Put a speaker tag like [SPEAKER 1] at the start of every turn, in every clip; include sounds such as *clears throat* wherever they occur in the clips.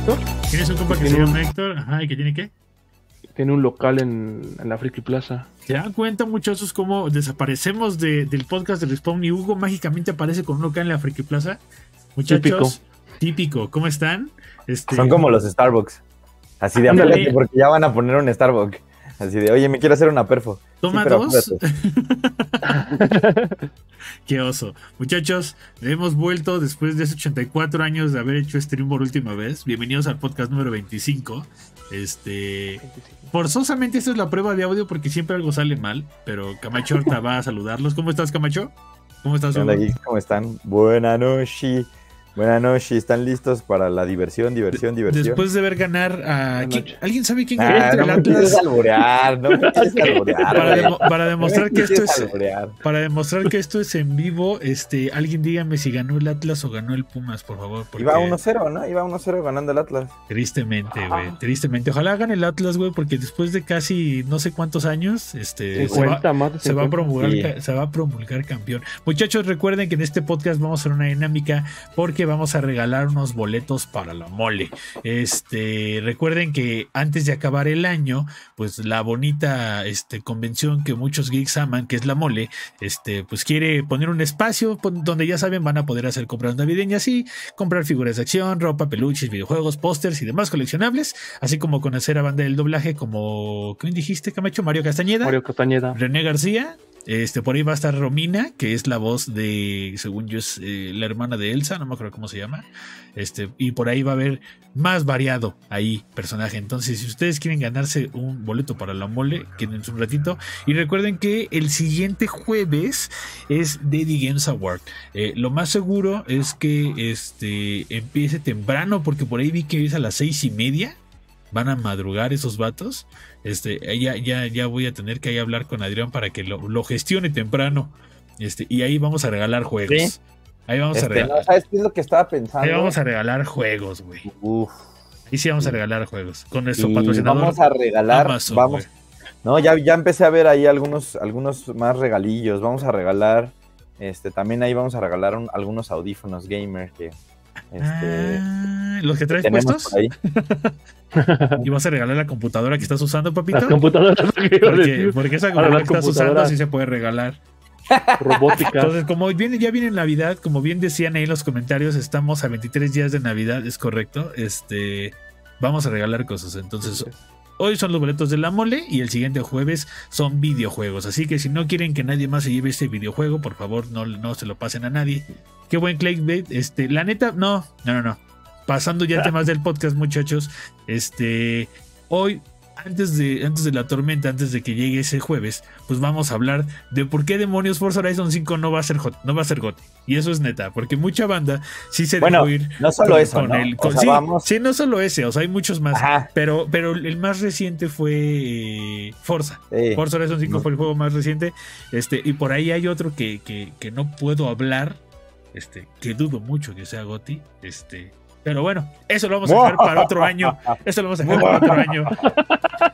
[SPEAKER 1] Héctor.
[SPEAKER 2] ¿Tienes un compa que se llama Héctor? Ajá, ¿y que tiene qué?
[SPEAKER 1] Tiene un local en, en la Friki Plaza.
[SPEAKER 2] ¿Se dan cuenta, muchachos, cómo desaparecemos de- del podcast de Respawn y Hugo mágicamente aparece con un local en la Friki Plaza? Muchachos, típico. ¿Cómo están? Este,
[SPEAKER 3] Son como los Starbucks. Así de
[SPEAKER 2] Ándale.
[SPEAKER 3] porque ya van a poner un Starbucks. Así de, oye, me quiero hacer una perfo.
[SPEAKER 2] Toma
[SPEAKER 3] Sí, pero
[SPEAKER 2] dos. *laughs* Qué oso. Muchachos, hemos vuelto después de esos 84 años de haber hecho stream por última vez. Bienvenidos al podcast número 25. Este. Forzosamente esta es la prueba de audio porque siempre algo sale mal. Pero Camacho ahorita *laughs* va a saludarlos. ¿Cómo estás, Camacho? ¿Cómo estás.
[SPEAKER 3] ¿Cómo están? Buenas noches. Buenas noches. ¿Están listos para la diversión, diversión, diversión?
[SPEAKER 2] Después de ver ganar a.
[SPEAKER 1] Buenas
[SPEAKER 2] ¿quién-
[SPEAKER 1] noches.
[SPEAKER 2] ¿Alguien sabe quién ganó
[SPEAKER 3] Ah, no
[SPEAKER 2] Atlas?
[SPEAKER 3] alborear, no me alborear. *laughs*
[SPEAKER 2] Para,
[SPEAKER 3] No
[SPEAKER 2] demostrar
[SPEAKER 3] me
[SPEAKER 2] que esto
[SPEAKER 3] quieres
[SPEAKER 2] es.
[SPEAKER 3] alborear.
[SPEAKER 2] Para demostrar que esto es en vivo, este, alguien dígame si ganó el Atlas o ganó el Pumas, por favor. porque-
[SPEAKER 3] Iba 1-0, ¿no? Iba 1-0 ganando el Atlas.
[SPEAKER 2] Tristemente, güey. Tristemente. Ojalá hagan el Atlas, güey, porque después de casi no sé cuántos años, este, se va,
[SPEAKER 1] 50 más de
[SPEAKER 2] se va a
[SPEAKER 1] 50.
[SPEAKER 2] promulgar,
[SPEAKER 3] Sí.
[SPEAKER 2] se va a promulgar campeón. Muchachos, recuerden que en este podcast vamos a hacer una dinámica porque vamos a regalar unos boletos para la mole. Este, recuerden que antes de acabar el año, pues la bonita este, convención que muchos geeks aman, que es la mole, este, pues quiere poner un espacio donde ya saben van a poder hacer compras navideñas y comprar figuras de acción, ropa, peluches, videojuegos, pósters y demás coleccionables, así como conocer a banda del doblaje como, ¿quién dijiste, Camacho? Mario Castañeda.
[SPEAKER 1] Mario Castañeda.
[SPEAKER 2] René García. Este, por ahí va a estar Romina, que es la voz de, según yo, es eh, la hermana de Elsa, no me acuerdo cómo se llama. Este, y por ahí va a haber más variado ahí personaje. Entonces, si ustedes quieren ganarse un boleto para la mole, quédense un ratito. Y recuerden que el siguiente jueves es Daddy Games Award. Eh, lo más seguro es que este empiece temprano, porque por ahí vi que es a las seis y media. Van a madrugar esos vatos. Este, ya, ya, ya voy a tener que ahí hablar con Adrián para que lo, lo gestione temprano. Este, y ahí vamos a regalar juegos.
[SPEAKER 3] Sí.
[SPEAKER 2] Ahí vamos a
[SPEAKER 3] Este,
[SPEAKER 2] regalar.
[SPEAKER 3] ¿no? ¿Sabes qué es lo que estaba pensando?
[SPEAKER 2] Ahí vamos a regalar juegos, güey.
[SPEAKER 3] Uf.
[SPEAKER 2] Ahí sí vamos a regalar juegos. Con nuestro
[SPEAKER 3] Y
[SPEAKER 2] patrocinador.
[SPEAKER 3] vamos a regalar,
[SPEAKER 2] Amazon,
[SPEAKER 3] vamos, no, ya, ya empecé a ver ahí algunos, algunos más regalillos, vamos a regalar, este, también ahí vamos a regalar un- algunos audífonos gamer que, este,
[SPEAKER 2] Ah, los que traes puestos.
[SPEAKER 3] ahí. *laughs*
[SPEAKER 2] Y vas a regalar la computadora que estás usando, papito.
[SPEAKER 1] Las computadoras
[SPEAKER 2] Porque, esa computadora que estás usando sí se puede regalar.
[SPEAKER 1] robóticas.
[SPEAKER 2] Entonces, como viene, ya viene Navidad, como bien decían ahí en los comentarios, estamos a 23 días de Navidad, es correcto. Este, vamos a regalar cosas. Entonces, hoy son los boletos de la mole y el siguiente jueves son videojuegos. Así que si no quieren que nadie más se lleve este videojuego, por favor, no, no se lo pasen a nadie. Qué buen clickbait. Este, la neta, no, no, no, no. Pasando ya temas del podcast, muchachos. Este, hoy, antes de, antes de la tormenta, antes de que llegue ese jueves, pues vamos a hablar de por qué demonios Forza Horizon 5 no va a ser hot, no va a ser GOT. Y eso es neta, porque mucha banda sí se
[SPEAKER 3] Bueno,
[SPEAKER 2] dejó ir.
[SPEAKER 3] no solo eso, ¿no?
[SPEAKER 2] el-
[SPEAKER 3] O
[SPEAKER 2] con-
[SPEAKER 3] sea,
[SPEAKER 2] sí,
[SPEAKER 3] vamos-
[SPEAKER 2] sí, no solo ese, o sea, hay muchos más.
[SPEAKER 3] Ajá,
[SPEAKER 2] Pero, pero el más reciente fue eh, Forza.
[SPEAKER 3] sí.
[SPEAKER 2] Forza Horizon 5
[SPEAKER 3] No.
[SPEAKER 2] fue el juego más reciente. Este, y por ahí hay otro que, que, que no puedo hablar. Este, que dudo mucho que sea Goti. Este. Pero bueno, eso lo vamos a dejar para otro año. *laughs* Eso lo vamos a dejar para otro año.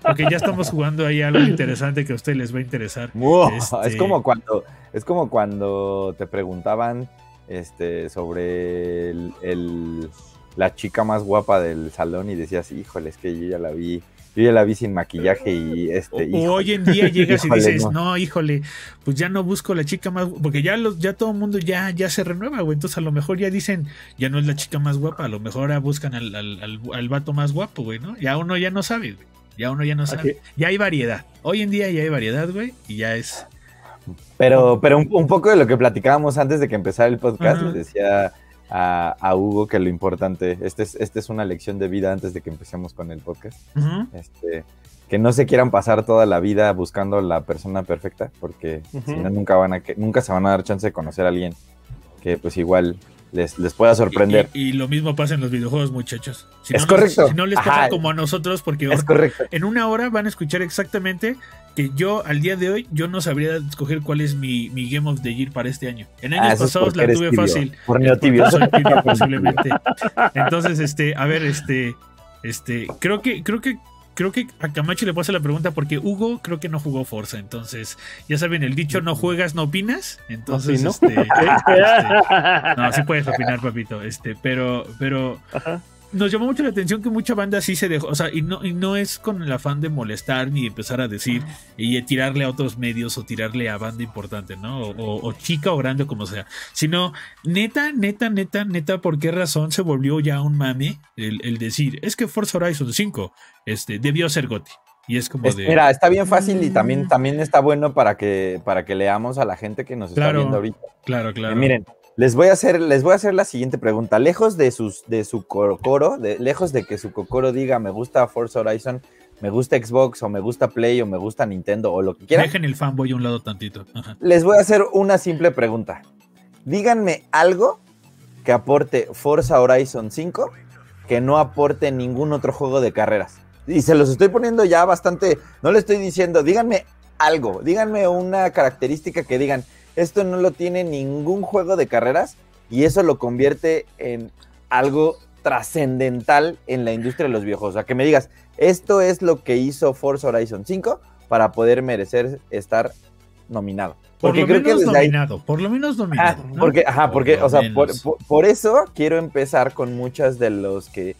[SPEAKER 2] Porque ya estamos jugando ahí algo *laughs* interesante que a ustedes les va a interesar.
[SPEAKER 3] Wow,
[SPEAKER 2] Este-
[SPEAKER 3] Es como cuando, es como cuando te preguntaban este, sobre el, el- la chica más guapa del salón y decías, híjole, es que yo ya la vi, yo ya la vi sin maquillaje y este,
[SPEAKER 2] O
[SPEAKER 3] híjole,
[SPEAKER 2] hoy en día llegas y dices,
[SPEAKER 3] no.
[SPEAKER 2] no. híjole, pues ya no busco la chica más gu-", porque ya los, ya todo el mundo ya, ya se renueva, güey. Entonces a lo mejor ya dicen, ya no es la chica más guapa, a lo mejor ahora buscan al, al, al, al vato más guapo, güey, ¿no? Ya uno ya no sabe, güey. Ya uno ya no sabe. Ya hay variedad. Hoy en día ya hay variedad, güey, y ya es.
[SPEAKER 3] Pero, pero un, un poco de lo que platicábamos antes de que empezara el podcast,
[SPEAKER 2] Ajá.
[SPEAKER 3] le decía a, a Hugo que lo importante, este es, este es una lección de vida antes de que empecemos con el podcast, este, que no se quieran pasar toda la vida buscando la persona perfecta, porque si no nunca van a nunca se van a dar chance de conocer a alguien que pues igual les, les pueda sorprender.
[SPEAKER 2] Y, y lo mismo pasa en los videojuegos, muchachos. Si
[SPEAKER 3] Es
[SPEAKER 2] no,
[SPEAKER 3] correcto.
[SPEAKER 2] Si no les pasa
[SPEAKER 3] Ajá.
[SPEAKER 2] como a nosotros, porque
[SPEAKER 3] es correcto.
[SPEAKER 2] en una hora van a escuchar exactamente que yo al día de hoy yo no sabría escoger cuál es mi, mi Game of the Year para este año. En años
[SPEAKER 3] Ah, es
[SPEAKER 2] pasados la tuve
[SPEAKER 3] tibio,
[SPEAKER 2] fácil.
[SPEAKER 3] por tibio.
[SPEAKER 2] soy tibio, *laughs* posiblemente. Entonces, este, a ver, este, este, creo que, creo que, creo que a Camacho le puedo hacer la pregunta porque Hugo creo que no jugó Forza. Entonces, ya saben, el dicho no juegas, no opinas. Entonces,
[SPEAKER 1] ¿no?
[SPEAKER 2] este, *laughs* este, no, sí puedes opinar, papito. Este, pero, pero,
[SPEAKER 1] Ajá.
[SPEAKER 2] Nos llamó mucho la atención que mucha banda sí se dejó, o sea, y no, y no es con el afán de molestar ni empezar a decir y tirarle a otros medios o tirarle a banda importante, ¿no? O, o chica o grande como sea, sino neta, neta, neta, neta, ¿por qué razón se volvió ya un mame el, el decir, es que Forza Horizon 5 este, debió ser Gotti? Y es como
[SPEAKER 3] Es-
[SPEAKER 2] de...
[SPEAKER 3] Mira, está bien fácil y también, también está bueno para que, para que leamos a la gente que nos está
[SPEAKER 2] Claro.
[SPEAKER 3] viendo ahorita.
[SPEAKER 2] Claro, claro.
[SPEAKER 3] Eh, miren, les voy a hacer, les voy a hacer la siguiente pregunta. Lejos de sus, de su coro, de, lejos de que su cocoro diga me gusta Forza Horizon, me gusta Xbox, o me gusta Play, o me gusta Nintendo, o lo que quieran,
[SPEAKER 2] Dejen el fanboy a un lado tantito. Ajá.
[SPEAKER 3] les voy a hacer una simple pregunta. Díganme algo que aporte Forza Horizon 5 que no aporte ningún otro juego de carreras. Y se los estoy poniendo ya bastante, no le estoy diciendo, díganme algo, díganme una característica que digan, esto no lo tiene ningún juego de carreras y eso lo convierte en algo trascendental en la industria de los videojuegos. O sea, que me digas, esto es lo que hizo Forza Horizon 5 para poder merecer estar nominado.
[SPEAKER 2] Por
[SPEAKER 3] Porque
[SPEAKER 2] lo
[SPEAKER 3] creo que
[SPEAKER 2] menos
[SPEAKER 3] ahí,
[SPEAKER 2] nominado, por lo menos
[SPEAKER 3] Ah,
[SPEAKER 2] nominado. ¿no?
[SPEAKER 3] porque, ajá,
[SPEAKER 2] Por
[SPEAKER 3] porque, o sea, por, por- por eso quiero empezar con muchas de los que,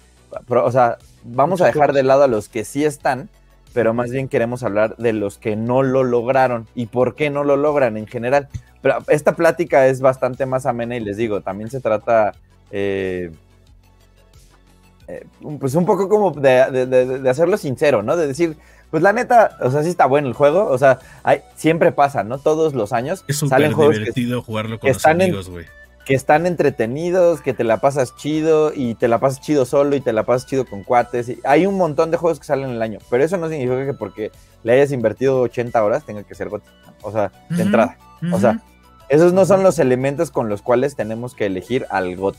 [SPEAKER 3] o sea, vamos a dejar de lado a los que sí están, pero más bien queremos hablar de los que no lo lograron y por qué no lo logran en general. Pero esta plática es bastante más amena y les digo, también se trata, eh, eh, pues un poco como de, de- de- de hacerlo sincero, ¿no? De decir, pues la neta, o sea, sí está bueno el juego, o sea, hay, siempre pasa, ¿no? Todos los años
[SPEAKER 2] Es
[SPEAKER 3] salen juegos que,
[SPEAKER 2] divertido jugarlo con
[SPEAKER 3] que
[SPEAKER 2] los amigos, güey.
[SPEAKER 3] Que están entretenidos, que te la pasas chido y te la pasas chido solo y te la pasas chido con cuates. y hay un montón de juegos que salen en el año, pero eso no significa que porque le hayas invertido 80 horas tenga que ser GOTY. O sea, de entrada. O sea, esos no son los elementos con los cuales tenemos que elegir al GOTY,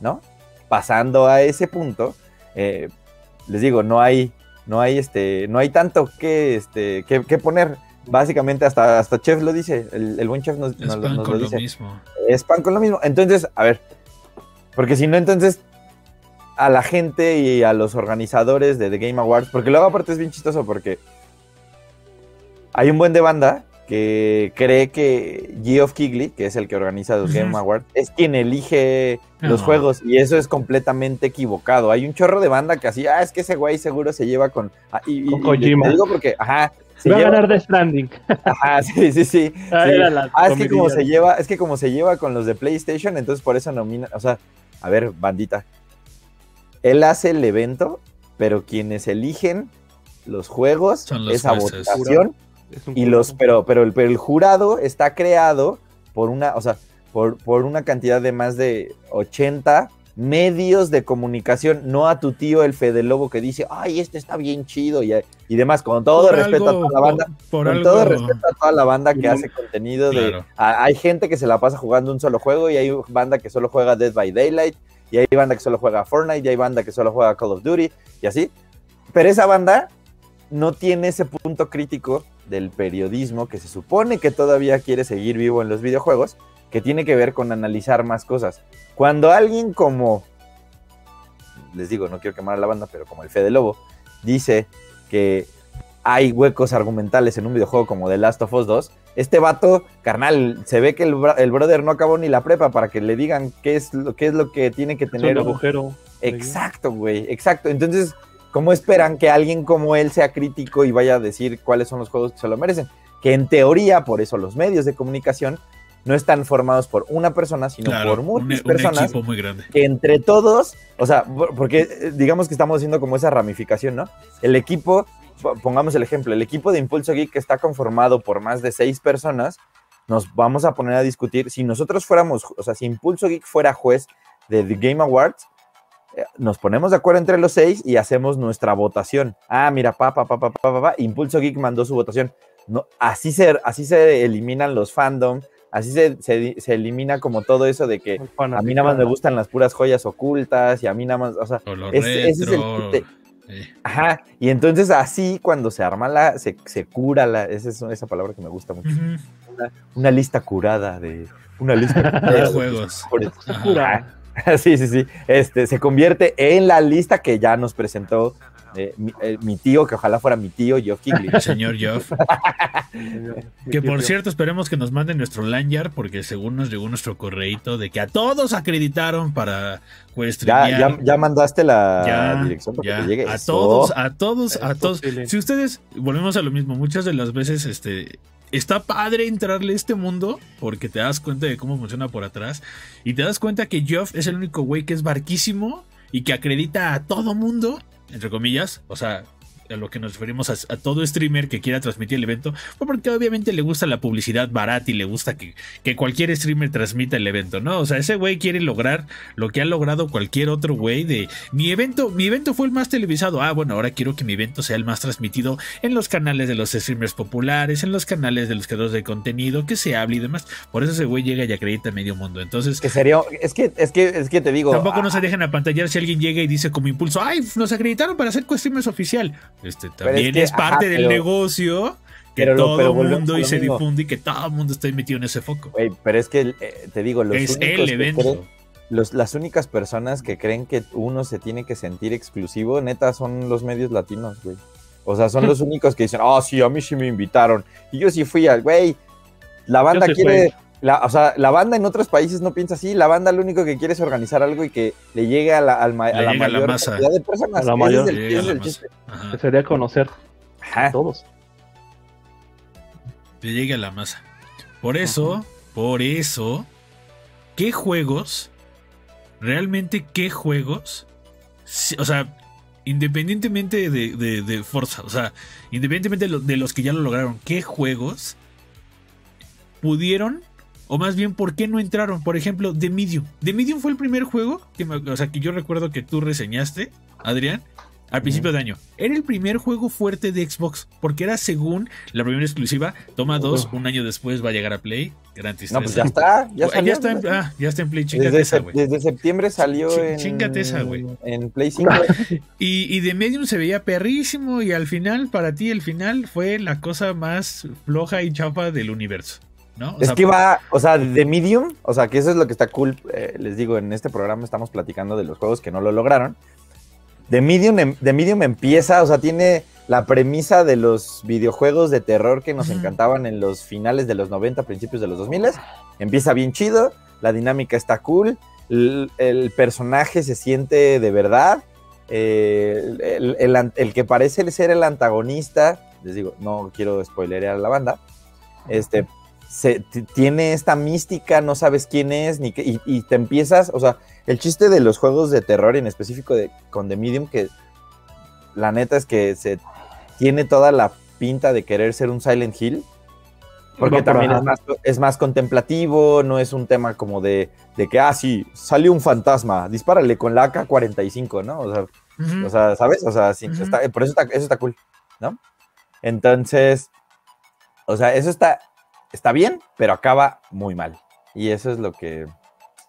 [SPEAKER 3] ¿no? Pasando a ese punto, eh, les digo, no hay, no hay este, no hay tanto que, este, que, que poner. Básicamente hasta, hasta Chef lo dice, el, el buen Chef nos,
[SPEAKER 2] es
[SPEAKER 3] nos-
[SPEAKER 2] pan
[SPEAKER 3] nos
[SPEAKER 2] con
[SPEAKER 3] lo
[SPEAKER 2] lo
[SPEAKER 3] dice
[SPEAKER 2] mismo.
[SPEAKER 3] es pan con lo mismo. Entonces, a ver, porque si no, entonces a la gente y a los organizadores de The Game Awards, porque luego aparte es bien chistoso porque hay un buen de banda que cree que Geoff Keighley, que es el que organiza los Game. Awards, es quien elige los
[SPEAKER 2] No.
[SPEAKER 3] juegos y eso es completamente equivocado. Hay un chorro de banda que así, ah, es que ese güey seguro se lleva con... ah, y-
[SPEAKER 1] Con
[SPEAKER 3] y
[SPEAKER 1] Kojima.
[SPEAKER 3] te digo porque, ajá, se
[SPEAKER 1] Va a
[SPEAKER 3] lleva-
[SPEAKER 1] ganar The Stranding.
[SPEAKER 3] ajá, *laughs* sí, sí, sí.
[SPEAKER 1] Ah,
[SPEAKER 3] Sí.
[SPEAKER 1] la
[SPEAKER 3] Ah, es que como se lleva, es que como se lleva con los de PlayStation, entonces por eso nomina, o sea, a ver, bandita. Él hace el evento, pero quienes eligen los juegos,
[SPEAKER 2] Son los
[SPEAKER 3] esa
[SPEAKER 2] jueces.
[SPEAKER 3] votación
[SPEAKER 1] Es
[SPEAKER 3] y los, pero, pero el, pero el jurado está creado por una, o sea, por, por una cantidad de más de 80 medios de comunicación, no a tu tío el Fede Lobo que dice, ay, este está bien chido y, y demás, con todo
[SPEAKER 2] Por
[SPEAKER 3] respeto
[SPEAKER 2] algo-
[SPEAKER 3] a toda la banda,
[SPEAKER 2] Por, por
[SPEAKER 3] con
[SPEAKER 2] algo.
[SPEAKER 3] todo respeto a toda la banda que hace contenido de
[SPEAKER 2] Claro.
[SPEAKER 3] a- hay gente que se la pasa jugando un solo juego y hay banda que solo juega Dead by Daylight y hay banda que solo juega Fortnite y hay banda que solo juega Call of Duty y así. Pero esa banda no tiene ese punto crítico del periodismo que se supone que todavía quiere seguir vivo en los videojuegos, que tiene que ver con analizar más cosas. Cuando alguien como les digo, no quiero quemar a la banda, pero como el Fede Lobo, dice que hay huecos argumentales en un videojuego como The Last of Us 2, este vato, carnal, se ve que el, brother no acabó ni la prepa para que le digan qué es lo, qué es lo que tiene que
[SPEAKER 1] Es un
[SPEAKER 3] tener.
[SPEAKER 1] agujero.
[SPEAKER 3] Exacto, güey, exacto. Entonces, ¿cómo esperan que alguien como él sea crítico y vaya a decir cuáles son los juegos que se lo merecen? Que en teoría, por eso los medios de comunicación no están formados por una persona, sino
[SPEAKER 2] Claro,
[SPEAKER 3] por muchas
[SPEAKER 2] un
[SPEAKER 3] personas
[SPEAKER 2] equipo muy grande.
[SPEAKER 3] que entre todos, o sea, por- porque eh, digamos que estamos haciendo como esa ramificación, ¿no? El equipo, po- pongamos el ejemplo, el equipo de Impulso Geek que está conformado por más de seis personas, nos vamos a poner a discutir, si nosotros fuéramos, o sea, si Impulso Geek fuera juez de The Game Awards, eh, nos ponemos de acuerdo entre los seis y hacemos nuestra votación. Ah, mira, pa, pa, pa, pa, pa, pa, pa, Impulso Geek mandó su votación. No, así, se, así se eliminan los fandom, así se, se, se elimina como todo eso de que a mí nada más me gustan las puras joyas ocultas y a mí nada más, o sea,
[SPEAKER 2] O
[SPEAKER 3] ese- es el ajá. Y entonces así cuando se arma la, se, se cura la, esa es esa palabra que me gusta mucho.
[SPEAKER 2] ujú.
[SPEAKER 3] Una lista curada de, una lista *laughs* curada
[SPEAKER 2] De
[SPEAKER 3] los
[SPEAKER 2] juegos. *laughs*
[SPEAKER 3] Sí, sí, sí. Este, se convierte en la lista que ya nos presentó eh, mi, eh, mi tío, que ojalá fuera mi tío, Geoff Keighley.
[SPEAKER 2] El señor Geoff. *laughs* Que por cierto, esperemos que nos manden nuestro lanyard, porque según nos llegó nuestro correíto de que a todos acreditaron para pues,
[SPEAKER 3] Ya, ya, ya mandaste la
[SPEAKER 2] Ya,
[SPEAKER 3] dirección para
[SPEAKER 2] ya.
[SPEAKER 3] que te llegue.
[SPEAKER 2] A
[SPEAKER 3] Eso.
[SPEAKER 2] todos, a todos, a todos. Si ustedes, volvemos a lo mismo, muchas de las veces, este, está padre entrarle a este mundo porque te das cuenta de cómo funciona por atrás y te das cuenta que Geoff es el único güey que es barquísimo y que acredita a todo mundo, entre comillas, o sea, a lo que nos referimos a, a todo streamer que quiera transmitir el evento, pues porque obviamente le gusta la publicidad barata y le gusta que, que cualquier streamer transmita el evento, ¿no? O sea, ese güey quiere lograr lo que ha logrado cualquier otro güey de mi evento, mi evento fue el más televisado. Ah, bueno, ahora quiero que mi evento sea el más transmitido en los canales de los streamers populares, en los canales de los creadores de contenido, que se hable y demás. Por eso ese güey llega y acredita a medio mundo. Entonces,
[SPEAKER 3] Que sería, es que, es que, es que te digo.
[SPEAKER 2] Tampoco no
[SPEAKER 3] ah,
[SPEAKER 2] se dejen apantallar si alguien llega y dice como impulso, ay, nos acreditaron para hacer streamers oficial. Este también
[SPEAKER 3] es que,
[SPEAKER 2] es, parte
[SPEAKER 3] ajá,
[SPEAKER 2] del
[SPEAKER 3] pero-
[SPEAKER 2] negocio que
[SPEAKER 3] pero
[SPEAKER 2] todo el mundo y se
[SPEAKER 3] mismo.
[SPEAKER 2] difunde y que todo el mundo está metido en ese foco.
[SPEAKER 3] Güey, pero es que eh, te digo, los
[SPEAKER 2] es
[SPEAKER 3] únicos
[SPEAKER 2] el
[SPEAKER 3] que
[SPEAKER 2] evento.
[SPEAKER 3] creen- los- las únicas personas que creen que uno se tiene que sentir exclusivo, neta, son los medios latinos, güey. O sea, son los *laughs* únicos que dicen, oh, sí, a mí sí me invitaron. Y yo sí fui al, güey, la banda quiere. La, o sea, la banda en otros países no piensa así, la banda lo único que quiere es organizar algo y que le llegue a la, al ma- a
[SPEAKER 2] Le
[SPEAKER 3] la
[SPEAKER 2] a la
[SPEAKER 3] mayor
[SPEAKER 2] masa.
[SPEAKER 3] cantidad de personas.
[SPEAKER 1] A la
[SPEAKER 3] Ese
[SPEAKER 1] mayor.
[SPEAKER 3] es el-
[SPEAKER 2] Le
[SPEAKER 3] ese
[SPEAKER 2] llega
[SPEAKER 3] es
[SPEAKER 2] la
[SPEAKER 3] el
[SPEAKER 2] masa.
[SPEAKER 3] chiste.
[SPEAKER 2] Ajá.
[SPEAKER 1] Que sería conocer
[SPEAKER 3] Ajá.
[SPEAKER 1] a todos.
[SPEAKER 2] Le llegue a la masa. Por eso, por eso, ¿qué juegos? Realmente, ¿qué juegos? O sea, independientemente de, de, de Forza, o sea, independientemente de, lo- de los que ya lo lograron, ¿qué juegos pudieron? O más bien, ¿por qué no entraron? Por ejemplo, The Medium. The Medium fue el primer juego que, me- o sea, que yo recuerdo que tú reseñaste, Adrián, al principio de año. Era el primer juego fuerte de Xbox, porque era según la primera exclusiva. Toma dos, un año después va a llegar a Play. Gran.
[SPEAKER 3] No, pues ya está, ya
[SPEAKER 2] está, en, ah, ya está en Play. Chingate
[SPEAKER 3] Desde,
[SPEAKER 2] esa, güey.
[SPEAKER 3] desde septiembre salió
[SPEAKER 2] Chi-
[SPEAKER 3] en,
[SPEAKER 2] chingate esa, güey.
[SPEAKER 3] en Play 5. *laughs*
[SPEAKER 2] Y, y de Medium se veía perrísimo y al final, para ti, el final fue la cosa más floja y chafa del universo. ¿No? O
[SPEAKER 3] es
[SPEAKER 2] sea,
[SPEAKER 3] que va, o sea, de Medium, o sea, que eso es lo que está cool. eh, les digo, en este programa estamos platicando de los juegos que no lo lograron. De Medium, em- de Medium empieza, o sea, tiene la premisa de los videojuegos de terror que nos encantaban en los finales de los 90, principios de los 2000. Empieza bien chido, la dinámica está cool, el, el personaje se siente de verdad. eh, el, el el que parece ser el antagonista, les digo, no quiero spoilerear a la banda, este, se, tiene esta mística, no sabes quién es, ni qué, y, y te empiezas, o sea, el chiste de los juegos de terror, en específico de, con The Medium, que la neta es que se tiene toda la pinta de querer ser un Silent Hill, porque también es más, es más contemplativo, no es un tema como de, de que, ah, sí, salió un fantasma, dispárale con la AK-45, ¿no? O sea, o sea, ¿sabes? O sea, sí, está- por eso está, eso está cool, ¿no? Entonces, o sea, eso está, está bien, pero acaba muy mal. Y eso es lo que...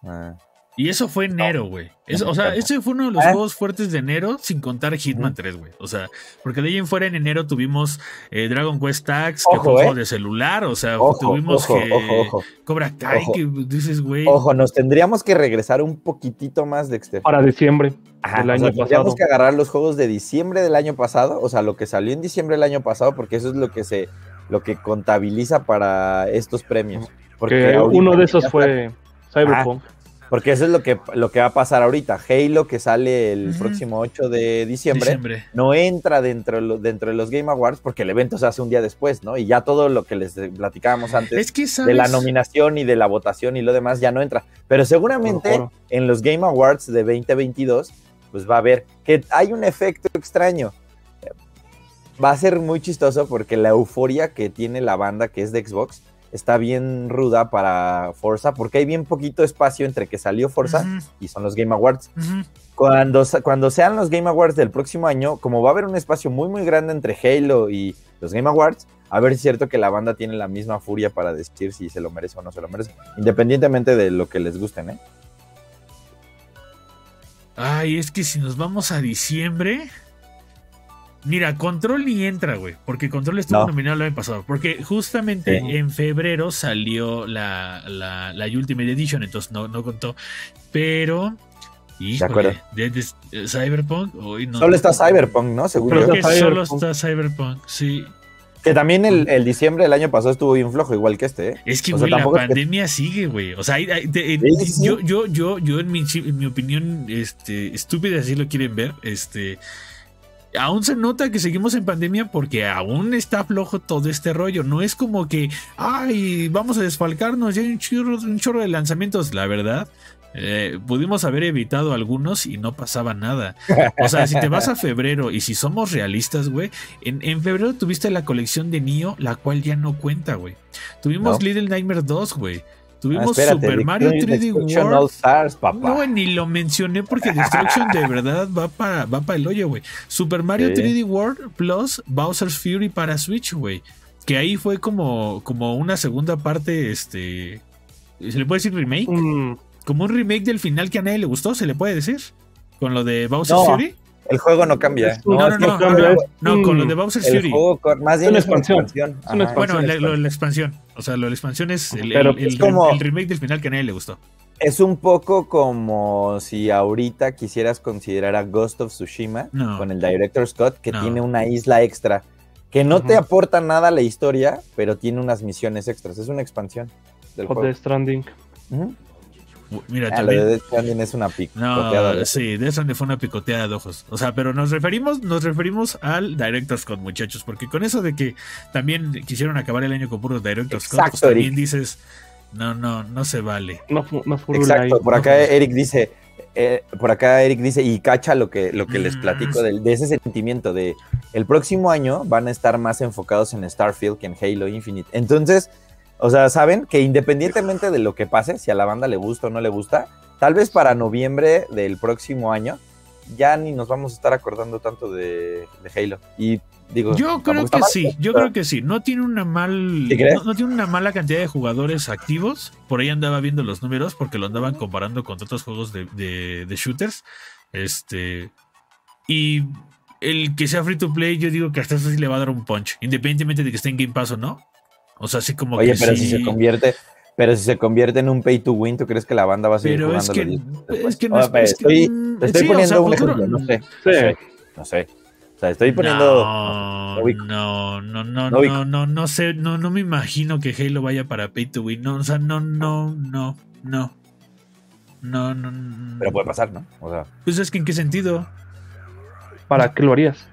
[SPEAKER 3] ah,
[SPEAKER 2] Y eso fue enero, güey.
[SPEAKER 3] Me
[SPEAKER 2] o sea, ese fue uno de los
[SPEAKER 3] ¿Eh?
[SPEAKER 2] juegos fuertes de enero, sin contar Hitman
[SPEAKER 3] Ujú.
[SPEAKER 2] 3, güey. O sea, porque de ahí en fuera en enero tuvimos eh, Dragon Quest Tax, que
[SPEAKER 3] Ojo,
[SPEAKER 2] fue un
[SPEAKER 3] ¿eh?
[SPEAKER 2] juego de celular. O sea,
[SPEAKER 3] ojo,
[SPEAKER 2] tuvimos
[SPEAKER 3] ojo,
[SPEAKER 2] que
[SPEAKER 3] ojo, ojo,
[SPEAKER 2] Cobra Kai,
[SPEAKER 3] Ojo.
[SPEAKER 2] que dices, güey.
[SPEAKER 3] ojo, nos tendríamos que regresar un poquitito más, Dexter.
[SPEAKER 1] Para diciembre
[SPEAKER 3] Ajá,
[SPEAKER 1] del
[SPEAKER 3] o
[SPEAKER 1] año
[SPEAKER 3] sea, tendríamos
[SPEAKER 1] pasado.
[SPEAKER 3] que agarrar los juegos de diciembre del año pasado, o sea, lo que salió en diciembre del año pasado, porque eso es lo que se, lo que contabiliza para estos premios. Porque
[SPEAKER 1] uno de esos
[SPEAKER 3] está-
[SPEAKER 1] fue Cyberpunk.
[SPEAKER 3] Porque eso es lo que, lo que va a pasar ahorita. Halo, que sale el próximo 8 de diciembre,
[SPEAKER 2] diciembre.
[SPEAKER 3] no entra dentro dentro de los Game Awards porque el evento se hace un día después, ¿no? Y ya todo lo que les platicábamos antes
[SPEAKER 2] Es que sabes.
[SPEAKER 3] de la nominación y de la votación y lo demás ya no entra. Pero seguramente en los Game Awards de 2022, pues va a haber que hay un efecto extraño. Va a ser muy chistoso porque la euforia que tiene la banda que es de Xbox está bien ruda para Forza porque hay bien poquito espacio entre que salió Forza y son los Game Awards. Cuando, cuando sean los Game Awards del próximo año, como va a haber un espacio muy muy grande entre Halo y los Game Awards, a ver si es cierto que la banda tiene la misma furia para decir si se lo merece o no se lo merece, independientemente de lo que les gusten, ¿eh?
[SPEAKER 2] Ay, es que si nos vamos a diciembre. Mira, Control ni entra, güey. Porque Control estuvo
[SPEAKER 3] No.
[SPEAKER 2] nominado el año pasado. Porque justamente
[SPEAKER 3] Sí.
[SPEAKER 2] en febrero salió la, la, la Ultimate Edition, entonces no, no contó. Pero. Híjole,
[SPEAKER 3] acuerdo.
[SPEAKER 2] de- de- eh, Cyberpunk. uy, no.
[SPEAKER 3] Solo está Cyberpunk, ¿no? Yo.
[SPEAKER 2] Creo que solo está Cyberpunk, sí.
[SPEAKER 3] Que también el, el diciembre del año pasado estuvo bien flojo, igual que este, ¿eh?
[SPEAKER 2] Es que,
[SPEAKER 3] O sea,
[SPEAKER 2] güey, la
[SPEAKER 3] tampoco es que-
[SPEAKER 2] pandemia sigue, güey. O sea, hay- hay- de-
[SPEAKER 3] Sí, sí, sí.
[SPEAKER 2] yo, yo, yo, yo en mi, chi- en mi opinión, este, estúpida, si lo quieren ver, este, aún se nota que seguimos en pandemia porque aún está flojo todo este rollo. No es como que, ay, vamos a desfalcarnos, ya hay un chorro, un chorro de lanzamientos. La verdad, eh, pudimos haber evitado algunos y no pasaba nada. O sea, si te vas a febrero y si somos realistas, güey, en, en febrero tuviste la colección de Nio, la cual ya no cuenta, güey. Tuvimos
[SPEAKER 3] No.
[SPEAKER 2] Little Nightmare 2, güey.
[SPEAKER 3] Ah,
[SPEAKER 2] Tuvimos
[SPEAKER 3] espérate,
[SPEAKER 2] Super Mario
[SPEAKER 3] Destruction
[SPEAKER 2] 3D
[SPEAKER 3] All
[SPEAKER 2] World.
[SPEAKER 3] Stars, papá.
[SPEAKER 2] No, ni lo mencioné porque Destruction de verdad va para va para el hoyo, güey. Super Mario
[SPEAKER 3] Sí.
[SPEAKER 2] 3D World plus Bowser's Fury para Switch, güey. Que ahí fue como, como una segunda parte, este... ¿Se le puede decir remake?
[SPEAKER 1] Mm,
[SPEAKER 2] Como un remake del final que a nadie le gustó, ¿se le puede decir? Con lo de Bowser's
[SPEAKER 3] No,
[SPEAKER 2] Fury.
[SPEAKER 3] El juego no cambia.
[SPEAKER 1] Es un-
[SPEAKER 2] No, no, no, con lo de Bowser's
[SPEAKER 3] el
[SPEAKER 2] Fury.
[SPEAKER 3] juego con- más bien es una
[SPEAKER 1] expansión.
[SPEAKER 2] Bueno, la, lo de la expansión. O sea, lo de la expansión es el,
[SPEAKER 1] Pero
[SPEAKER 2] el-
[SPEAKER 3] es
[SPEAKER 2] el-
[SPEAKER 3] como-
[SPEAKER 2] el remake del final que a nadie le gustó.
[SPEAKER 3] Es un poco como si ahorita quisieras considerar a Ghost of Tsushima
[SPEAKER 2] No.
[SPEAKER 3] con el Director Scott, que
[SPEAKER 2] No.
[SPEAKER 3] tiene una isla extra, que no te aporta nada a la historia, pero tiene unas misiones extras. Es una expansión del
[SPEAKER 1] o
[SPEAKER 3] juego.
[SPEAKER 1] Death Stranding.
[SPEAKER 2] Mira,
[SPEAKER 3] Ah, lo de
[SPEAKER 2] también.
[SPEAKER 3] Death Stranding es una picoteada.
[SPEAKER 2] No,
[SPEAKER 3] de-
[SPEAKER 2] sí, de eso fue una picoteada de ojos. O sea, pero nos referimos, nos referimos al Director Scott, muchachos, porque con eso de que también quisieron acabar el año con puros Director Scott, pues
[SPEAKER 3] Exacto,
[SPEAKER 2] también
[SPEAKER 3] Eric.
[SPEAKER 2] dices, no, no, no se vale.
[SPEAKER 1] No, no
[SPEAKER 3] Exacto, por
[SPEAKER 2] no,
[SPEAKER 3] acá. Eric dice, eh, por acá Eric dice, y cacha lo que, lo que les
[SPEAKER 2] Mm.
[SPEAKER 3] platico del- de, ese sentimiento de el próximo año van a estar más enfocados en Starfield que en Halo Infinite. Entonces, o sea, saben que independientemente de lo que pase, si a la banda le gusta o no le gusta, tal vez para noviembre del próximo año ya ni nos vamos a estar acordando tanto de, de Halo. Y digo,
[SPEAKER 2] Yo creo que
[SPEAKER 3] mal,
[SPEAKER 2] sí, yo
[SPEAKER 3] pero-
[SPEAKER 2] creo que sí. No tiene una mal, no, no tiene una mala cantidad de jugadores activos. Por ahí andaba viendo los números porque lo andaban comparando con otros juegos de, de- de shooters. Este y el que sea free to play, yo digo que hasta eso sí le va a dar un punch, independientemente de que esté en Game Pass o no. O sea, así como
[SPEAKER 3] Oye,
[SPEAKER 2] que
[SPEAKER 3] pero
[SPEAKER 2] sí-
[SPEAKER 3] si se convierte, pero si se convierte en un pay to win, ¿tú crees que la banda va a seguir
[SPEAKER 2] Pero es
[SPEAKER 3] jugando
[SPEAKER 2] que, es que no es,
[SPEAKER 3] Oye,
[SPEAKER 2] es que-
[SPEAKER 3] estoy,
[SPEAKER 2] mm,
[SPEAKER 3] te estoy
[SPEAKER 2] sí, o
[SPEAKER 3] poniendo
[SPEAKER 2] sea,
[SPEAKER 3] un
[SPEAKER 2] futuro-
[SPEAKER 3] ejemplo, no sé,
[SPEAKER 1] Sí.
[SPEAKER 3] no sé, no sé. O sea, estoy poniendo.
[SPEAKER 2] No,
[SPEAKER 3] no
[SPEAKER 2] no, no, no,
[SPEAKER 3] No ubico.
[SPEAKER 2] no, no, no sé, no, no me imagino que Halo vaya para Pay to Win. No, o sea, no, no, no, no. No, no, no.
[SPEAKER 3] Pero puede pasar, ¿no? O sea,
[SPEAKER 2] Pues es que en qué sentido.
[SPEAKER 1] ¿Para qué lo harías?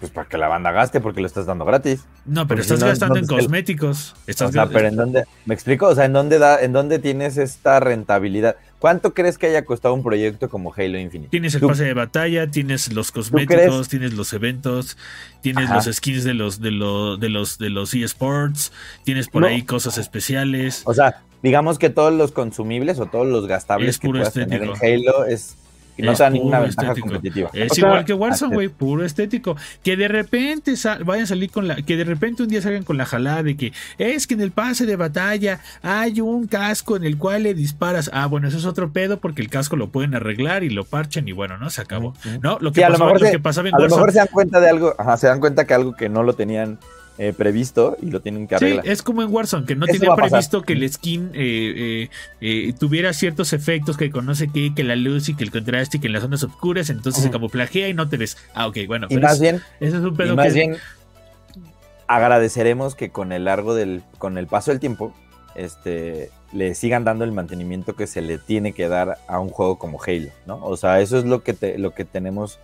[SPEAKER 3] Pues para que la banda gaste porque lo estás dando gratis.
[SPEAKER 2] No, pero
[SPEAKER 3] Porque
[SPEAKER 2] estás
[SPEAKER 3] si no,
[SPEAKER 2] gastando en
[SPEAKER 3] ¿dónde está el-
[SPEAKER 2] cosméticos. Estás
[SPEAKER 3] o sea,
[SPEAKER 2] ga-
[SPEAKER 3] pero en dónde, ¿me explico? O sea, ¿en dónde da, en dónde tienes esta rentabilidad? ¿Cuánto crees que haya costado un proyecto como Halo Infinite?
[SPEAKER 2] Tienes el pase de batalla, tienes los cosméticos, tienes los eventos, tienes
[SPEAKER 3] Ajá.
[SPEAKER 2] los skins de los de los de los de los eSports, tienes por ahí cosas especiales.
[SPEAKER 3] O sea, digamos que todos los consumibles o todos los gastables
[SPEAKER 2] Es
[SPEAKER 3] que puedas tener en. Halo es que no te dan ninguna ventaja
[SPEAKER 2] estético.
[SPEAKER 3] competitiva.
[SPEAKER 2] Es
[SPEAKER 1] O sea,
[SPEAKER 2] igual que Warzone, güey, puro estético. Que de repente sal- vayan a salir con la. Que de repente un día salgan con la jalada de que es que en el pase de batalla hay un casco en el cual le disparas. Ah, bueno, eso es otro pedo porque el casco lo pueden arreglar y lo parchen y bueno, no se acabó. No, lo que,
[SPEAKER 3] Sí, a lo
[SPEAKER 2] pasaba,
[SPEAKER 3] mejor
[SPEAKER 2] lo
[SPEAKER 3] se-
[SPEAKER 2] que pasaba en
[SPEAKER 3] A lo mejor se dan cuenta de algo, ajá, se dan cuenta que algo que no lo tenían eh, previsto y lo tienen que
[SPEAKER 2] Sí,
[SPEAKER 3] arreglar.
[SPEAKER 2] es como en Warzone, que no
[SPEAKER 3] Eso
[SPEAKER 2] tenía previsto que el skin eh, eh, eh, tuviera ciertos efectos que conoce que, que la luz y que el contraste y que en las zonas oscuras, entonces se
[SPEAKER 3] Ujú.
[SPEAKER 2] camuflajea y no te ves. Ah, ok, bueno,
[SPEAKER 3] y
[SPEAKER 2] pero
[SPEAKER 3] más
[SPEAKER 2] es-
[SPEAKER 3] bien,
[SPEAKER 2] ese es un
[SPEAKER 3] y
[SPEAKER 2] pedo
[SPEAKER 3] más
[SPEAKER 2] que-
[SPEAKER 3] bien agradeceremos que con el largo del, con el paso del tiempo, este, le sigan dando el mantenimiento que se le tiene que dar a un juego como Halo, ¿no? O sea, eso es lo que te, lo que tenemos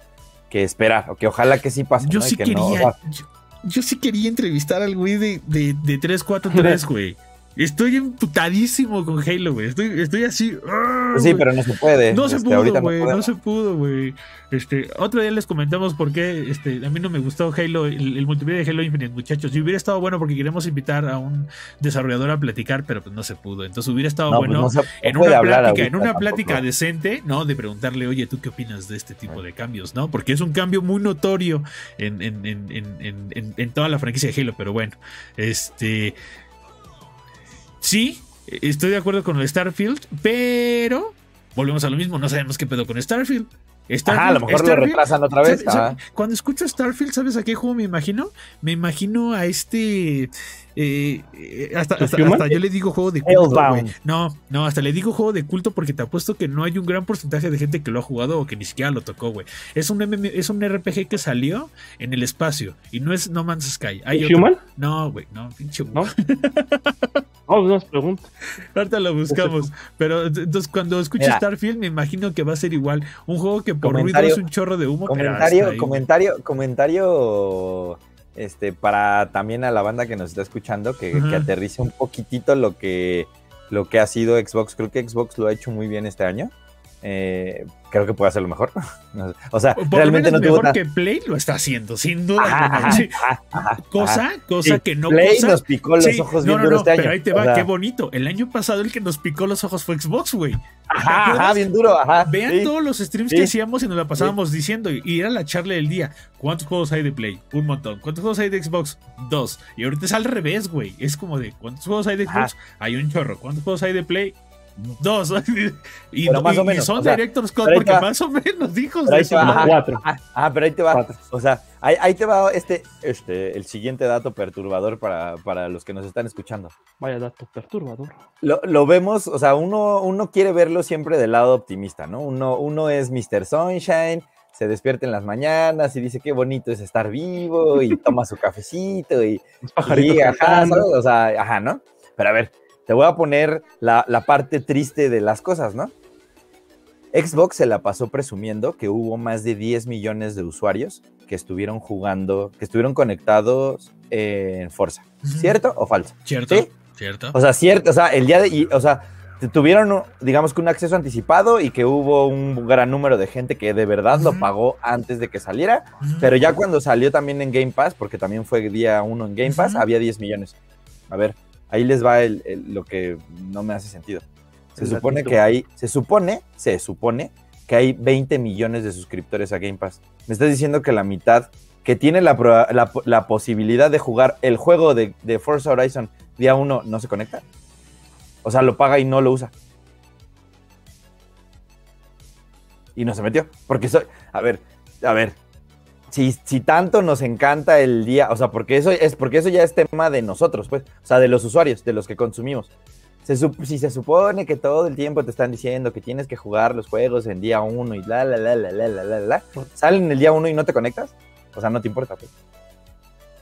[SPEAKER 3] que esperar, o que ojalá que sí pase,
[SPEAKER 2] Yo
[SPEAKER 3] ¿no? Y
[SPEAKER 2] sí
[SPEAKER 3] que
[SPEAKER 2] quería.
[SPEAKER 3] no, o sea,
[SPEAKER 2] yo, yo sí quería entrevistar al güey de, de, de 343, *laughs* güey. Estoy emputadísimo con Halo, güey. Estoy, estoy así. ¡ah,
[SPEAKER 3] pues sí, pero no se puede.
[SPEAKER 2] No se
[SPEAKER 3] este,
[SPEAKER 2] pudo, güey. No, se pudo, güey. Este, otro día les comentamos por qué este, a mí no me gustó Halo, el, el multiplayer de Halo Infinite, muchachos. Y hubiera estado bueno porque queremos invitar a un desarrollador a platicar, pero pues no se pudo. Entonces hubiera estado
[SPEAKER 3] No, pues
[SPEAKER 2] bueno
[SPEAKER 3] no se-
[SPEAKER 2] en una plática, en
[SPEAKER 3] ahorita
[SPEAKER 2] una
[SPEAKER 3] tampoco.
[SPEAKER 2] plática decente, ¿no? De preguntarle, oye, ¿tú qué opinas de este tipo de cambios, no? Porque es un cambio muy notorio en, en- en- en- en- en- en toda la franquicia de Halo, pero bueno, este. Sí, estoy de acuerdo con el Starfield, pero volvemos a lo mismo, no sabemos qué pedo con Starfield.
[SPEAKER 3] Ajá, a lo mejor lo
[SPEAKER 2] Starfield-
[SPEAKER 3] retrasan otra vez.
[SPEAKER 2] ¿sabe- sabe-
[SPEAKER 3] ajá.
[SPEAKER 2] Cuando escucho Starfield, ¿sabes a qué juego me imagino? Me imagino a este. Eh, eh, hasta, hasta- hasta yo le digo juego de culto. No, no, hasta le digo juego de culto porque te apuesto que no hay un gran porcentaje de gente que lo ha jugado o que ni siquiera lo tocó, güey. Es un MM es un RPG que salió en el espacio y no es No Man's Sky. Hay otro.
[SPEAKER 1] ¿Human?
[SPEAKER 2] No, güey, no, pinche.
[SPEAKER 1] ¿No? *laughs* No, no nos pregunta.
[SPEAKER 2] Ahorita lo buscamos. Pero ent- entonces cuando escucho
[SPEAKER 3] Mira.
[SPEAKER 2] Starfield me imagino que va a ser igual. Un juego que por ruido es un chorro de humo. pero
[SPEAKER 3] Comentario, comentario, comentario, este, para también a la banda que nos está escuchando, que,
[SPEAKER 2] Ajá.
[SPEAKER 3] que aterrice un poquitito lo que, lo que ha sido Xbox. Creo que Xbox lo ha hecho muy bien este año. Eh, creo que puede hacerlo mejor. *laughs* No o sea,
[SPEAKER 2] Por lo
[SPEAKER 3] realmente no
[SPEAKER 2] menos
[SPEAKER 3] tuvo
[SPEAKER 2] mejor que Play lo está haciendo, sin duda.
[SPEAKER 3] Ajá,
[SPEAKER 2] Sí.
[SPEAKER 3] ajá,
[SPEAKER 2] cosa,
[SPEAKER 3] ajá.
[SPEAKER 2] cosa
[SPEAKER 3] Sí,
[SPEAKER 2] que no
[SPEAKER 3] Play
[SPEAKER 2] cosa.
[SPEAKER 3] nos picó los
[SPEAKER 2] Sí,
[SPEAKER 3] ojos
[SPEAKER 2] no,
[SPEAKER 3] bien
[SPEAKER 2] no,
[SPEAKER 3] duro
[SPEAKER 2] no,
[SPEAKER 3] este año.
[SPEAKER 2] pero ahí te
[SPEAKER 3] O
[SPEAKER 2] va,
[SPEAKER 3] sea,
[SPEAKER 2] qué bonito. El año pasado el que nos picó los ojos fue Xbox, güey.
[SPEAKER 3] Ajá, bien duro, ajá.
[SPEAKER 2] Vean todos los streams que hacíamos y nos la pasábamos diciendo, y era la charla del día. ¿Cuántos juegos hay de Play? Un montón. ¿Cuántos juegos hay de Xbox? Dos. Y ahorita es al revés, güey. Es como de, ¿cuántos juegos hay de Xbox? Hay un chorro. ¿Cuántos juegos hay de Play? Dos. y,
[SPEAKER 3] Pero más
[SPEAKER 2] y-
[SPEAKER 3] o
[SPEAKER 2] y
[SPEAKER 3] menos,
[SPEAKER 2] son
[SPEAKER 3] o sea, pero ahí
[SPEAKER 2] porque más o menos dijo.
[SPEAKER 1] Cuatro.
[SPEAKER 3] Ah, ah, pero ahí te va.
[SPEAKER 1] Cuatro.
[SPEAKER 3] O sea, ahí, ahí te va este, este, el siguiente dato perturbador para, para los que nos están escuchando.
[SPEAKER 1] Vaya dato perturbador.
[SPEAKER 3] Lo, lo vemos, o sea, uno, uno quiere verlo siempre del lado optimista, ¿no? Uno, uno es Mr. Sunshine, se despierta en las mañanas y dice qué bonito es estar vivo y toma su cafecito y, *laughs* y, ajá. ¿sabes? O sea, ajá, ¿no? Pero a ver, te voy a poner la, la parte triste de las cosas, ¿no? Xbox se la pasó presumiendo que hubo más de 10 millones de usuarios que estuvieron jugando, que estuvieron conectados en Forza. ¿Cierto o falso?
[SPEAKER 2] ¿Cierto?
[SPEAKER 3] ¿Sí?
[SPEAKER 2] ¿Cierto?
[SPEAKER 3] O sea, cierto, o sea, el día de, y, o sea, tuvieron, digamos que un acceso anticipado y que hubo un gran número de gente que de verdad lo pagó antes de que saliera, pero ya cuando salió también en Game Pass, porque también fue día uno en Game Pass, había 10 millones. A ver, ahí les va el- el- lo que no me hace sentido. Se supone que hay, se supone, se supone que hay 20 millones de suscriptores a Game Pass. Me estás diciendo que la mitad que tiene la, proba- la, la posibilidad de jugar el juego de, de Forza Horizon día uno no se conecta. O sea, lo paga y no lo usa. Y no se metió. Porque soy. A ver, a ver. Si, si tanto nos encanta el día, o sea, porque eso es porque eso ya es tema de nosotros, pues, o sea, de los usuarios, de los que consumimos. Se si se supone que todo el tiempo te están diciendo que tienes que jugar los juegos en día uno y la la la la la la la la, salen el día uno y no te conectas, o sea, no te importa. pues.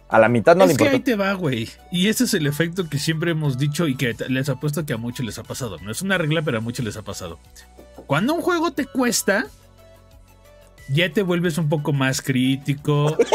[SPEAKER 3] A la mitad no le
[SPEAKER 2] es que
[SPEAKER 3] importa.
[SPEAKER 2] ahí te va, güey. Y ese es el efecto que siempre hemos dicho y que les apuesto que a muchos les ha pasado. No es una regla, pero a muchos les ha pasado. Cuando un juego te cuesta, ya te vuelves un poco más crítico. *laughs*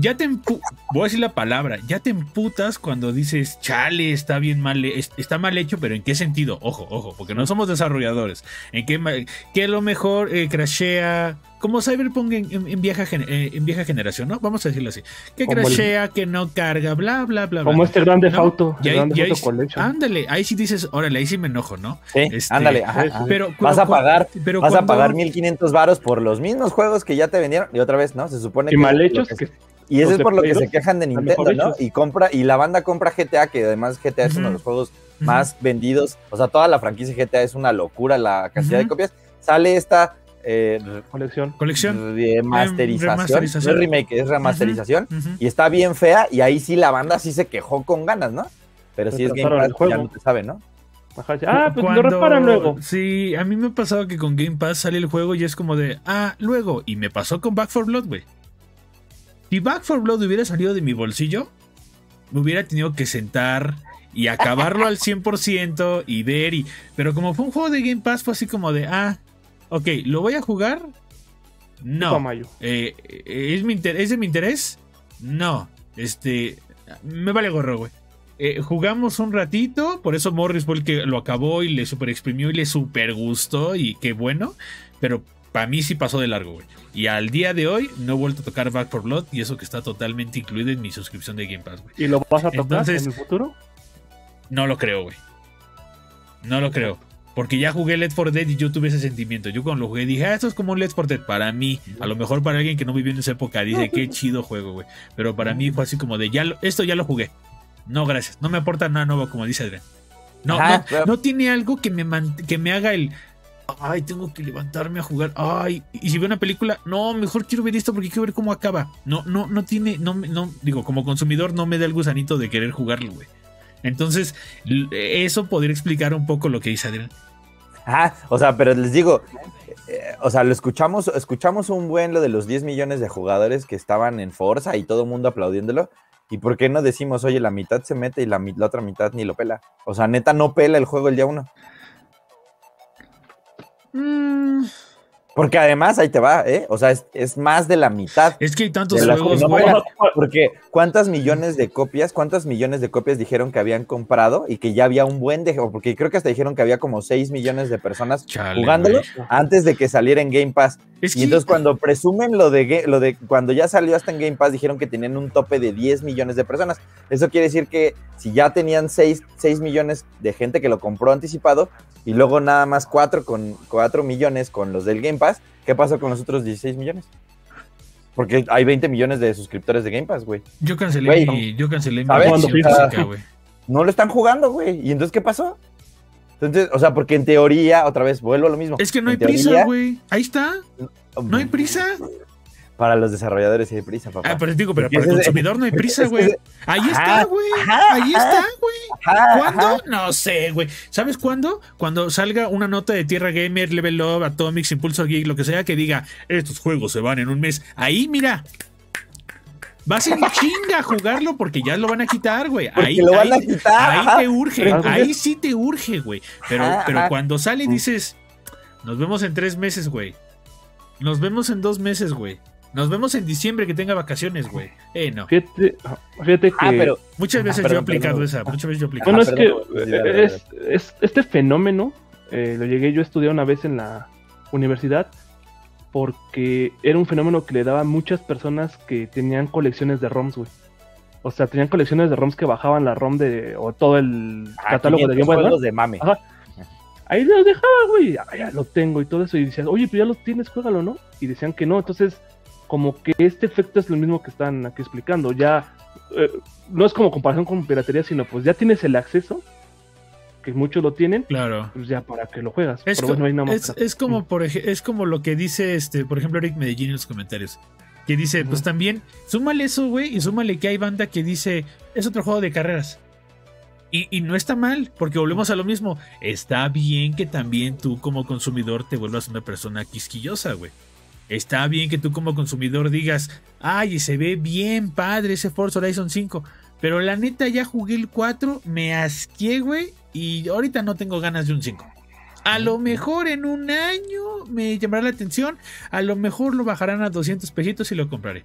[SPEAKER 2] Ya te voy a decir la palabra, ya te emputas cuando dices, chale, está bien mal, está mal hecho, pero ¿en qué sentido? Ojo, ojo, porque no somos desarrolladores. ¿En qué, que a lo mejor eh, crashea, como Cyberpunk en, en- en vieja, gen- eh, en vieja generación, ¿no? Vamos a decirlo así. Que
[SPEAKER 1] Como el-
[SPEAKER 2] crashea, que no carga, bla, bla, bla, bla.
[SPEAKER 1] Como este grande
[SPEAKER 2] ¿No?
[SPEAKER 1] auto.
[SPEAKER 2] Y ahí-
[SPEAKER 1] Grande
[SPEAKER 2] y ahí-
[SPEAKER 1] Auto Collection.
[SPEAKER 2] Ándale, ahí sí dices, órale, ahí sí me enojo, ¿no?
[SPEAKER 3] Sí,
[SPEAKER 2] este,
[SPEAKER 3] ándale, ajá.
[SPEAKER 2] Pero,
[SPEAKER 3] Vas a pagar,
[SPEAKER 2] pero
[SPEAKER 3] vas a pagar 1500 varos por los mismos juegos que ya te vendieron y otra vez, ¿no? Se supone
[SPEAKER 1] Y
[SPEAKER 3] que
[SPEAKER 1] mal
[SPEAKER 3] lo
[SPEAKER 1] hechos.
[SPEAKER 3] que-
[SPEAKER 1] que-
[SPEAKER 3] y eso es por lo que se quejan de Nintendo, ¿no? Y compra y la banda compra GTA, que además GTA es uno de los juegos más vendidos, o sea, toda la franquicia GTA es una locura la cantidad de copias. Sale esta eh,
[SPEAKER 1] Colección.
[SPEAKER 2] Colección.
[SPEAKER 3] remasterización,
[SPEAKER 2] remasterización.
[SPEAKER 3] no es remake, es remasterización y está bien fea y ahí sí la banda sí se quejó con ganas, ¿no? Pero si es Game Pass,
[SPEAKER 1] el
[SPEAKER 3] ya
[SPEAKER 1] juego.
[SPEAKER 3] no te sabe, ¿no?
[SPEAKER 1] Ah, pues
[SPEAKER 2] Cuando-
[SPEAKER 1] lo reparan luego.
[SPEAKER 2] Sí, a mí me ha pasado que con Game Pass sale el juego y es como de, ah, luego. Y me pasó con Back 4 Blood, güey. Si Back 4 Blood hubiera salido de mi bolsillo, me hubiera tenido que sentar y acabarlo al 100% y ver. y Pero como fue un juego de Game Pass, fue así como de, ah, ok, ¿lo voy a jugar? No. Eh, ¿es, mi inter- ¿Es de mi interés? No. Este. Me vale gorro, güey. Eh, jugamos un ratito, por eso Morris fue el que lo acabó y le super exprimió y le super gustó y qué bueno. Pero para mí sí pasó de largo, güey. Y al día de hoy no he vuelto a tocar Back 4 Blood y eso que está totalmente incluido en mi suscripción de Game Pass, güey.
[SPEAKER 1] ¿Y lo vas a tocar
[SPEAKER 2] Entonces-
[SPEAKER 1] en el futuro?
[SPEAKER 2] No lo creo, güey. No lo creo. Porque ya jugué Let's for Dead y yo tuve ese sentimiento. Yo cuando lo jugué dije, ah, esto es como un Let's for Dead. Para mí, a lo mejor para alguien que no vivió en esa época, dice, qué *laughs* chido juego, güey. Pero para mí fue así como de, ya lo- esto ya lo jugué. No, gracias. No me aporta nada nuevo, como dice Adrián. No, no,
[SPEAKER 3] pero-
[SPEAKER 2] no tiene algo que me, man- que me haga el, ay, tengo que levantarme a jugar, ay, y si veo una película, no, mejor quiero ver esto porque quiero ver cómo acaba. No, no, no tiene, no, no, digo, como consumidor no me da el gusanito de querer jugarlo, güey. Entonces, eso podría explicar un poco lo que dice Adrián.
[SPEAKER 3] O sea, pero les digo, eh, o sea, lo escuchamos, escuchamos un buen lo de los 10 millones de jugadores que estaban en Forza y todo el mundo aplaudiéndolo. ¿Y por qué no decimos, oye, la mitad se mete y la, la otra mitad ni lo pela? O sea, neta no pela el juego el día uno.
[SPEAKER 2] Mm,
[SPEAKER 3] Porque además, ahí te va, ¿eh? O sea, es, es más de la mitad.
[SPEAKER 2] es que hay tantos juegos, güey.
[SPEAKER 3] Porque ¿cuántas millones de copias, cuántas millones de copias dijeron que habían comprado y que ya había un buen de... Porque creo que hasta dijeron que había como 6 millones de personas
[SPEAKER 2] Chale,
[SPEAKER 3] jugándolo antes de que saliera en Game Pass.
[SPEAKER 2] Es
[SPEAKER 3] Y
[SPEAKER 2] que,
[SPEAKER 3] entonces cuando presumen lo de, Ga- lo de cuando ya salió hasta en Game Pass, dijeron que tenían un tope de 10 millones de personas. Eso quiere decir que si ya tenían 6, 6 millones de gente que lo compró anticipado y luego nada más 4, con, 4 millones con los del Game Pass, ¿qué pasó con los otros 16 millones? Porque hay 20 millones de suscriptores de Game Pass, güey.
[SPEAKER 2] yo cancelé
[SPEAKER 3] Güey,
[SPEAKER 2] mi, yo cancelé mi güey.
[SPEAKER 3] No lo están jugando, güey. ¿Y entonces qué pasó? Entonces, o sea, porque en teoría, otra vez, vuelvo a lo mismo.
[SPEAKER 2] Es que no hay
[SPEAKER 3] teoría,
[SPEAKER 2] prisa, güey. Ahí está. No hay prisa.
[SPEAKER 3] Para los desarrolladores hay prisa, papá.
[SPEAKER 2] Ah, pero digo, pero para el consumidor no hay prisa, güey. Ahí está, güey. Ahí está, güey. ¿Cuándo? No sé, güey. ¿Sabes cuándo? Cuando salga una nota de Tierra Gamer, Level Up, Atomics, Impulso Geek, lo que sea, que diga, estos juegos se van en un mes. Ahí, mira. Vas en chinga a jugarlo porque ya lo van a quitar, güey. Ahí,
[SPEAKER 3] lo van
[SPEAKER 2] ahí-
[SPEAKER 3] a quitar.
[SPEAKER 2] ahí
[SPEAKER 3] ajá.
[SPEAKER 2] te urge. Ahí sí te urge, güey. Pero,
[SPEAKER 3] Ajá,
[SPEAKER 2] pero
[SPEAKER 3] ajá.
[SPEAKER 2] cuando sale dices, nos vemos en tres meses, güey. Nos vemos en dos meses, güey. Nos vemos en diciembre que tenga vacaciones, güey. Eh, no.
[SPEAKER 1] Fíjate, fíjate que.
[SPEAKER 3] Ah, pero
[SPEAKER 2] Muchas veces
[SPEAKER 3] perdón,
[SPEAKER 2] yo he aplicado
[SPEAKER 3] perdón.
[SPEAKER 2] esa. Muchas veces yo he aplicado
[SPEAKER 1] Bueno,
[SPEAKER 3] Ah,
[SPEAKER 1] es
[SPEAKER 3] perdón,
[SPEAKER 1] que es- este fenómeno eh, lo llegué yo a estudiar una vez en la universidad porque era un fenómeno que le daba a muchas personas que tenían colecciones de ROMs, güey. O sea, tenían colecciones de ROMs que bajaban la ROM de o todo el
[SPEAKER 3] Ah,
[SPEAKER 1] catálogo de
[SPEAKER 3] 500
[SPEAKER 1] Game Boy
[SPEAKER 3] de mame.
[SPEAKER 1] Ajá. Ahí los dejaba, güey. Ah, ya lo tengo y todo eso. Y decías, oye, pero ya lo tienes, juégalo, ¿no? Y decían que no. Entonces, como que este efecto es lo mismo que están aquí explicando. Ya eh, no es como comparación con piratería, sino pues ya tienes el acceso, que muchos lo tienen,
[SPEAKER 2] Claro.
[SPEAKER 1] pues ya para que lo juegas.
[SPEAKER 2] Es,
[SPEAKER 1] Pero
[SPEAKER 2] co-
[SPEAKER 1] bueno, hay nada más.
[SPEAKER 2] es, como por es como lo que dice este, por ejemplo, Eric Medellín en los comentarios. Que dice, pues también, súmale eso, güey, y súmale que hay banda que dice, es otro juego de carreras. Y, y no está mal, porque volvemos a lo mismo. Está bien que también tú como consumidor te vuelvas una persona quisquillosa, güey. Está bien que tú como consumidor digas, ay, se ve bien padre ese Forza Horizon 5. Pero la neta ya jugué el 4, me asqué, güey, y ahorita no tengo ganas de un 5. A lo mejor en un año me llamará la atención, a lo mejor lo bajarán a 200 pesitos y lo compraré.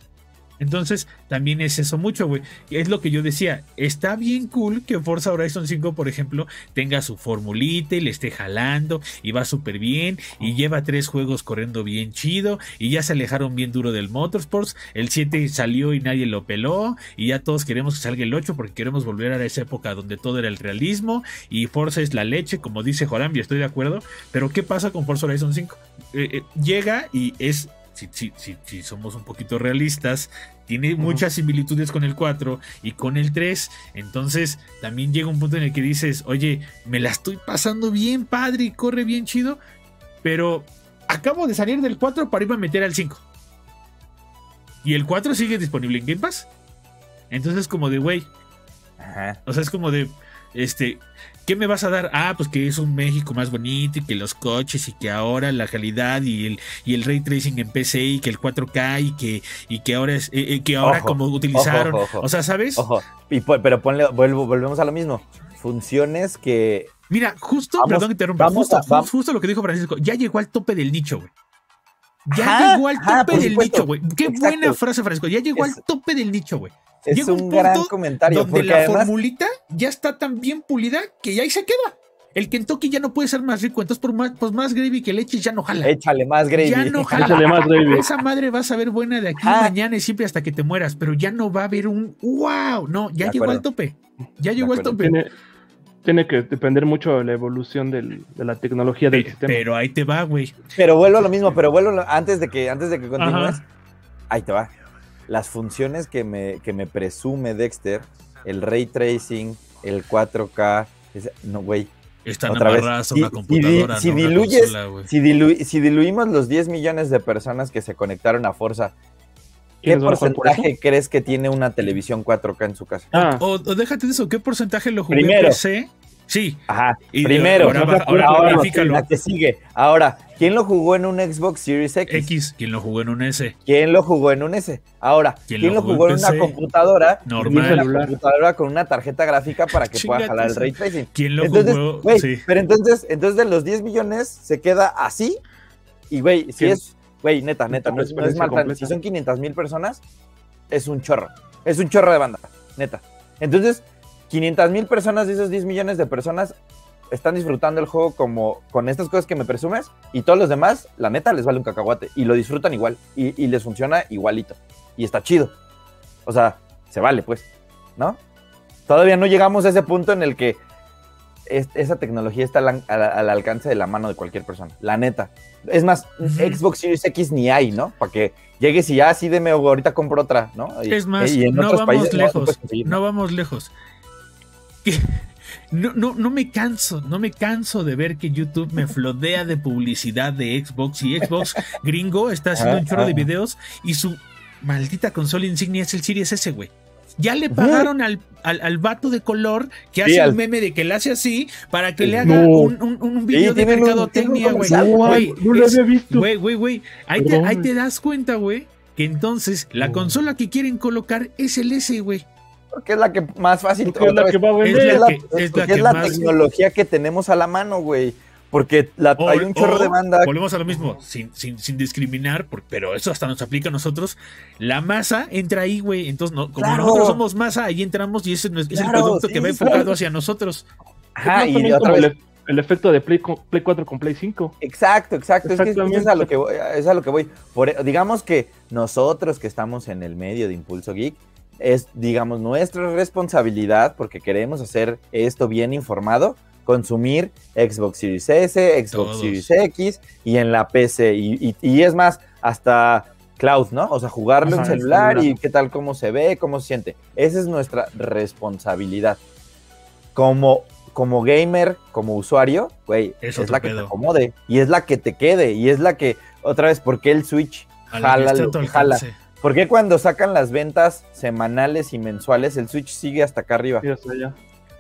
[SPEAKER 2] Entonces, también es eso mucho, güey. Es lo que yo decía. Está bien cool que Forza Horizon 5, por ejemplo, tenga su formulita y le esté jalando y va súper bien y lleva tres juegos corriendo bien chido y ya se alejaron bien duro del Motorsports. El 7 salió y nadie lo peló y ya todos queremos que salga el 8 porque queremos volver a esa época donde todo era el realismo y Forza es la leche, como dice Joram, y estoy de acuerdo. Pero ¿qué pasa con Forza Horizon 5? Eh, eh, llega y es si, si, si, si somos un poquito realistas, tiene muchas similitudes con el 4 y con el 3. Entonces también llega un punto en el que dices, oye, me la estoy pasando bien, padre, y corre bien chido, pero acabo de salir del 4 para irme a meter al 5. Y el 4 sigue disponible en Game Pass. Entonces como de, güey, o sea, es como de, este, ¿qué me vas a dar? Ah, pues que es un México más bonito y que los coches y que ahora la calidad y el, y el ray tracing en PC y que el 4K y que, y que ahora es, eh, eh, que ahora
[SPEAKER 3] Ojo,
[SPEAKER 2] como utilizaron,
[SPEAKER 3] ojo, ojo.
[SPEAKER 2] o sea, ¿sabes?
[SPEAKER 3] Y po- pero ponle, vuelvo, volvemos a lo mismo. Funciones que.
[SPEAKER 2] Mira, justo,
[SPEAKER 3] Vamos-
[SPEAKER 2] perdón que te interrumpa,
[SPEAKER 3] vamos
[SPEAKER 2] justo,
[SPEAKER 3] a-
[SPEAKER 2] justo lo que dijo Francisco, ya llegó al tope del nicho, güey. Ya
[SPEAKER 3] Ajá,
[SPEAKER 2] llegó al tope del
[SPEAKER 3] supuesto.
[SPEAKER 2] nicho, güey. Qué
[SPEAKER 3] Exacto.
[SPEAKER 2] buena frase, Francisco. Ya llegó
[SPEAKER 3] Es-
[SPEAKER 2] al tope del nicho, güey.
[SPEAKER 3] Es
[SPEAKER 2] Llega un
[SPEAKER 3] un gran
[SPEAKER 2] punto
[SPEAKER 3] comentario.
[SPEAKER 2] donde
[SPEAKER 3] Porque
[SPEAKER 2] la
[SPEAKER 3] además.
[SPEAKER 2] formulita ya está tan bien pulida que ya ahí se queda. El Kentucky ya no puede ser más rico, entonces por más, pues más gravy que leche ya no jala.
[SPEAKER 3] Échale más gravy.
[SPEAKER 2] Ya no jala.
[SPEAKER 1] Échale más, David.
[SPEAKER 2] Esa madre va a saber buena de aquí
[SPEAKER 3] Ah.
[SPEAKER 2] mañana y siempre hasta que te mueras, pero ya no va a haber un wow. No, ya
[SPEAKER 3] De
[SPEAKER 2] llegó al tope. Ya llegó al tope.
[SPEAKER 1] Tiene, tiene que depender mucho de la evolución del- de la tecnología del
[SPEAKER 2] Pe-
[SPEAKER 1] sistema.
[SPEAKER 2] Pero ahí te va, güey.
[SPEAKER 3] Pero vuelvo a lo mismo, pero vuelvo a lo- antes de que antes de que continúes.
[SPEAKER 2] Ajá.
[SPEAKER 3] Ahí te va. Las funciones que me, que me presume Dexter, el ray tracing, el 4K, es- no, güey.
[SPEAKER 2] Están
[SPEAKER 3] Otra vez,
[SPEAKER 2] amarradas a
[SPEAKER 3] si-
[SPEAKER 2] una
[SPEAKER 3] si
[SPEAKER 2] computadora,
[SPEAKER 3] si
[SPEAKER 2] no una
[SPEAKER 3] diluyes-
[SPEAKER 2] consola.
[SPEAKER 3] Si, dilu- si diluimos los 10 millones de personas que se conectaron a Forza, ¿qué porcentaje crees que tiene una televisión 4K en su casa?
[SPEAKER 1] Ah,
[SPEAKER 2] O, o déjate de eso, ¿qué porcentaje lo jugué
[SPEAKER 3] Primero.
[SPEAKER 2] en PC? Sí.
[SPEAKER 3] Ajá,
[SPEAKER 2] Y
[SPEAKER 3] primero.
[SPEAKER 2] ahora ahora
[SPEAKER 3] Ahora, la que sigue. Ahora, ¿quién lo jugó en un Xbox Series X?
[SPEAKER 2] X, quien lo jugó en un S.
[SPEAKER 3] ¿Quién lo jugó en un S? Ahora,
[SPEAKER 2] ¿Quién
[SPEAKER 3] ¿quién,
[SPEAKER 2] lo jugó
[SPEAKER 3] jugó
[SPEAKER 2] en
[SPEAKER 3] en una computadora?
[SPEAKER 2] Normal.
[SPEAKER 3] Una computadora con una tarjeta gráfica para que pueda jalar el ray tracing.
[SPEAKER 2] ¿Quién lo
[SPEAKER 3] Entonces,
[SPEAKER 2] jugó? Sí.
[SPEAKER 3] pero entonces, entonces de los 10 millones se queda así. Y güey, si es, güey, neta, neta, no es, no es
[SPEAKER 1] Experiencia
[SPEAKER 3] mal plan. Si son 500 mil personas, es un chorro. Es un chorro de banda, neta. Entonces, 500 mil personas de esos 10 millones de personas están disfrutando el juego como con estas cosas que me presumes y todos los demás, la neta, les vale un cacahuate y lo disfrutan igual y, y les funciona igualito y está chido. O sea, se vale pues, ¿no? Todavía no llegamos a ese punto en el que es- esa tecnología está al, al- al alcance de la mano de cualquier persona, la neta. Es más. Xbox Series X ni hay, ¿no? Para que llegues y ya así deme ahorita compro otra, ¿no? Y-
[SPEAKER 2] Es más,
[SPEAKER 3] y en
[SPEAKER 2] no
[SPEAKER 3] otros
[SPEAKER 2] vamos
[SPEAKER 3] países no
[SPEAKER 2] lejos.
[SPEAKER 3] conseguir,
[SPEAKER 2] No vamos lejos. Que- *laughs* No, no, no me canso, no me canso de ver que YouTube me flodea de publicidad de Xbox y Xbox gringo está haciendo un chorro de
[SPEAKER 3] Ah.
[SPEAKER 2] videos y su maldita consola insignia es el Series S, güey. Ya le pagaron al, al, al vato de color que hace
[SPEAKER 3] Sí,
[SPEAKER 2] el
[SPEAKER 3] al-
[SPEAKER 2] meme de que le hace así para que le
[SPEAKER 1] No.
[SPEAKER 2] haga un, un, un video de
[SPEAKER 3] tienen un-
[SPEAKER 2] mercadotecnia, güey.
[SPEAKER 1] no, lo había visto.
[SPEAKER 2] Güey, güey, güey. Ahí te, ahí te das cuenta, güey, que entonces la
[SPEAKER 1] No.
[SPEAKER 2] consola que quieren colocar es el S, güey.
[SPEAKER 3] Porque es la que más fácil.
[SPEAKER 1] Porque es la
[SPEAKER 3] otra
[SPEAKER 1] que
[SPEAKER 3] vez,
[SPEAKER 1] va a
[SPEAKER 2] Es
[SPEAKER 3] porque
[SPEAKER 1] vender.
[SPEAKER 2] la
[SPEAKER 3] es la,
[SPEAKER 2] que- es
[SPEAKER 3] porque
[SPEAKER 2] la
[SPEAKER 3] es
[SPEAKER 2] que
[SPEAKER 3] la
[SPEAKER 2] más-
[SPEAKER 3] tecnología que tenemos a la mano, güey. Porque la-
[SPEAKER 2] O-
[SPEAKER 3] hay un chorro
[SPEAKER 2] o
[SPEAKER 3] de banda.
[SPEAKER 2] Volvemos a lo mismo, sin, sin, sin discriminar, por- pero eso hasta nos aplica a nosotros. La masa entra ahí, güey. Entonces, no, como
[SPEAKER 3] Claro.
[SPEAKER 2] nosotros somos masa, ahí entramos y ese es, el
[SPEAKER 3] Claro,
[SPEAKER 2] producto
[SPEAKER 3] sí,
[SPEAKER 2] que va
[SPEAKER 3] sí.
[SPEAKER 2] enfocado hacia nosotros.
[SPEAKER 3] Ajá, y otra vez.
[SPEAKER 1] el, el efecto de Play, Play 4 con Play 5.
[SPEAKER 3] Exacto, exacto. Es que es, a lo que voy. Es a lo que voy. Por, e, digamos que nosotros que estamos en el medio de Impulso Geek, es, digamos, nuestra responsabilidad, porque queremos hacer esto bien informado, consumir Xbox Series S, Xbox
[SPEAKER 2] Todos.
[SPEAKER 3] Series X y en la PC. Y, y- y es más, hasta cloud, ¿no? O sea, jugarlo en
[SPEAKER 1] Ajá, en
[SPEAKER 3] celular y qué tal, cómo se ve, cómo se siente. Esa es nuestra responsabilidad. Como, como gamer, como usuario, güey,
[SPEAKER 2] Es
[SPEAKER 3] es, la que te acomode y es la que te quede y es la que, otra vez, ¿por qué el Switch jala lo que jala? ¿Por qué cuando sacan las ventas semanales y mensuales el Switch sigue hasta acá arriba?
[SPEAKER 1] Sí.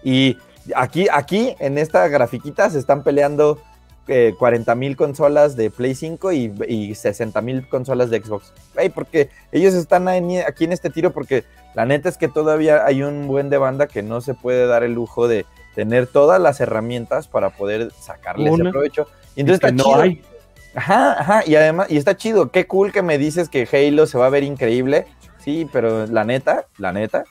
[SPEAKER 3] Y aquí, aquí en esta grafiquita se están peleando 40 mil consolas de Play 5 y, y 60 mil consolas de Xbox. Güey, porque ellos están aquí en este tiro porque la neta es que todavía hay un buen de banda que no se puede dar el lujo de tener todas las herramientas para poder sacarle ese provecho. Y entonces
[SPEAKER 1] que
[SPEAKER 3] está
[SPEAKER 1] no
[SPEAKER 3] chido.
[SPEAKER 1] hay.
[SPEAKER 3] Ajá, ajá, y además, y está chido, qué cool que me dices que Halo se va a ver increíble. Sí, pero la neta, la neta,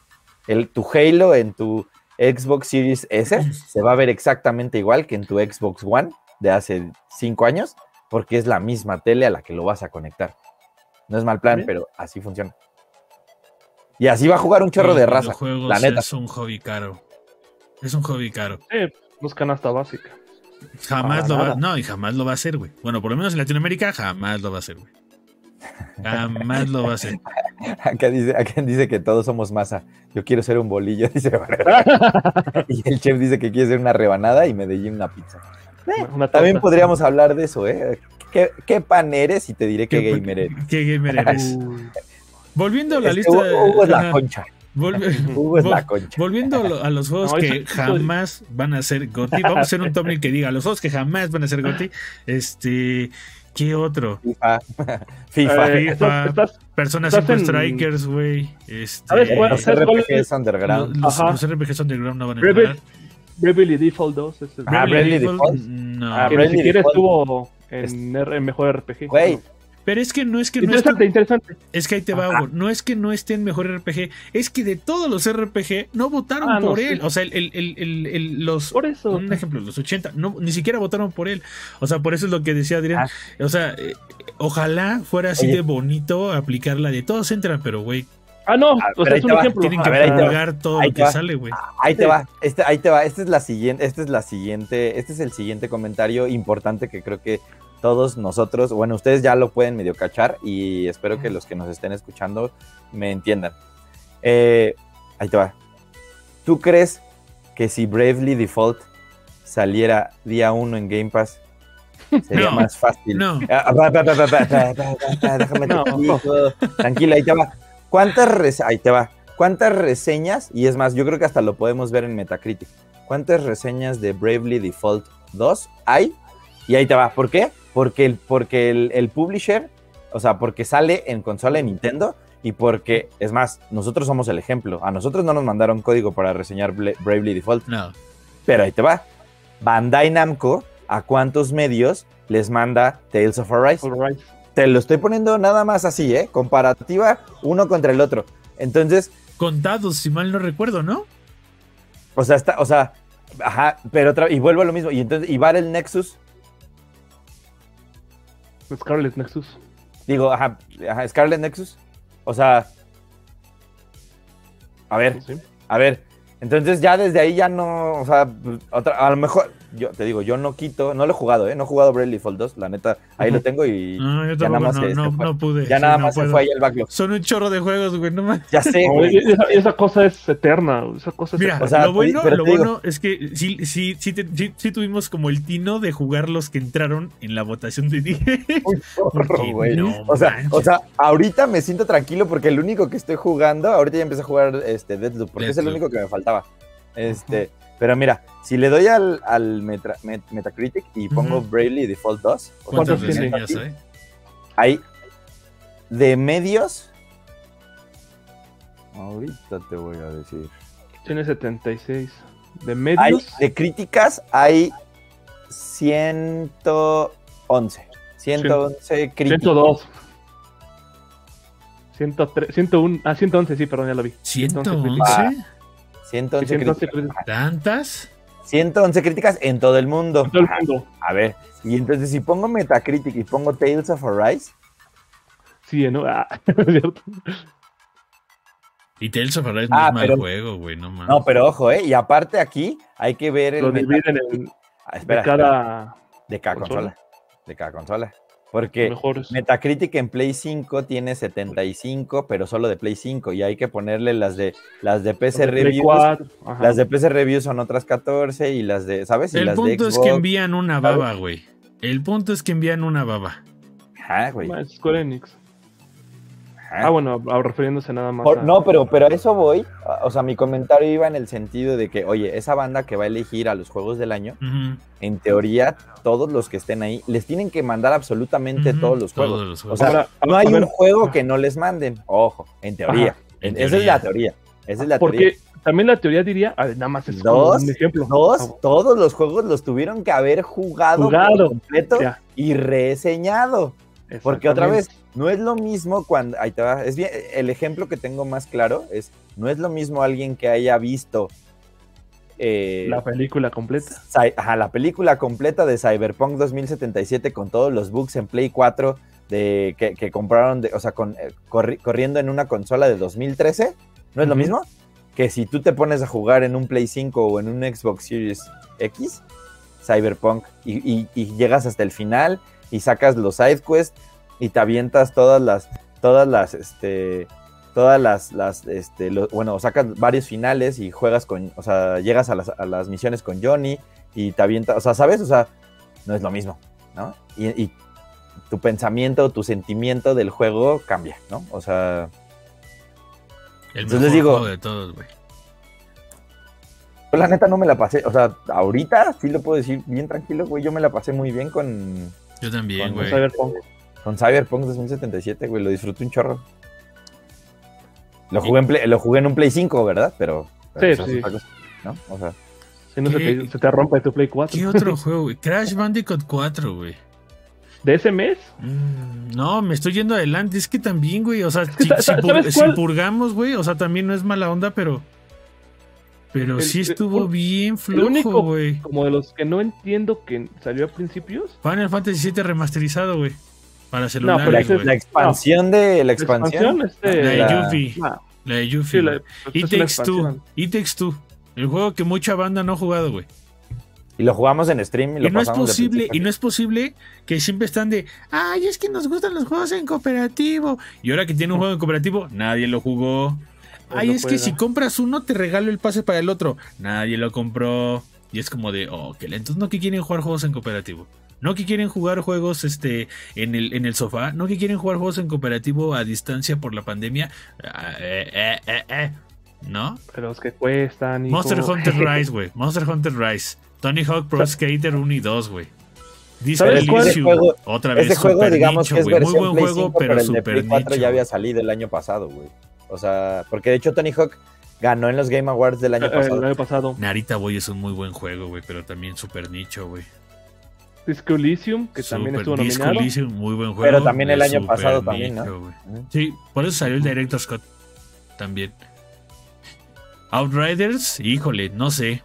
[SPEAKER 3] el, tu Halo en tu Xbox Series S se va a ver exactamente igual que en tu Xbox One de hace cinco años, porque es la misma tele a la que lo vas a conectar. No es mal plan,
[SPEAKER 1] Bien.
[SPEAKER 3] pero así funciona. Y así va a jugar un chorro de raza, la neta.
[SPEAKER 2] Es un hobby caro. Es un hobby caro.
[SPEAKER 1] Sí, no es canasta básica.
[SPEAKER 2] Jamás
[SPEAKER 3] Para
[SPEAKER 2] lo va, no, y jamás lo va a hacer, güey. Bueno, por lo menos en Latinoamérica jamás lo va a hacer, güey. Jamás lo va a hacer. *laughs*
[SPEAKER 3] Acá dice, acá dice que todos somos masa. Yo quiero ser un bolillo, *laughs* dice. y el chef dice que quiere ser una rebanada y Medellín una pizza.
[SPEAKER 1] Una
[SPEAKER 3] También podríamos hablar de eso, ¿eh? ¿Qué, qué pan eres? Y te diré qué,
[SPEAKER 2] ¿Qué-
[SPEAKER 3] gamer eres.
[SPEAKER 2] ¿Qué gamer eres? *laughs* Volviendo a la
[SPEAKER 3] Es que
[SPEAKER 2] lista.
[SPEAKER 3] Hugo, Hugo es la concha.
[SPEAKER 2] volve-
[SPEAKER 3] Hugo es
[SPEAKER 2] vol-
[SPEAKER 3] la concha.
[SPEAKER 2] Volviendo a, lo- a los juegos
[SPEAKER 1] No,
[SPEAKER 2] que
[SPEAKER 1] eso-
[SPEAKER 2] jamás van a ser GOTY. Vamos a hacer un thumbnail que diga los juegos que jamás van a ser GOTY. Este, ¿qué otro?
[SPEAKER 3] FIFA. *laughs* FIFA.
[SPEAKER 1] eh,
[SPEAKER 2] FIFA.
[SPEAKER 1] estás- estás-
[SPEAKER 2] Persona
[SPEAKER 1] estás
[SPEAKER 2] 5
[SPEAKER 1] en-
[SPEAKER 2] Strikers, güey. Este,
[SPEAKER 1] ¿Sabes cuál?
[SPEAKER 3] los
[SPEAKER 1] ¿sabes cuál
[SPEAKER 3] RPGs underground.
[SPEAKER 2] los, RPGs Underground no van a entrar.
[SPEAKER 1] Bravely Default 2. ese es-
[SPEAKER 3] Ah, Bravely Default.
[SPEAKER 2] No.
[SPEAKER 3] Ah,
[SPEAKER 1] que ni
[SPEAKER 3] Bravely
[SPEAKER 1] siquiera
[SPEAKER 3] Default.
[SPEAKER 1] estuvo en, R- en mejor RPG.
[SPEAKER 3] Güey,
[SPEAKER 2] Pero es que no es que no
[SPEAKER 1] Interesante,
[SPEAKER 2] esté-
[SPEAKER 1] interesante.
[SPEAKER 2] es que ahí te va, Hugo. No es que no esté en mejor RPG, es que de todos los RPG no votaron
[SPEAKER 1] Ah, no,
[SPEAKER 2] por
[SPEAKER 1] sí.
[SPEAKER 2] él. O sea, el, el- el- el- el- los
[SPEAKER 1] Por eso.
[SPEAKER 2] un ejemplo, los 80, no, ni siquiera votaron por él. O sea, por eso es lo que decía Adrián. O sea, eh, ojalá fuera así
[SPEAKER 3] Oye.
[SPEAKER 2] de bonito aplicarla de todos entran, pero güey,
[SPEAKER 1] Ah, no,
[SPEAKER 3] Ah,
[SPEAKER 1] o
[SPEAKER 3] pero
[SPEAKER 1] sea, es un ejemplo.
[SPEAKER 2] tienen que
[SPEAKER 3] ver,
[SPEAKER 2] pagar todo
[SPEAKER 3] Ahí
[SPEAKER 2] lo que
[SPEAKER 3] va.
[SPEAKER 2] sale, güey.
[SPEAKER 3] ahí te
[SPEAKER 1] Sí.
[SPEAKER 3] va. Este, ahí te va. Este es la siguiente, este es la siguiente, este es el siguiente comentario importante que creo que todos nosotros, bueno, ustedes ya lo pueden medio cachar y espero que los que nos estén escuchando me entiendan. Eh, ahí te va. ¿Tú crees que si Bravely Default saliera día uno en Game Pass, sería *laughs* más fácil?
[SPEAKER 2] No.
[SPEAKER 3] Tranquila, ahí te va. ¿Cuántas ahí te va. ¿Cuántas reseñas? Y es más, yo creo que hasta lo podemos ver en Metacritic. ¿Cuántas reseñas de Bravely Default 2 hay? Y ahí te va. ¿Por qué? Porque el, porque el, el publisher, o sea, porque sale en consola de Nintendo y porque, es más, nosotros somos el ejemplo. A nosotros no nos mandaron código para reseñar Bla- Bravely Default.
[SPEAKER 2] No.
[SPEAKER 3] Pero ahí te va. Bandai Namco, ¿a cuántos medios les manda Tales of Arise? Te lo estoy poniendo nada más así, ¿eh? Comparativa uno contra el otro. Entonces,
[SPEAKER 2] Contados, si mal no recuerdo, ¿no?
[SPEAKER 3] o sea, está, o sea, ajá, pero otra y vuelvo a lo mismo. Y entonces, y Battle Nexus,
[SPEAKER 1] Scarlet Nexus.
[SPEAKER 3] digo, ajá, ajá, Scarlet Nexus. O sea, a ver,
[SPEAKER 1] Sí.
[SPEAKER 3] a ver. Entonces ya desde ahí ya no, o sea, otra, a lo mejor, yo te digo, yo no quito, no lo he jugado, ¿eh? No he jugado Bravely Default 2, la neta, ahí lo tengo y
[SPEAKER 2] No, yo
[SPEAKER 3] ya nada más
[SPEAKER 2] no,
[SPEAKER 3] se-
[SPEAKER 2] no,
[SPEAKER 3] se fue.
[SPEAKER 2] no pude.
[SPEAKER 3] ya
[SPEAKER 2] sí,
[SPEAKER 3] nada
[SPEAKER 2] no
[SPEAKER 3] más se fue ahí el backlog.
[SPEAKER 2] Son un chorro de juegos, güey, no más.
[SPEAKER 3] Ya sé,
[SPEAKER 1] No,
[SPEAKER 3] güey.
[SPEAKER 1] esa, cosa es eterna. Esa cosa es
[SPEAKER 2] Mira,
[SPEAKER 1] eterna.
[SPEAKER 3] O sea,
[SPEAKER 2] lo bueno, lo
[SPEAKER 3] digo-
[SPEAKER 2] bueno es que sí, sí, sí, te- sí- sí tuvimos como el tino de jugar los que entraron en la votación de 10.
[SPEAKER 3] Un chorro, güey.
[SPEAKER 2] no
[SPEAKER 3] o, sea,
[SPEAKER 2] manches.
[SPEAKER 3] o sea, ahorita me siento tranquilo porque el único que estoy jugando, ahorita ya empecé a jugar este Deathloop, porque es el único que me faltaba. Este, pero mira, si le doy al, al Metra- Met- Metacritic y pongo
[SPEAKER 2] Ujú.
[SPEAKER 3] Bravely Default 2, o sea,
[SPEAKER 2] ¿Cuántas
[SPEAKER 1] ¿Cuántos tiene?
[SPEAKER 2] reseñas hay?
[SPEAKER 3] hay de medios. Ahorita te voy a decir.
[SPEAKER 1] Tiene 76. De
[SPEAKER 3] Hay,
[SPEAKER 1] medios.
[SPEAKER 3] de críticas hay 111. 111 críticas.
[SPEAKER 1] 102. 103, 101, ah, 111, sí, perdón, ya lo vi.
[SPEAKER 2] 111.
[SPEAKER 3] Ah, 111
[SPEAKER 1] 111
[SPEAKER 3] críticas.
[SPEAKER 2] ¿Tantas?
[SPEAKER 3] 111 críticas en todo el mundo.
[SPEAKER 1] Todo el mundo.
[SPEAKER 3] A ver, y entonces si pongo Metacritic y pongo Tales of Arise,
[SPEAKER 1] Sí, ¿no? Ah, *laughs* es cierto.
[SPEAKER 2] Y Tales of Arise no
[SPEAKER 3] Ah,
[SPEAKER 2] es mal
[SPEAKER 3] pero-
[SPEAKER 2] juego, güey, no mames.
[SPEAKER 3] no, pero ojo, ¿eh? Y aparte aquí hay que ver el
[SPEAKER 1] Lo dividen en
[SPEAKER 3] Ah,
[SPEAKER 1] de
[SPEAKER 3] espera,
[SPEAKER 1] cada
[SPEAKER 3] de cada
[SPEAKER 1] consola.
[SPEAKER 3] consola. De cada consola. Porque
[SPEAKER 1] mejores.
[SPEAKER 3] Metacritic en Play 5 tiene 75, pero solo de Play 5. Y hay que ponerle las de las de PC
[SPEAKER 1] Play
[SPEAKER 3] Reviews.
[SPEAKER 1] 4, ajá.
[SPEAKER 3] Las de PC Reviews son otras 14 y las de, ¿sabes? Y
[SPEAKER 2] El
[SPEAKER 3] las de
[SPEAKER 2] punto es
[SPEAKER 3] Xbox.
[SPEAKER 2] que envían una baba, güey. El punto es que envían una baba.
[SPEAKER 3] Ajá, güey.
[SPEAKER 1] Ah, es Square Enix. Ah, bueno, ah, refiriéndose nada más
[SPEAKER 3] Por-
[SPEAKER 1] a...
[SPEAKER 3] no, pero, pero a eso voy. O sea, mi comentario iba en el sentido de que, oye, esa banda que va a elegir a los juegos del año, en teoría, todos los que estén ahí, les tienen que mandar absolutamente todos los juegos.
[SPEAKER 2] Todos los
[SPEAKER 3] O sea,
[SPEAKER 1] Ahora,
[SPEAKER 3] no hay
[SPEAKER 1] ver,
[SPEAKER 3] un juego que no les manden. Ojo, en teoría. Esa es la teoría. Esa es la teoría.
[SPEAKER 1] Porque también la teoría diría, nada más es
[SPEAKER 3] Dos,
[SPEAKER 1] un ejemplo.
[SPEAKER 3] Dos, todos los juegos los tuvieron que haber jugado,
[SPEAKER 1] Jugado.
[SPEAKER 3] por completo
[SPEAKER 1] Ya,
[SPEAKER 3] y reseñado. Porque otra vez, no es lo mismo cuando. Ahí te va. Es bien, el ejemplo que tengo más claro es: no es lo mismo alguien que haya visto. eh,
[SPEAKER 1] La película completa.
[SPEAKER 3] Ajá, la película completa de Cyberpunk 2077 con todos los bugs en Play 4 de, que, que compraron, de, o sea, con, eh, corri- corriendo en una consola de 2013, ¿no es lo mismo? Que si tú te pones a jugar en un Play 5 o en un Xbox Series X, Cyberpunk, y, y- y llegas hasta el final y sacas los side quests y te avientas todas las, todas las, este, todas las, las este, lo- bueno, sacas varios finales y juegas con, o sea, llegas a las, a las misiones con Johnny y te avientas, o sea, ¿sabes? O sea, no es lo mismo, ¿no? Y, y tu pensamiento, tu sentimiento del juego cambia, ¿no? O sea,
[SPEAKER 2] El mejor
[SPEAKER 3] les digo-
[SPEAKER 2] juego de todos, güey.
[SPEAKER 3] yo la neta no me la pasé, o sea, ahorita sí lo puedo decir bien tranquilo, güey, yo me la pasé muy bien con,
[SPEAKER 2] Yo también,
[SPEAKER 3] Con
[SPEAKER 2] güey.
[SPEAKER 1] Cyberpunk.
[SPEAKER 3] con Cyberpunk 2077, güey, lo disfruté un chorro. Lo jugué en, Play- lo jugué en un Play 5, ¿verdad? Pero, pero
[SPEAKER 1] Sí, sí.
[SPEAKER 3] cosa, ¿no? O sea,
[SPEAKER 1] Si no se te, se te rompe tu Play 4.
[SPEAKER 2] ¿Qué otro juego, güey? Crash Bandicoot 4, güey.
[SPEAKER 1] ¿De ese mes?
[SPEAKER 2] Mm, No, me estoy yendo adelante. Es que también, güey. O sea, si, purgamos, güey. O sea, también no es mala onda, pero. Pero
[SPEAKER 1] El-
[SPEAKER 2] sí estuvo bien
[SPEAKER 1] único-
[SPEAKER 2] flojo, güey.
[SPEAKER 1] Como de los que no entiendo que salió a principios.
[SPEAKER 2] Final Fantasy VII remasterizado, güey. Para celulares,
[SPEAKER 1] es
[SPEAKER 2] güey.
[SPEAKER 3] la expansión de la expansión.
[SPEAKER 1] este,
[SPEAKER 2] La de
[SPEAKER 3] la-
[SPEAKER 2] Yuffie. La de Yuffie.
[SPEAKER 1] sí, la- pues, una
[SPEAKER 2] Takes Two. It Takes Two. El juego que mucha banda no ha jugado, güey.
[SPEAKER 3] Y lo jugamos en stream y lo
[SPEAKER 2] Y no es posible, y no es posible que siempre están de, ay, es que nos gustan los juegos en cooperativo. Y ahora que tiene un juego en cooperativo, nadie lo jugó. Ay,
[SPEAKER 1] no
[SPEAKER 2] es que si compras uno, te regalo el pase para el otro. Nadie lo compró. Y es como de, oh, que entonces no que quieren jugar juegos en cooperativo. No que quieren jugar juegos este, en, el, en el sofá. No que quieren jugar juegos en cooperativo a distancia por la pandemia. Ah, eh, eh, eh, eh. ¿No?
[SPEAKER 1] Pero los que cuestan. hijo.
[SPEAKER 2] Monster *laughs* Hunter Rise, güey. Monster Hunter Rise. Tony Hawk Pro Skater 1 y 2, güey. Disco
[SPEAKER 1] ¿Sabes cuál?
[SPEAKER 3] Ese
[SPEAKER 2] Elysium,
[SPEAKER 3] juego-
[SPEAKER 2] otra vez
[SPEAKER 3] Ese juego, digamos
[SPEAKER 2] nicho,
[SPEAKER 3] que es.
[SPEAKER 2] Muy buen
[SPEAKER 3] Play
[SPEAKER 2] juego,
[SPEAKER 3] 5,
[SPEAKER 2] pero
[SPEAKER 3] el de Play 4
[SPEAKER 2] nicho.
[SPEAKER 3] ya había salido el año pasado, güey. O sea, porque de hecho Tony Hawk ganó en los Game Awards del año
[SPEAKER 1] Eh,
[SPEAKER 3] pasado.
[SPEAKER 1] El año pasado.
[SPEAKER 2] Narita Boy es un muy buen juego, güey, pero también super nicho, güey.
[SPEAKER 1] Disco Elysium, que también estuvo
[SPEAKER 2] Disco
[SPEAKER 1] nominado.
[SPEAKER 2] Elysium, muy buen juego.
[SPEAKER 3] Pero también el año pasado también, ¿no?
[SPEAKER 2] Sí, por eso salió el Director Scott también. Outriders, híjole, no sé.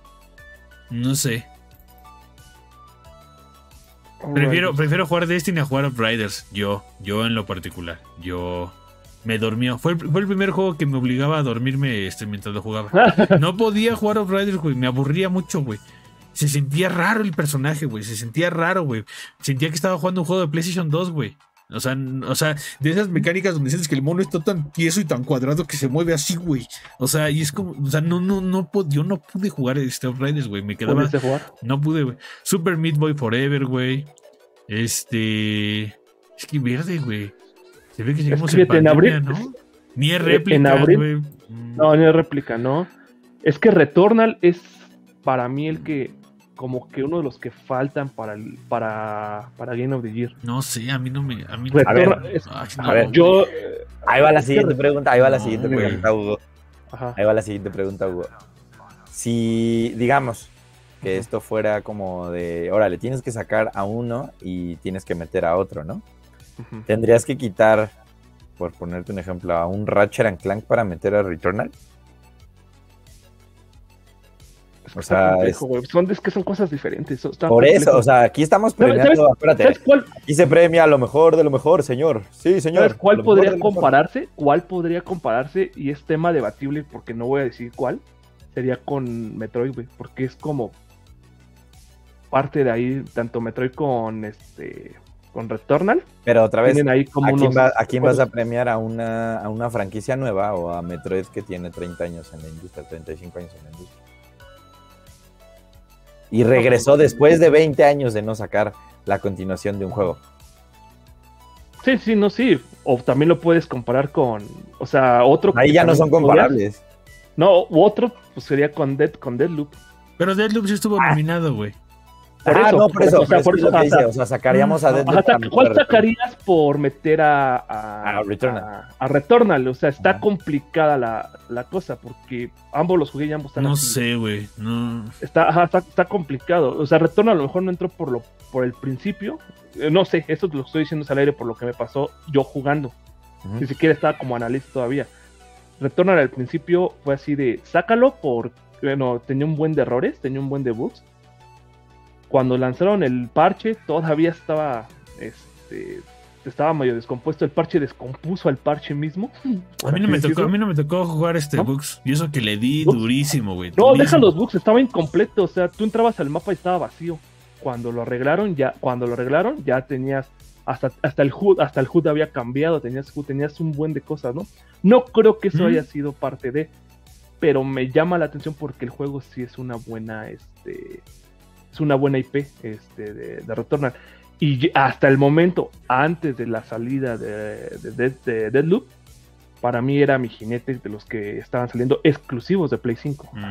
[SPEAKER 2] No sé. Prefiero, prefiero jugar Destiny a jugar Outriders. Yo, yo en lo particular. Yo me dormió. Fue el, fue el primer juego que me obligaba a dormirme este, mientras lo jugaba. *laughs* No podía jugar Outriders, güey. Me aburría mucho, güey. Se sentía raro el personaje, güey. Se sentía raro, güey. Sentía que estaba jugando un juego de PlayStation 2, güey. O sea, o sea, de esas mecánicas donde sientes que el mono está tan tieso y tan cuadrado que se mueve así, güey. O sea, y es como, o sea, no, no, no, pod- yo no pude jugar este Outriders, güey. Me quedaba,
[SPEAKER 1] ¿Pudiste jugar?
[SPEAKER 2] no pude, güey. Super Meat Boy Forever, güey. Este. Es que verde, güey. Se ve que llegamos
[SPEAKER 1] que
[SPEAKER 2] en
[SPEAKER 1] en
[SPEAKER 2] pandemia,
[SPEAKER 1] abril-
[SPEAKER 2] ¿no? Ni es
[SPEAKER 1] en
[SPEAKER 2] réplica,
[SPEAKER 1] abril-
[SPEAKER 2] güey. Mm.
[SPEAKER 1] No, no es réplica, no. Es que Returnal es para mí el que, como que uno de los que faltan para el, para, para Game of the Year.
[SPEAKER 2] No sé, a mí no me. A mí
[SPEAKER 3] A ver,
[SPEAKER 1] Returnal es-
[SPEAKER 2] Ay,
[SPEAKER 3] a
[SPEAKER 2] no,
[SPEAKER 3] ver,
[SPEAKER 1] yo,
[SPEAKER 3] Ahí va la siguiente
[SPEAKER 1] re-
[SPEAKER 3] pregunta, ahí va la
[SPEAKER 2] No,
[SPEAKER 3] siguiente pregunta, Hugo.
[SPEAKER 1] ajá.
[SPEAKER 3] Ahí va la siguiente pregunta, Hugo. Si, digamos, que esto fuera como de, órale, tienes que sacar a uno y tienes que meter a otro, ¿no? Tendrías que quitar, por ponerte un ejemplo, a un Ratchet and Clank para meter a Returnal.
[SPEAKER 1] Es
[SPEAKER 3] O sea,
[SPEAKER 1] complejo, güey. Son, es que son cosas diferentes. son-
[SPEAKER 3] Por
[SPEAKER 1] complejo.
[SPEAKER 3] eso, o sea, aquí estamos
[SPEAKER 1] ¿Sabes-
[SPEAKER 3] premiando, espérate,
[SPEAKER 1] ¿Sabes cuál,
[SPEAKER 3] aquí se premia lo mejor de lo mejor, señor. Sí, señor.
[SPEAKER 1] ¿Sabes cuál podría compararse? ¿Cuál podría compararse? Y es tema debatible porque no voy a decir cuál. Sería con Metroid, güey. Porque es como parte de ahí, tanto Metroid con este con Returnal.
[SPEAKER 3] Pero otra vez,
[SPEAKER 1] Tienen ahí como
[SPEAKER 3] ¿a quién,
[SPEAKER 1] unos
[SPEAKER 3] va- a quién vas a premiar? ¿A una, ¿A una franquicia nueva o a Metroid que tiene 30 años en la industria, 35 años en la industria? Y regresó después de 20 años de no sacar la continuación de un juego.
[SPEAKER 1] Sí, sí, no, sí. O también lo puedes comparar con. O sea, otro.
[SPEAKER 3] Ahí
[SPEAKER 1] que
[SPEAKER 3] ya no son
[SPEAKER 1] podrías-
[SPEAKER 3] comparables.
[SPEAKER 1] No, u otro pues sería con Dead, con Deadloop.
[SPEAKER 2] Pero Deadloop sí estuvo nominado, güey.
[SPEAKER 1] Por
[SPEAKER 3] ah,
[SPEAKER 1] eso,
[SPEAKER 3] no, por eso.
[SPEAKER 1] o sea,
[SPEAKER 3] pero
[SPEAKER 1] por eso,
[SPEAKER 3] dice, o sea, sacaríamos a Deadloop
[SPEAKER 1] ¿Cuál sacarías por meter a, a,
[SPEAKER 3] A Returnal.
[SPEAKER 1] a- a Returnal? O sea, está complicada la, la cosa porque ambos los jugué y ambos están
[SPEAKER 2] No
[SPEAKER 1] así.
[SPEAKER 2] sé, güey. No.
[SPEAKER 1] Está, ajá, está, está complicado. O sea, Returnal a lo mejor no entró por lo por el principio. Eh, no sé, esto te lo estoy diciendo al aire por lo que me pasó yo jugando. Ni siquiera estaba como analista todavía. Returnal al principio fue así de sácalo por bueno, tenía un buen de errores, tenía un buen de bugs. Cuando lanzaron el parche, todavía estaba este estaba medio descompuesto, el parche descompuso al parche mismo.
[SPEAKER 2] A mí no me tocó, a mí no me tocó jugar este
[SPEAKER 1] ¿No?
[SPEAKER 2] Bugs. Y eso que le di
[SPEAKER 1] ¿Bugs?
[SPEAKER 2] durísimo, güey.
[SPEAKER 1] No,
[SPEAKER 2] durísimo.
[SPEAKER 1] deja los bugs, estaba incompleto, o sea, tú entrabas al mapa y estaba vacío. Cuando lo arreglaron, ya, cuando lo arreglaron, ya tenías hasta, hasta el HUD, hasta el HUD había cambiado, tenías tenías un buen de cosas, ¿no? No creo que eso
[SPEAKER 2] Mm.
[SPEAKER 1] haya sido parte de, pero me llama la atención porque el juego sí es una buena, este, es una buena IP, este, de, de Returnal. Y hasta el momento, antes de la salida de, de, de- de Deadloop, para mí era mi jinete de los que estaban saliendo exclusivos de Play 5.
[SPEAKER 2] No,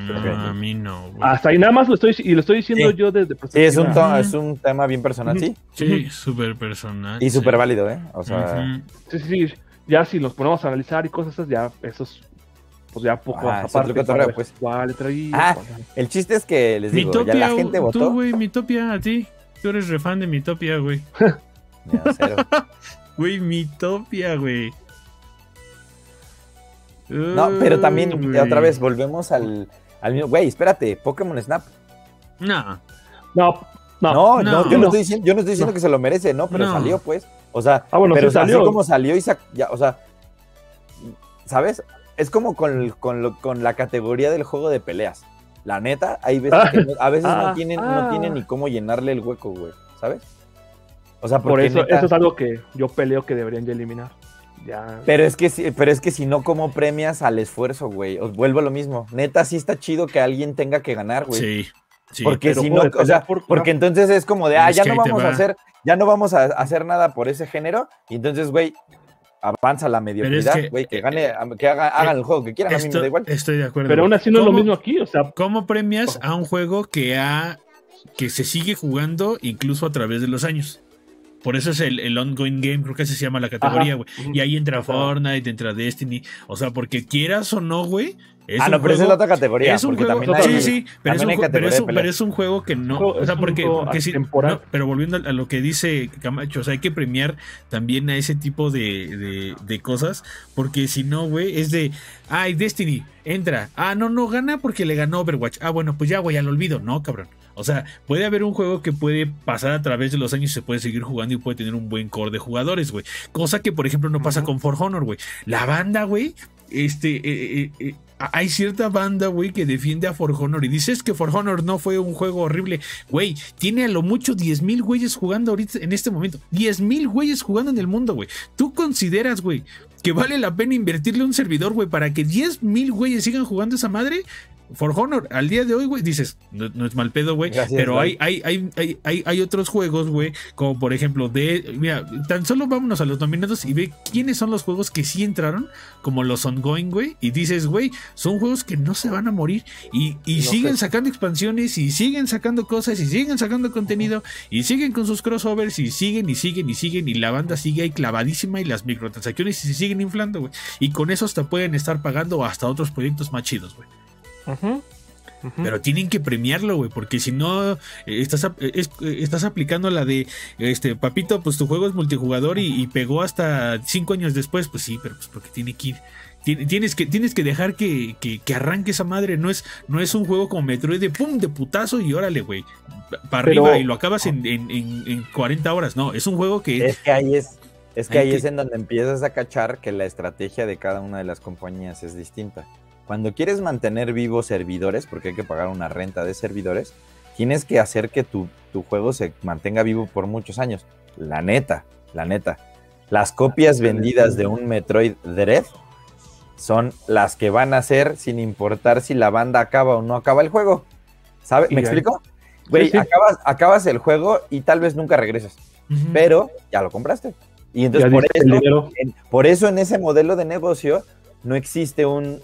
[SPEAKER 2] a mí no, güey.
[SPEAKER 1] Hasta ahí nada más lo estoy y lo estoy diciendo
[SPEAKER 3] Sí.
[SPEAKER 1] yo desde
[SPEAKER 3] Sí, es un, to- es un tema bien personal, sí.
[SPEAKER 2] Sí, súper personal.
[SPEAKER 3] Y
[SPEAKER 2] sí.
[SPEAKER 3] súper válido, ¿eh? O sea.
[SPEAKER 1] Sí, sí, sí. Ya si nos ponemos a analizar y cosas esas, ya esos pues ya poco
[SPEAKER 3] Ah,
[SPEAKER 1] aparte.
[SPEAKER 3] cotorreo, pues.
[SPEAKER 1] ¿Cuál traía?
[SPEAKER 3] Ah,
[SPEAKER 1] cuál-
[SPEAKER 3] el chiste es que les digo, ya
[SPEAKER 2] Mitopia,
[SPEAKER 3] la gente
[SPEAKER 2] tú,
[SPEAKER 3] votó.
[SPEAKER 2] güey, Mitopia, a ti. Tú eres refan de Mitopia, güey. *laughs*
[SPEAKER 3] Ya, cero. *laughs*
[SPEAKER 2] Güey, Mitopia, güey.
[SPEAKER 3] No, pero también, otra vez, volvemos al, al mismo. Güey, espérate, Pokémon Snap.
[SPEAKER 2] No,
[SPEAKER 1] No, no.
[SPEAKER 3] No, no,
[SPEAKER 2] no.
[SPEAKER 3] yo, no
[SPEAKER 1] no.
[SPEAKER 3] estoy diciendo, yo no estoy diciendo
[SPEAKER 1] No.
[SPEAKER 3] que se lo merece, no, pero
[SPEAKER 2] No.
[SPEAKER 3] salió, pues. O sea,
[SPEAKER 1] Ah, bueno,
[SPEAKER 3] pero
[SPEAKER 1] sí salió.
[SPEAKER 3] así como salió y ya, o sea, ¿sabes? Es como con, con, lo- con la categoría del juego de peleas. La neta, hay veces
[SPEAKER 1] Ah.
[SPEAKER 3] que no, a veces
[SPEAKER 1] Ah,
[SPEAKER 3] no tienen,
[SPEAKER 1] ah.
[SPEAKER 3] no tienen ni cómo llenarle el hueco, güey, ¿sabes? O sea,
[SPEAKER 1] Por
[SPEAKER 3] porque
[SPEAKER 1] eso,
[SPEAKER 3] neta-
[SPEAKER 1] eso es algo que yo peleo que deberían ya eliminar. Ya.
[SPEAKER 3] Pero es que si- pero es que si no, ¿cómo premias al esfuerzo, güey? Os vuelvo a lo mismo. Neta, sí está chido que alguien tenga que ganar, güey.
[SPEAKER 2] sí. Sí,
[SPEAKER 3] porque si no, o sea,
[SPEAKER 1] por-
[SPEAKER 3] porque entonces es como de, ah, ya no vamos a hacer, ya no vamos a hacer nada por ese género, y entonces, güey, avanza la mediocridad, güey, que gane, que haga- hagan
[SPEAKER 2] eh,
[SPEAKER 3] el juego que quieran, a mí me da igual.
[SPEAKER 2] Estoy de acuerdo.
[SPEAKER 1] Pero aún así no es lo
[SPEAKER 2] ¿Cómo-
[SPEAKER 1] mismo aquí, o sea,
[SPEAKER 2] ¿Cómo premias a un juego que ha que se sigue jugando incluso a través de los años? Por eso es el, el ongoing game, creo que así se llama la categoría, güey. Y ahí entra Fortnite, entra Destiny. O sea, porque quieras o no, güey. Es
[SPEAKER 3] ah, no, pero esa es
[SPEAKER 2] juego-
[SPEAKER 3] la otra categoría,
[SPEAKER 2] es un juego,
[SPEAKER 3] también
[SPEAKER 2] sí,
[SPEAKER 3] hay,
[SPEAKER 2] sí, pero es, un,
[SPEAKER 3] hay
[SPEAKER 2] pero, es pero es un juego que no,
[SPEAKER 1] Juego-
[SPEAKER 2] o sea, porque,
[SPEAKER 1] juego
[SPEAKER 2] no, pero volviendo a lo que dice Camacho, o sea, hay que premiar también a ese tipo de, de- de cosas, porque si no, güey, es de, ay, Destiny, entra, ah, no, no gana porque le ganó Overwatch, ah, bueno, pues ya, güey, ya lo olvido, no, cabrón. O sea, puede haber un juego que puede pasar a través de los años y se puede seguir jugando y puede tener un buen core de jugadores, güey. Cosa que, por ejemplo, no pasa con For Honor, güey. La banda, güey, este, eh, eh, eh, hay cierta banda, güey, que defiende a For Honor y dices que For Honor no fue un juego horrible. Güey, tiene a lo mucho 10.000 güeyes jugando ahorita en este momento. 10.000 güeyes jugando en el mundo, güey. ¿Tú consideras, güey, que vale la pena invertirle un servidor, güey, para que 10.000 güeyes sigan jugando esa madre? For Honor, al día de hoy, güey, dices, no, no es mal pedo, güey, pero hay, hay, hay, hay, hay, hay otros juegos, güey, como por ejemplo, de, mira, tan solo vámonos a los nominados y ve quiénes son los juegos que sí entraron, como los ongoing, güey, y dices, güey, son juegos que no se van a morir y, y
[SPEAKER 3] No
[SPEAKER 2] siguen
[SPEAKER 3] sé.
[SPEAKER 2] sacando expansiones y siguen sacando cosas y siguen sacando contenido y siguen con sus crossovers y siguen y siguen y siguen y la banda sigue ahí clavadísima y las microtransacciones se siguen inflando, güey. Y con eso hasta pueden estar pagando hasta otros proyectos más chidos, güey. Pero tienen que premiarlo, güey, porque si no eh, estás, ap- eh, es- eh, estás aplicando la de, este, papito, pues tu juego es multijugador y, y pegó hasta cinco años después, pues sí, pero pues porque tiene que ir. Tien- Tienes que, tienes que dejar que, que- que arranque esa madre. No es, no es un juego como Metroid de pum, de putazo y órale, güey. Para
[SPEAKER 1] Pero-
[SPEAKER 2] arriba y lo acabas en, en, en- en 40 horas. No, es un juego que.
[SPEAKER 3] Es que ahí es, es que
[SPEAKER 2] Hay
[SPEAKER 3] ahí
[SPEAKER 2] que-
[SPEAKER 3] es en donde empiezas a cachar que la estrategia de cada una de las compañías es distinta. Cuando quieres mantener vivos servidores, porque hay que pagar una renta de servidores, tienes que hacer que tu, tu juego se mantenga vivo por muchos años. La neta, la neta. Las copias vendidas de un Metroid Dread son las que van a ser sin importar si la banda acaba o no acaba el juego. ¿Sabes? ¿Me explico? Güey,
[SPEAKER 1] sí.
[SPEAKER 3] acabas, acabas el juego y tal vez nunca regresas pero ya lo compraste. Y entonces eso, en- por eso en ese modelo de negocio no existe un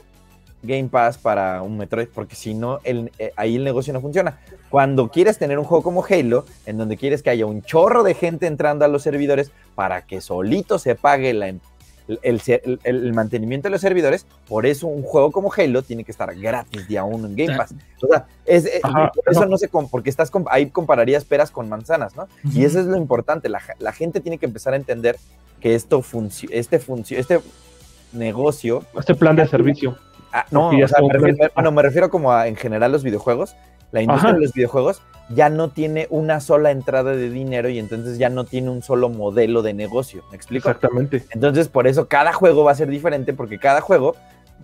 [SPEAKER 3] Game Pass para un Metroid, porque si no, el- eh, ahí el negocio no funciona. Cuando quieres tener un juego como Halo, en donde quieres que haya un chorro de gente entrando a los servidores para que solito se pague la- el, mantenimiento de los servidores, por eso un juego como Halo tiene que estar gratis día uno en Game. Pass. O sea, es, eh,
[SPEAKER 1] Ajá,
[SPEAKER 3] por eso
[SPEAKER 1] no.
[SPEAKER 3] com- porque estás ahí compararías peras con manzanas, ¿no? Y eso es lo importante. La, gente tiene que empezar a entender que esto funci- este, este negocio.
[SPEAKER 1] Este plan de servicio.
[SPEAKER 3] Ah, no, o sea, me refiero, bueno, me refiero como a en general los videojuegos. La industria
[SPEAKER 1] Ajá.
[SPEAKER 3] de los videojuegos ya no tiene una sola entrada de dinero y entonces ya no tiene un solo modelo de negocio. ¿Me explico?
[SPEAKER 1] Exactamente.
[SPEAKER 3] Entonces, por eso cada juego va a ser diferente porque cada juego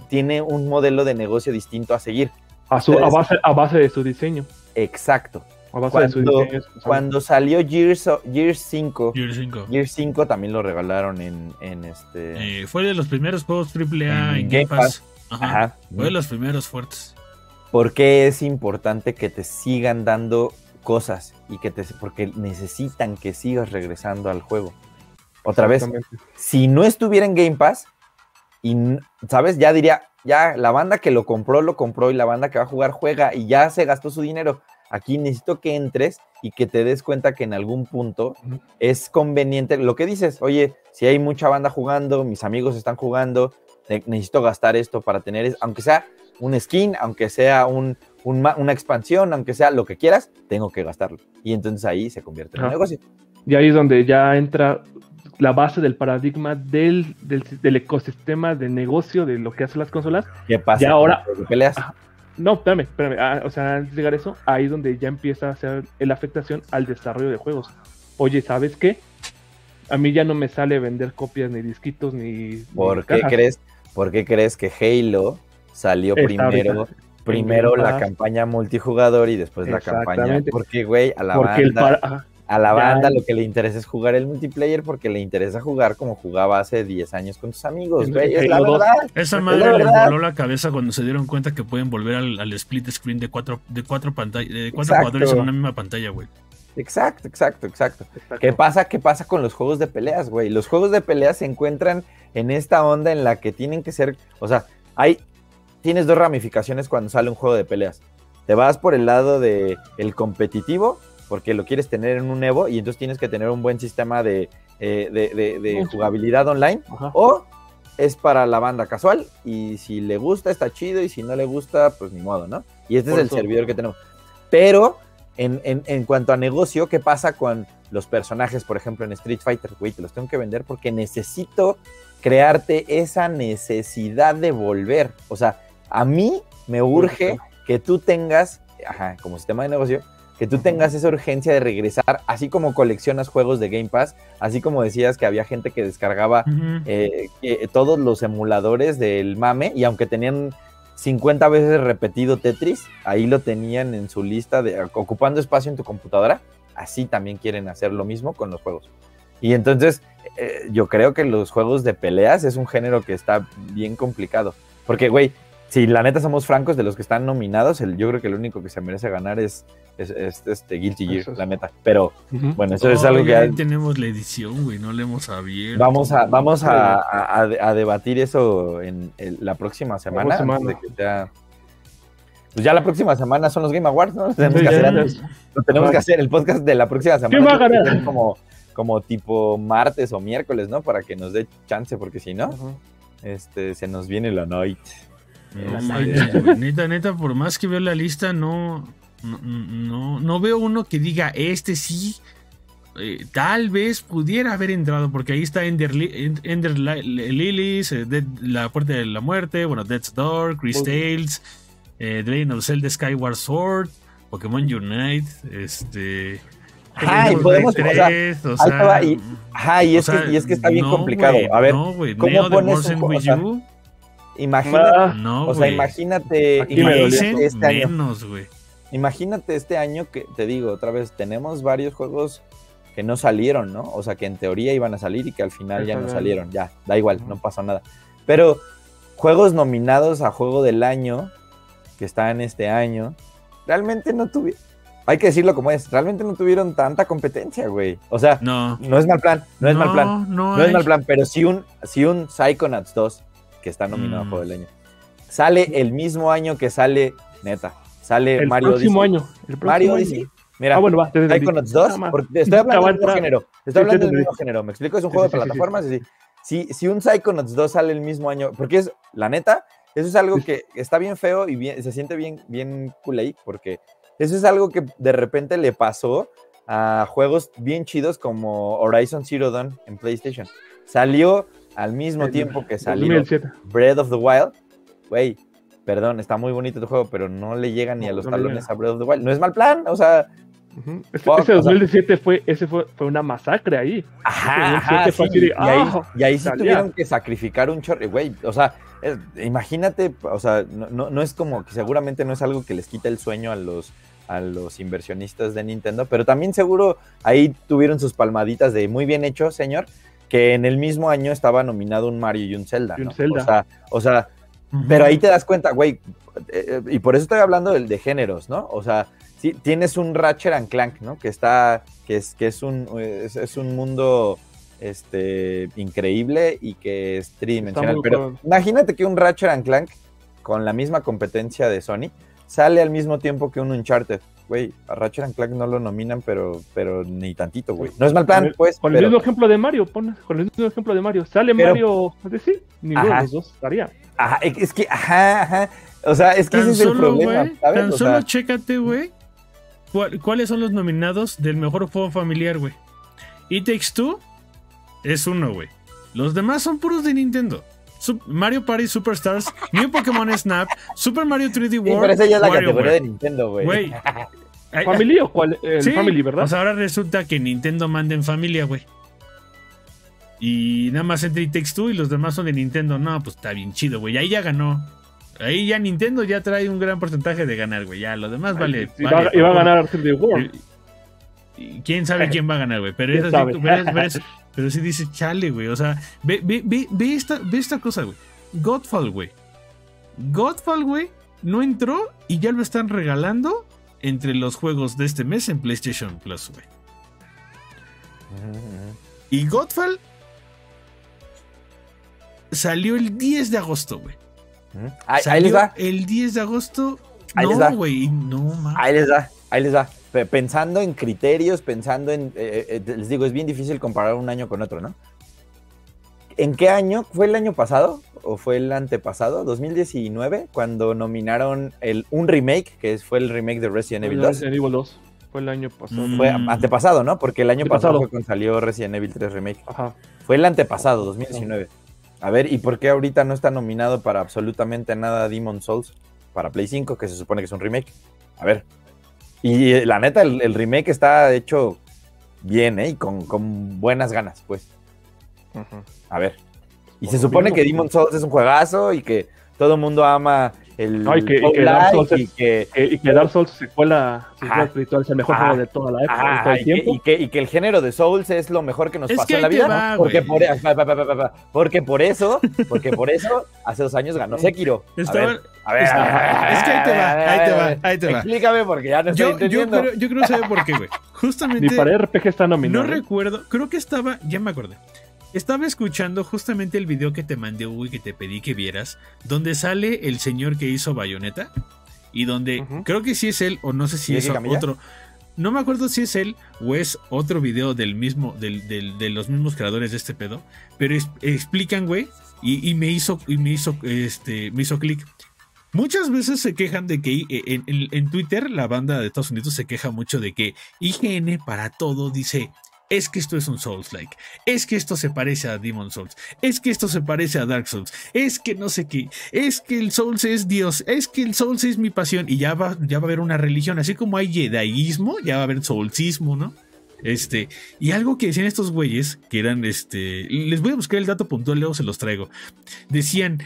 [SPEAKER 3] tiene un modelo de negocio distinto a seguir.
[SPEAKER 1] A, su, a, base, a base de su diseño.
[SPEAKER 3] Exacto.
[SPEAKER 1] A base de su
[SPEAKER 3] Cuando-
[SPEAKER 1] diseño.
[SPEAKER 3] Cuando salió Gears, Gears 5,
[SPEAKER 2] Gear 5.
[SPEAKER 3] Gears 5 también lo regalaron en, en este.
[SPEAKER 2] Eh, fue de los primeros juegos AAA
[SPEAKER 3] En
[SPEAKER 2] en
[SPEAKER 3] Game
[SPEAKER 2] Game Pass. Ajá.
[SPEAKER 3] Ajá.
[SPEAKER 2] Fue de los primeros fuertes.
[SPEAKER 3] ¿Por qué es importante que te sigan dando cosas y que te porque necesitan que sigas regresando al juego? Otra vez, si no estuviera en Game Pass y sabes, ya diría, ya la banda que lo compró lo compró y la banda que va a jugar juega y ya se gastó su dinero. Aquí necesito que entres y que te des cuenta que en algún punto es conveniente lo que dices, oye, si hay mucha banda jugando, mis amigos están jugando, necesito gastar esto para tener, aunque sea un skin, aunque sea un, una expansión, aunque sea lo que quieras, tengo que gastarlo. Y entonces ahí se convierte en un negocio.
[SPEAKER 1] Y ahí es donde ya entra la base del paradigma del, del, del ecosistema de negocio de lo que hacen las consolas.
[SPEAKER 3] ¿Qué pasa? Con
[SPEAKER 1] ahora-
[SPEAKER 3] peleas?
[SPEAKER 1] No, espérame, espérame. ah, o sea, antes de llegar a eso, ahí es donde ya empieza a hacer la afectación al desarrollo de juegos. Oye, ¿sabes qué? A mí ya no me sale vender copias ni disquitos ni.
[SPEAKER 3] ¿Por
[SPEAKER 1] ni
[SPEAKER 3] qué
[SPEAKER 1] cajas.
[SPEAKER 3] crees? ¿Por qué crees que Halo salió
[SPEAKER 1] Está
[SPEAKER 3] primero?
[SPEAKER 1] ahorita
[SPEAKER 3] Primero la campaña multijugador y después la campaña. Porque, güey, a la
[SPEAKER 1] Porque el,
[SPEAKER 3] banda.
[SPEAKER 1] para-
[SPEAKER 3] A la
[SPEAKER 1] Ya.
[SPEAKER 3] banda lo que le interesa es jugar el multiplayer porque le interesa jugar como jugaba hace 10 años con tus amigos, güey. Es la
[SPEAKER 1] Halo 2.
[SPEAKER 3] verdad.
[SPEAKER 2] Esa
[SPEAKER 3] Es
[SPEAKER 2] madre
[SPEAKER 3] la
[SPEAKER 2] les voló la cabeza cuando se dieron cuenta que pueden volver al, al split screen de cuatro, de cuatro pantallas, de cuatro jugadores en una misma pantalla, güey.
[SPEAKER 3] Exacto, exacto, exacto.
[SPEAKER 1] Exacto.
[SPEAKER 3] ¿Qué pasa? ¿Qué pasa con los juegos de peleas, güey? Los juegos de peleas se encuentran en esta onda en la que tienen que ser, o sea, hay tienes dos ramificaciones cuando sale un juego de peleas. Te vas por el lado de el competitivo, porque lo quieres tener en un Evo y entonces tienes que tener un buen sistema de, eh, de- de- de
[SPEAKER 1] Mucho.
[SPEAKER 3] jugabilidad online.
[SPEAKER 1] Ajá.
[SPEAKER 3] O es para la banda casual y si le gusta está chido y si no le gusta, pues ni modo, ¿no? Y este
[SPEAKER 1] Por
[SPEAKER 3] es el servidor que tenemos. Pero en, en- en cuanto a negocio, ¿qué pasa con los personajes, por ejemplo, en Street Fighter? Güey, te los tengo que vender porque necesito crearte esa necesidad de volver. O sea, a mí me urge que tú tengas, ajá, como sistema de negocio, que tú tengas esa urgencia de regresar, así como coleccionas juegos de Game Pass, así como decías que había gente que descargaba eh, que todos los emuladores del mame y aunque tenían 50 veces repetido Tetris, ahí lo tenían en su lista de ocupando espacio en tu computadora, así también quieren hacer lo mismo con los juegos. Y entonces eh, yo creo que los juegos de peleas es un género que está bien complicado, porque güey, si la neta somos francos de los que están nominados, el, yo creo que el único que se merece ganar es, es, es, este Guilty Gear,
[SPEAKER 1] es.
[SPEAKER 3] la neta. Pero bueno, eso es algo que
[SPEAKER 2] ya
[SPEAKER 3] hay-
[SPEAKER 2] tenemos la edición, güey, no la hemos abierto.
[SPEAKER 3] Vamos a, vamos a, a- a- a debatir eso en el- la próxima semana.
[SPEAKER 1] semana.
[SPEAKER 3] de que sea- Pues ya la próxima semana son los Game Awards, ¿no? Lo tenemos
[SPEAKER 1] Sí,
[SPEAKER 3] que hacer antes. Lo tenemos que hacer. El podcast de la próxima semana.
[SPEAKER 1] va a
[SPEAKER 3] tiene que
[SPEAKER 1] ganar?
[SPEAKER 3] ser Como, como tipo martes o miércoles, ¿no? Para que nos dé chance, porque si no, este, se nos viene la night.
[SPEAKER 2] No, neta, neta, por más que veo la lista, no, no, no, no veo uno que diga, este sí, eh, tal vez pudiera haber entrado, porque ahí está Ender, Li- End- Ender Li- Lilies, eh, Dead- La Puerta de la Muerte, bueno, Death's Door, Chris. Tales, eh, The Legend of Zelda Skyward Sword, Pokémon Unite, este...
[SPEAKER 3] Ajá, y podemos-
[SPEAKER 2] May
[SPEAKER 3] o sea,
[SPEAKER 2] 3, o sea,
[SPEAKER 3] va, y- Ajá, y
[SPEAKER 2] o
[SPEAKER 3] es,
[SPEAKER 2] sea,
[SPEAKER 3] que, y es que está bien
[SPEAKER 2] no,
[SPEAKER 3] complicado. a ver,
[SPEAKER 2] no,
[SPEAKER 3] ¿cómo
[SPEAKER 2] Neo de
[SPEAKER 3] pones un juego? Imagínate,
[SPEAKER 1] Ah,
[SPEAKER 2] no,
[SPEAKER 3] o sea, imagínate, este año.
[SPEAKER 2] menos.
[SPEAKER 3] Imagínate este año que, te digo otra vez, tenemos varios juegos que no salieron, ¿no? O sea, que en teoría iban a salir y que al final ya no salieron. Ya, da igual, no pasó nada. Pero juegos nominados a juego del año, que están este año, realmente no tuvieron, hay que decirlo como es, realmente no tuvieron tanta competencia, güey. O sea,
[SPEAKER 2] No.
[SPEAKER 3] no es mal plan, no es mal plan.
[SPEAKER 2] No,
[SPEAKER 3] No es
[SPEAKER 2] hay.
[SPEAKER 3] mal plan, pero si un, si un Psychonauts 2, que está nominado a
[SPEAKER 2] Mm.
[SPEAKER 3] Juego del Año, sale el mismo año que sale, neta, sale
[SPEAKER 1] El
[SPEAKER 3] Mario
[SPEAKER 1] próximo
[SPEAKER 3] Odyssey.
[SPEAKER 1] año. El próximo
[SPEAKER 3] Mario
[SPEAKER 1] año.
[SPEAKER 3] Odyssey. Mira,
[SPEAKER 1] Ah, bueno, va. te entendí.
[SPEAKER 3] Psychonauts 2,
[SPEAKER 1] Nada más.
[SPEAKER 3] porque estoy *laughs* hablando
[SPEAKER 1] a
[SPEAKER 3] del mismo género. Estoy hablando del mismo género. Me explico, es un juego
[SPEAKER 1] sí,
[SPEAKER 3] de
[SPEAKER 1] sí, sí, sí.
[SPEAKER 3] plataformas. y sí. Si, si un Psychonauts 2 sale el mismo año, porque es, la neta, eso es algo que está bien feo y bien, se siente bien, bien cool ahí, porque eso es algo que de repente le pasó a juegos bien chidos como Horizon Zero Dawn en PlayStation. Salió al mismo tiempo que salió
[SPEAKER 1] 2007.
[SPEAKER 3] Breath of the Wild. Güey, perdón, está muy bonito tu juego, pero no le llega ni a los
[SPEAKER 1] no
[SPEAKER 3] talones a Breath of the Wild. No es mal plan, o sea,
[SPEAKER 1] Ujú. Ese,
[SPEAKER 3] Fuck,
[SPEAKER 1] ese
[SPEAKER 3] o sea-
[SPEAKER 1] 2017 fue, ese fue, fue una masacre ahí.
[SPEAKER 3] Ajá,
[SPEAKER 1] sí,
[SPEAKER 3] y, ahí,
[SPEAKER 1] ah,
[SPEAKER 3] y ahí sí tuvieron que sacrificar un chorro, güey, o sea, eh, imagínate, o sea, no, no, no es como que seguramente no es algo que les quita el sueño a los, a los inversionistas de Nintendo, pero también seguro ahí tuvieron sus palmaditas de muy bien hecho, señor, que en el mismo año estaba nominado un Mario y un Zelda,
[SPEAKER 1] Y un
[SPEAKER 3] ¿no?
[SPEAKER 1] Zelda.
[SPEAKER 3] O sea, o sea, pero ahí te das cuenta, güey, eh, eh, y por eso estoy hablando del de géneros, ¿no? O sea, sí, tienes un Ratchet and Clank, ¿no? Que está, que es, que es un, es, es un mundo este, increíble y que es tridimensional. Pero imagínate que un Ratchet and Clank con la misma competencia de Sony sale al mismo tiempo que un Uncharted. Güey, a Ratchet and Clank no lo nominan, pero, pero ni tantito, güey. No es mal plan, pues.
[SPEAKER 1] Con el
[SPEAKER 3] pero-
[SPEAKER 1] mismo ejemplo de Mario, pon, con el mismo ejemplo de Mario. Sale
[SPEAKER 3] Pero-
[SPEAKER 1] Mario, es decir, ninguno
[SPEAKER 3] Ajá.
[SPEAKER 1] de los dos estaría.
[SPEAKER 3] Ajá, es que, ajá, ajá. O sea, es que
[SPEAKER 2] Tan
[SPEAKER 3] ese es el
[SPEAKER 2] solo,
[SPEAKER 3] problema, ¿sabes?
[SPEAKER 2] tan
[SPEAKER 3] O
[SPEAKER 2] solo
[SPEAKER 3] sea,
[SPEAKER 2] chécate, güey. cuál- ¿Cuáles son los nominados del mejor juego familiar, güey? It Takes Two es uno, güey. Los demás son puros de Nintendo. Mario Party Superstars, New Pokémon Snap, Super Mario 3D
[SPEAKER 3] sí,
[SPEAKER 2] World.
[SPEAKER 3] pero esa ya es la categoría de Nintendo, güey. *laughs*
[SPEAKER 1] ¿Family o cuál? El
[SPEAKER 2] Sí,
[SPEAKER 1] Family, ¿verdad?
[SPEAKER 2] Sea, ahora resulta que Nintendo manda en familia, güey. Y nada más entre It Takes Two y los demás son de Nintendo. No, pues está bien chido, güey. Ahí ya ganó. Ahí ya Nintendo ya trae un gran porcentaje de ganar, güey. Ya, lo demás vale.
[SPEAKER 1] y,
[SPEAKER 2] vale
[SPEAKER 1] va, y va a ganar Arthur de World.
[SPEAKER 2] Y quién sabe quién va a ganar, güey. Pero, *laughs* *laughs* pero, sí dice, chale, güey. O sea, ve, ve, ve, ve esta, ve esta cosa, güey. Godfall, güey. Godfall, güey, no entró y ya lo están regalando entre los juegos de este mes en PlayStation Plus, güey.
[SPEAKER 3] Ujú.
[SPEAKER 2] Y Godfall salió el 10 de agosto, güey.
[SPEAKER 3] Ahí, les va,
[SPEAKER 2] El 10 de agosto.
[SPEAKER 3] Ahí les
[SPEAKER 2] no, güey, no mames.
[SPEAKER 3] ahí les va, ahí les va. Pe- Pensando en criterios, pensando en. eh, eh, les digo, es bien difícil comparar un año con otro, ¿no? ¿En qué año? ¿Fue el año pasado? ¿O fue el antepasado? ¿2019? Cuando nominaron el, un remake, que es- fue el remake de Resident Evil 2.
[SPEAKER 1] Resident Evil 2. Fue el año pasado.
[SPEAKER 2] Mm.
[SPEAKER 3] Fue antepasado, ¿no? Porque el año pasado fue cuando salió Resident Evil 3 Remake.
[SPEAKER 1] Ajá.
[SPEAKER 3] Fue el antepasado, 2019. A ver, ¿y por qué ahorita no está nominado para absolutamente nada Demon Souls? Para Play 5, que se supone que es un remake. A ver. Y eh, la neta, el, el remake está hecho bien, ¿eh? Y con, con buenas ganas, pues. A ver. Y
[SPEAKER 1] Por
[SPEAKER 3] se supone que- Demon Souls es un juegazo y que todo el mundo ama el
[SPEAKER 1] No, y que- y que Dark Souls
[SPEAKER 3] y
[SPEAKER 1] es-
[SPEAKER 3] que,
[SPEAKER 1] Que- y que Dark Souls secuela,
[SPEAKER 3] Ajá.
[SPEAKER 1] secuela espiritual es el mejor
[SPEAKER 3] Ajá.
[SPEAKER 1] juego de toda la época, todo
[SPEAKER 3] Ajá,
[SPEAKER 1] el
[SPEAKER 3] y, que,
[SPEAKER 1] tiempo.
[SPEAKER 3] y que- y que el género de Souls es lo mejor que nos
[SPEAKER 2] Es
[SPEAKER 3] pasó
[SPEAKER 2] que
[SPEAKER 3] en la vida.
[SPEAKER 2] va,
[SPEAKER 3] porque, por, porque por eso, porque por eso, hace dos años ganó Sekiro. A
[SPEAKER 2] Estaba-
[SPEAKER 3] ver, a ver,
[SPEAKER 2] Está-
[SPEAKER 3] a ver, a ver,
[SPEAKER 2] es que ahí te va, ahí te va, ahí te va.
[SPEAKER 3] Explícame porque ya no estoy
[SPEAKER 2] Yo, yo,
[SPEAKER 3] entendiendo.
[SPEAKER 2] creo, yo creo saber por qué, güey. *laughs* Justamente.
[SPEAKER 1] Ni para RPG está nominado.
[SPEAKER 2] No
[SPEAKER 1] ¿eh?
[SPEAKER 2] recuerdo, creo que estaba, ya me acordé. Estaba escuchando justamente el video que te mandé, Uy, que te pedí que vieras, donde sale el señor que hizo Bayonetta y donde creo que sí es él o no sé si es otro. No me acuerdo si es él o es otro video del mismo, del, del- de los mismos creadores de este pedo, pero es- explican, güey, y, y me hizo, y me hizo, este, me hizo clic. Muchas veces se quejan de que eh, en, en- en Twitter la banda de Estados Unidos se queja mucho de que IGN para todo dice es que esto es un Souls-like, es que esto se parece a Demon Souls, es que esto se parece a Dark Souls, es que no sé qué, es que el Souls es Dios, es que el Souls es mi pasión. Y ya va, ya va a haber una religión, así como hay Jediismo, ya va a haber Soulsismo, ¿no? Este, y algo que decían estos güeyes, que eran este, les voy a buscar el dato puntual, luego se los traigo. Decían,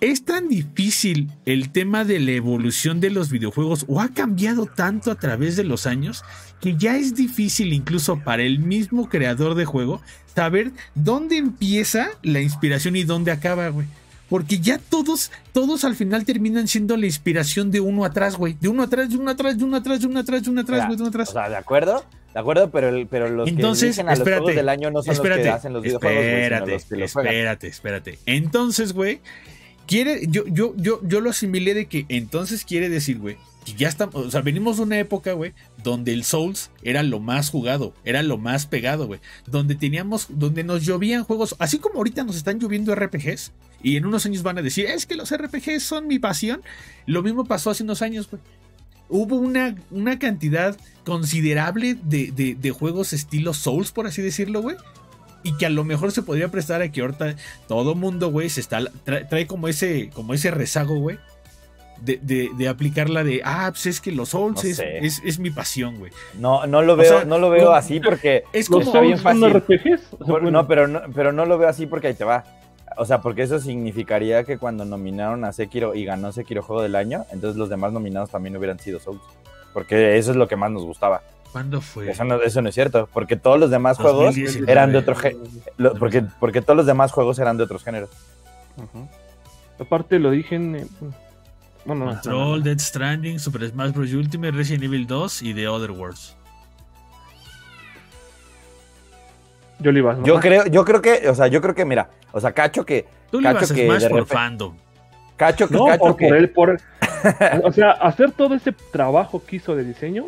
[SPEAKER 2] es tan difícil el tema de la evolución de los videojuegos o ha cambiado tanto a través de los años que ya es difícil incluso para el mismo creador de juego saber dónde empieza la inspiración y dónde acaba, güey. Porque ya todos, todos al final terminan siendo la inspiración de uno atrás, güey. De uno atrás, de uno atrás, de uno atrás, de uno atrás, de uno atrás, güey, de uno atrás.
[SPEAKER 3] O sea, ¿de acuerdo? De acuerdo, pero, el- pero los
[SPEAKER 2] Entonces,
[SPEAKER 3] que a los juegos del año no son
[SPEAKER 2] espérate,
[SPEAKER 3] los que hacen los videojuegos,
[SPEAKER 2] espérate,
[SPEAKER 3] los
[SPEAKER 2] espérate, espérate. Entonces, güey, quiere, yo, yo, yo, yo lo asimilé de que entonces quiere decir, güey, que ya estamos, o sea, venimos de una época, güey, donde el Souls era lo más jugado, era lo más pegado, güey, donde teníamos, donde nos llovían juegos, así como ahorita nos están lloviendo RPGs, y en unos años van a decir, es que los RPGs son mi pasión, lo mismo pasó hace unos años, güey. Hubo una, una cantidad considerable de, de- de juegos estilo Souls, por así decirlo, güey. Y que a lo mejor se podría prestar a que ahorita todo mundo, güey, se está. Trae, trae como ese, como ese rezago, güey. De, de, de aplicar la de, ah, pues es que los Souls
[SPEAKER 3] No
[SPEAKER 2] es, es, es mi pasión, güey.
[SPEAKER 3] No, no lo veo,
[SPEAKER 2] sea,
[SPEAKER 3] no lo veo
[SPEAKER 2] no-
[SPEAKER 3] así porque
[SPEAKER 2] Es como.
[SPEAKER 3] está bien fácil.
[SPEAKER 1] Bueno,
[SPEAKER 3] No, pero no, pero no lo veo así porque ahí te va. O sea, porque eso significaría que cuando nominaron a Sekiro y ganó Sekiro Juego del Año, entonces los demás nominados también hubieran sido Souls. Porque eso es lo que más nos gustaba.
[SPEAKER 2] ¿Cuándo fue?
[SPEAKER 3] Eso no, eso no es cierto, porque todos los demás juegos
[SPEAKER 2] 2019.
[SPEAKER 3] eran de otro género. Porque, porque todos los demás juegos eran de otros géneros.
[SPEAKER 1] Ajá. Aparte lo dije en... eh, Bueno, no,
[SPEAKER 2] Control,
[SPEAKER 1] no.
[SPEAKER 2] Dead Stranding, Super Smash Bros. Ultimate, Resident Evil 2 y The Other Worlds.
[SPEAKER 1] Yo le iba.
[SPEAKER 3] Yo creo, yo creo que, o sea, yo creo que, mira, o sea, cacho que,
[SPEAKER 2] Tú le a
[SPEAKER 3] que
[SPEAKER 2] Smash por
[SPEAKER 3] repente-
[SPEAKER 2] fandom.
[SPEAKER 3] cacho que,
[SPEAKER 1] No,
[SPEAKER 3] cacho
[SPEAKER 1] por,
[SPEAKER 3] que,
[SPEAKER 1] por él, por... *laughs* o sea, hacer todo ese trabajo que hizo de diseño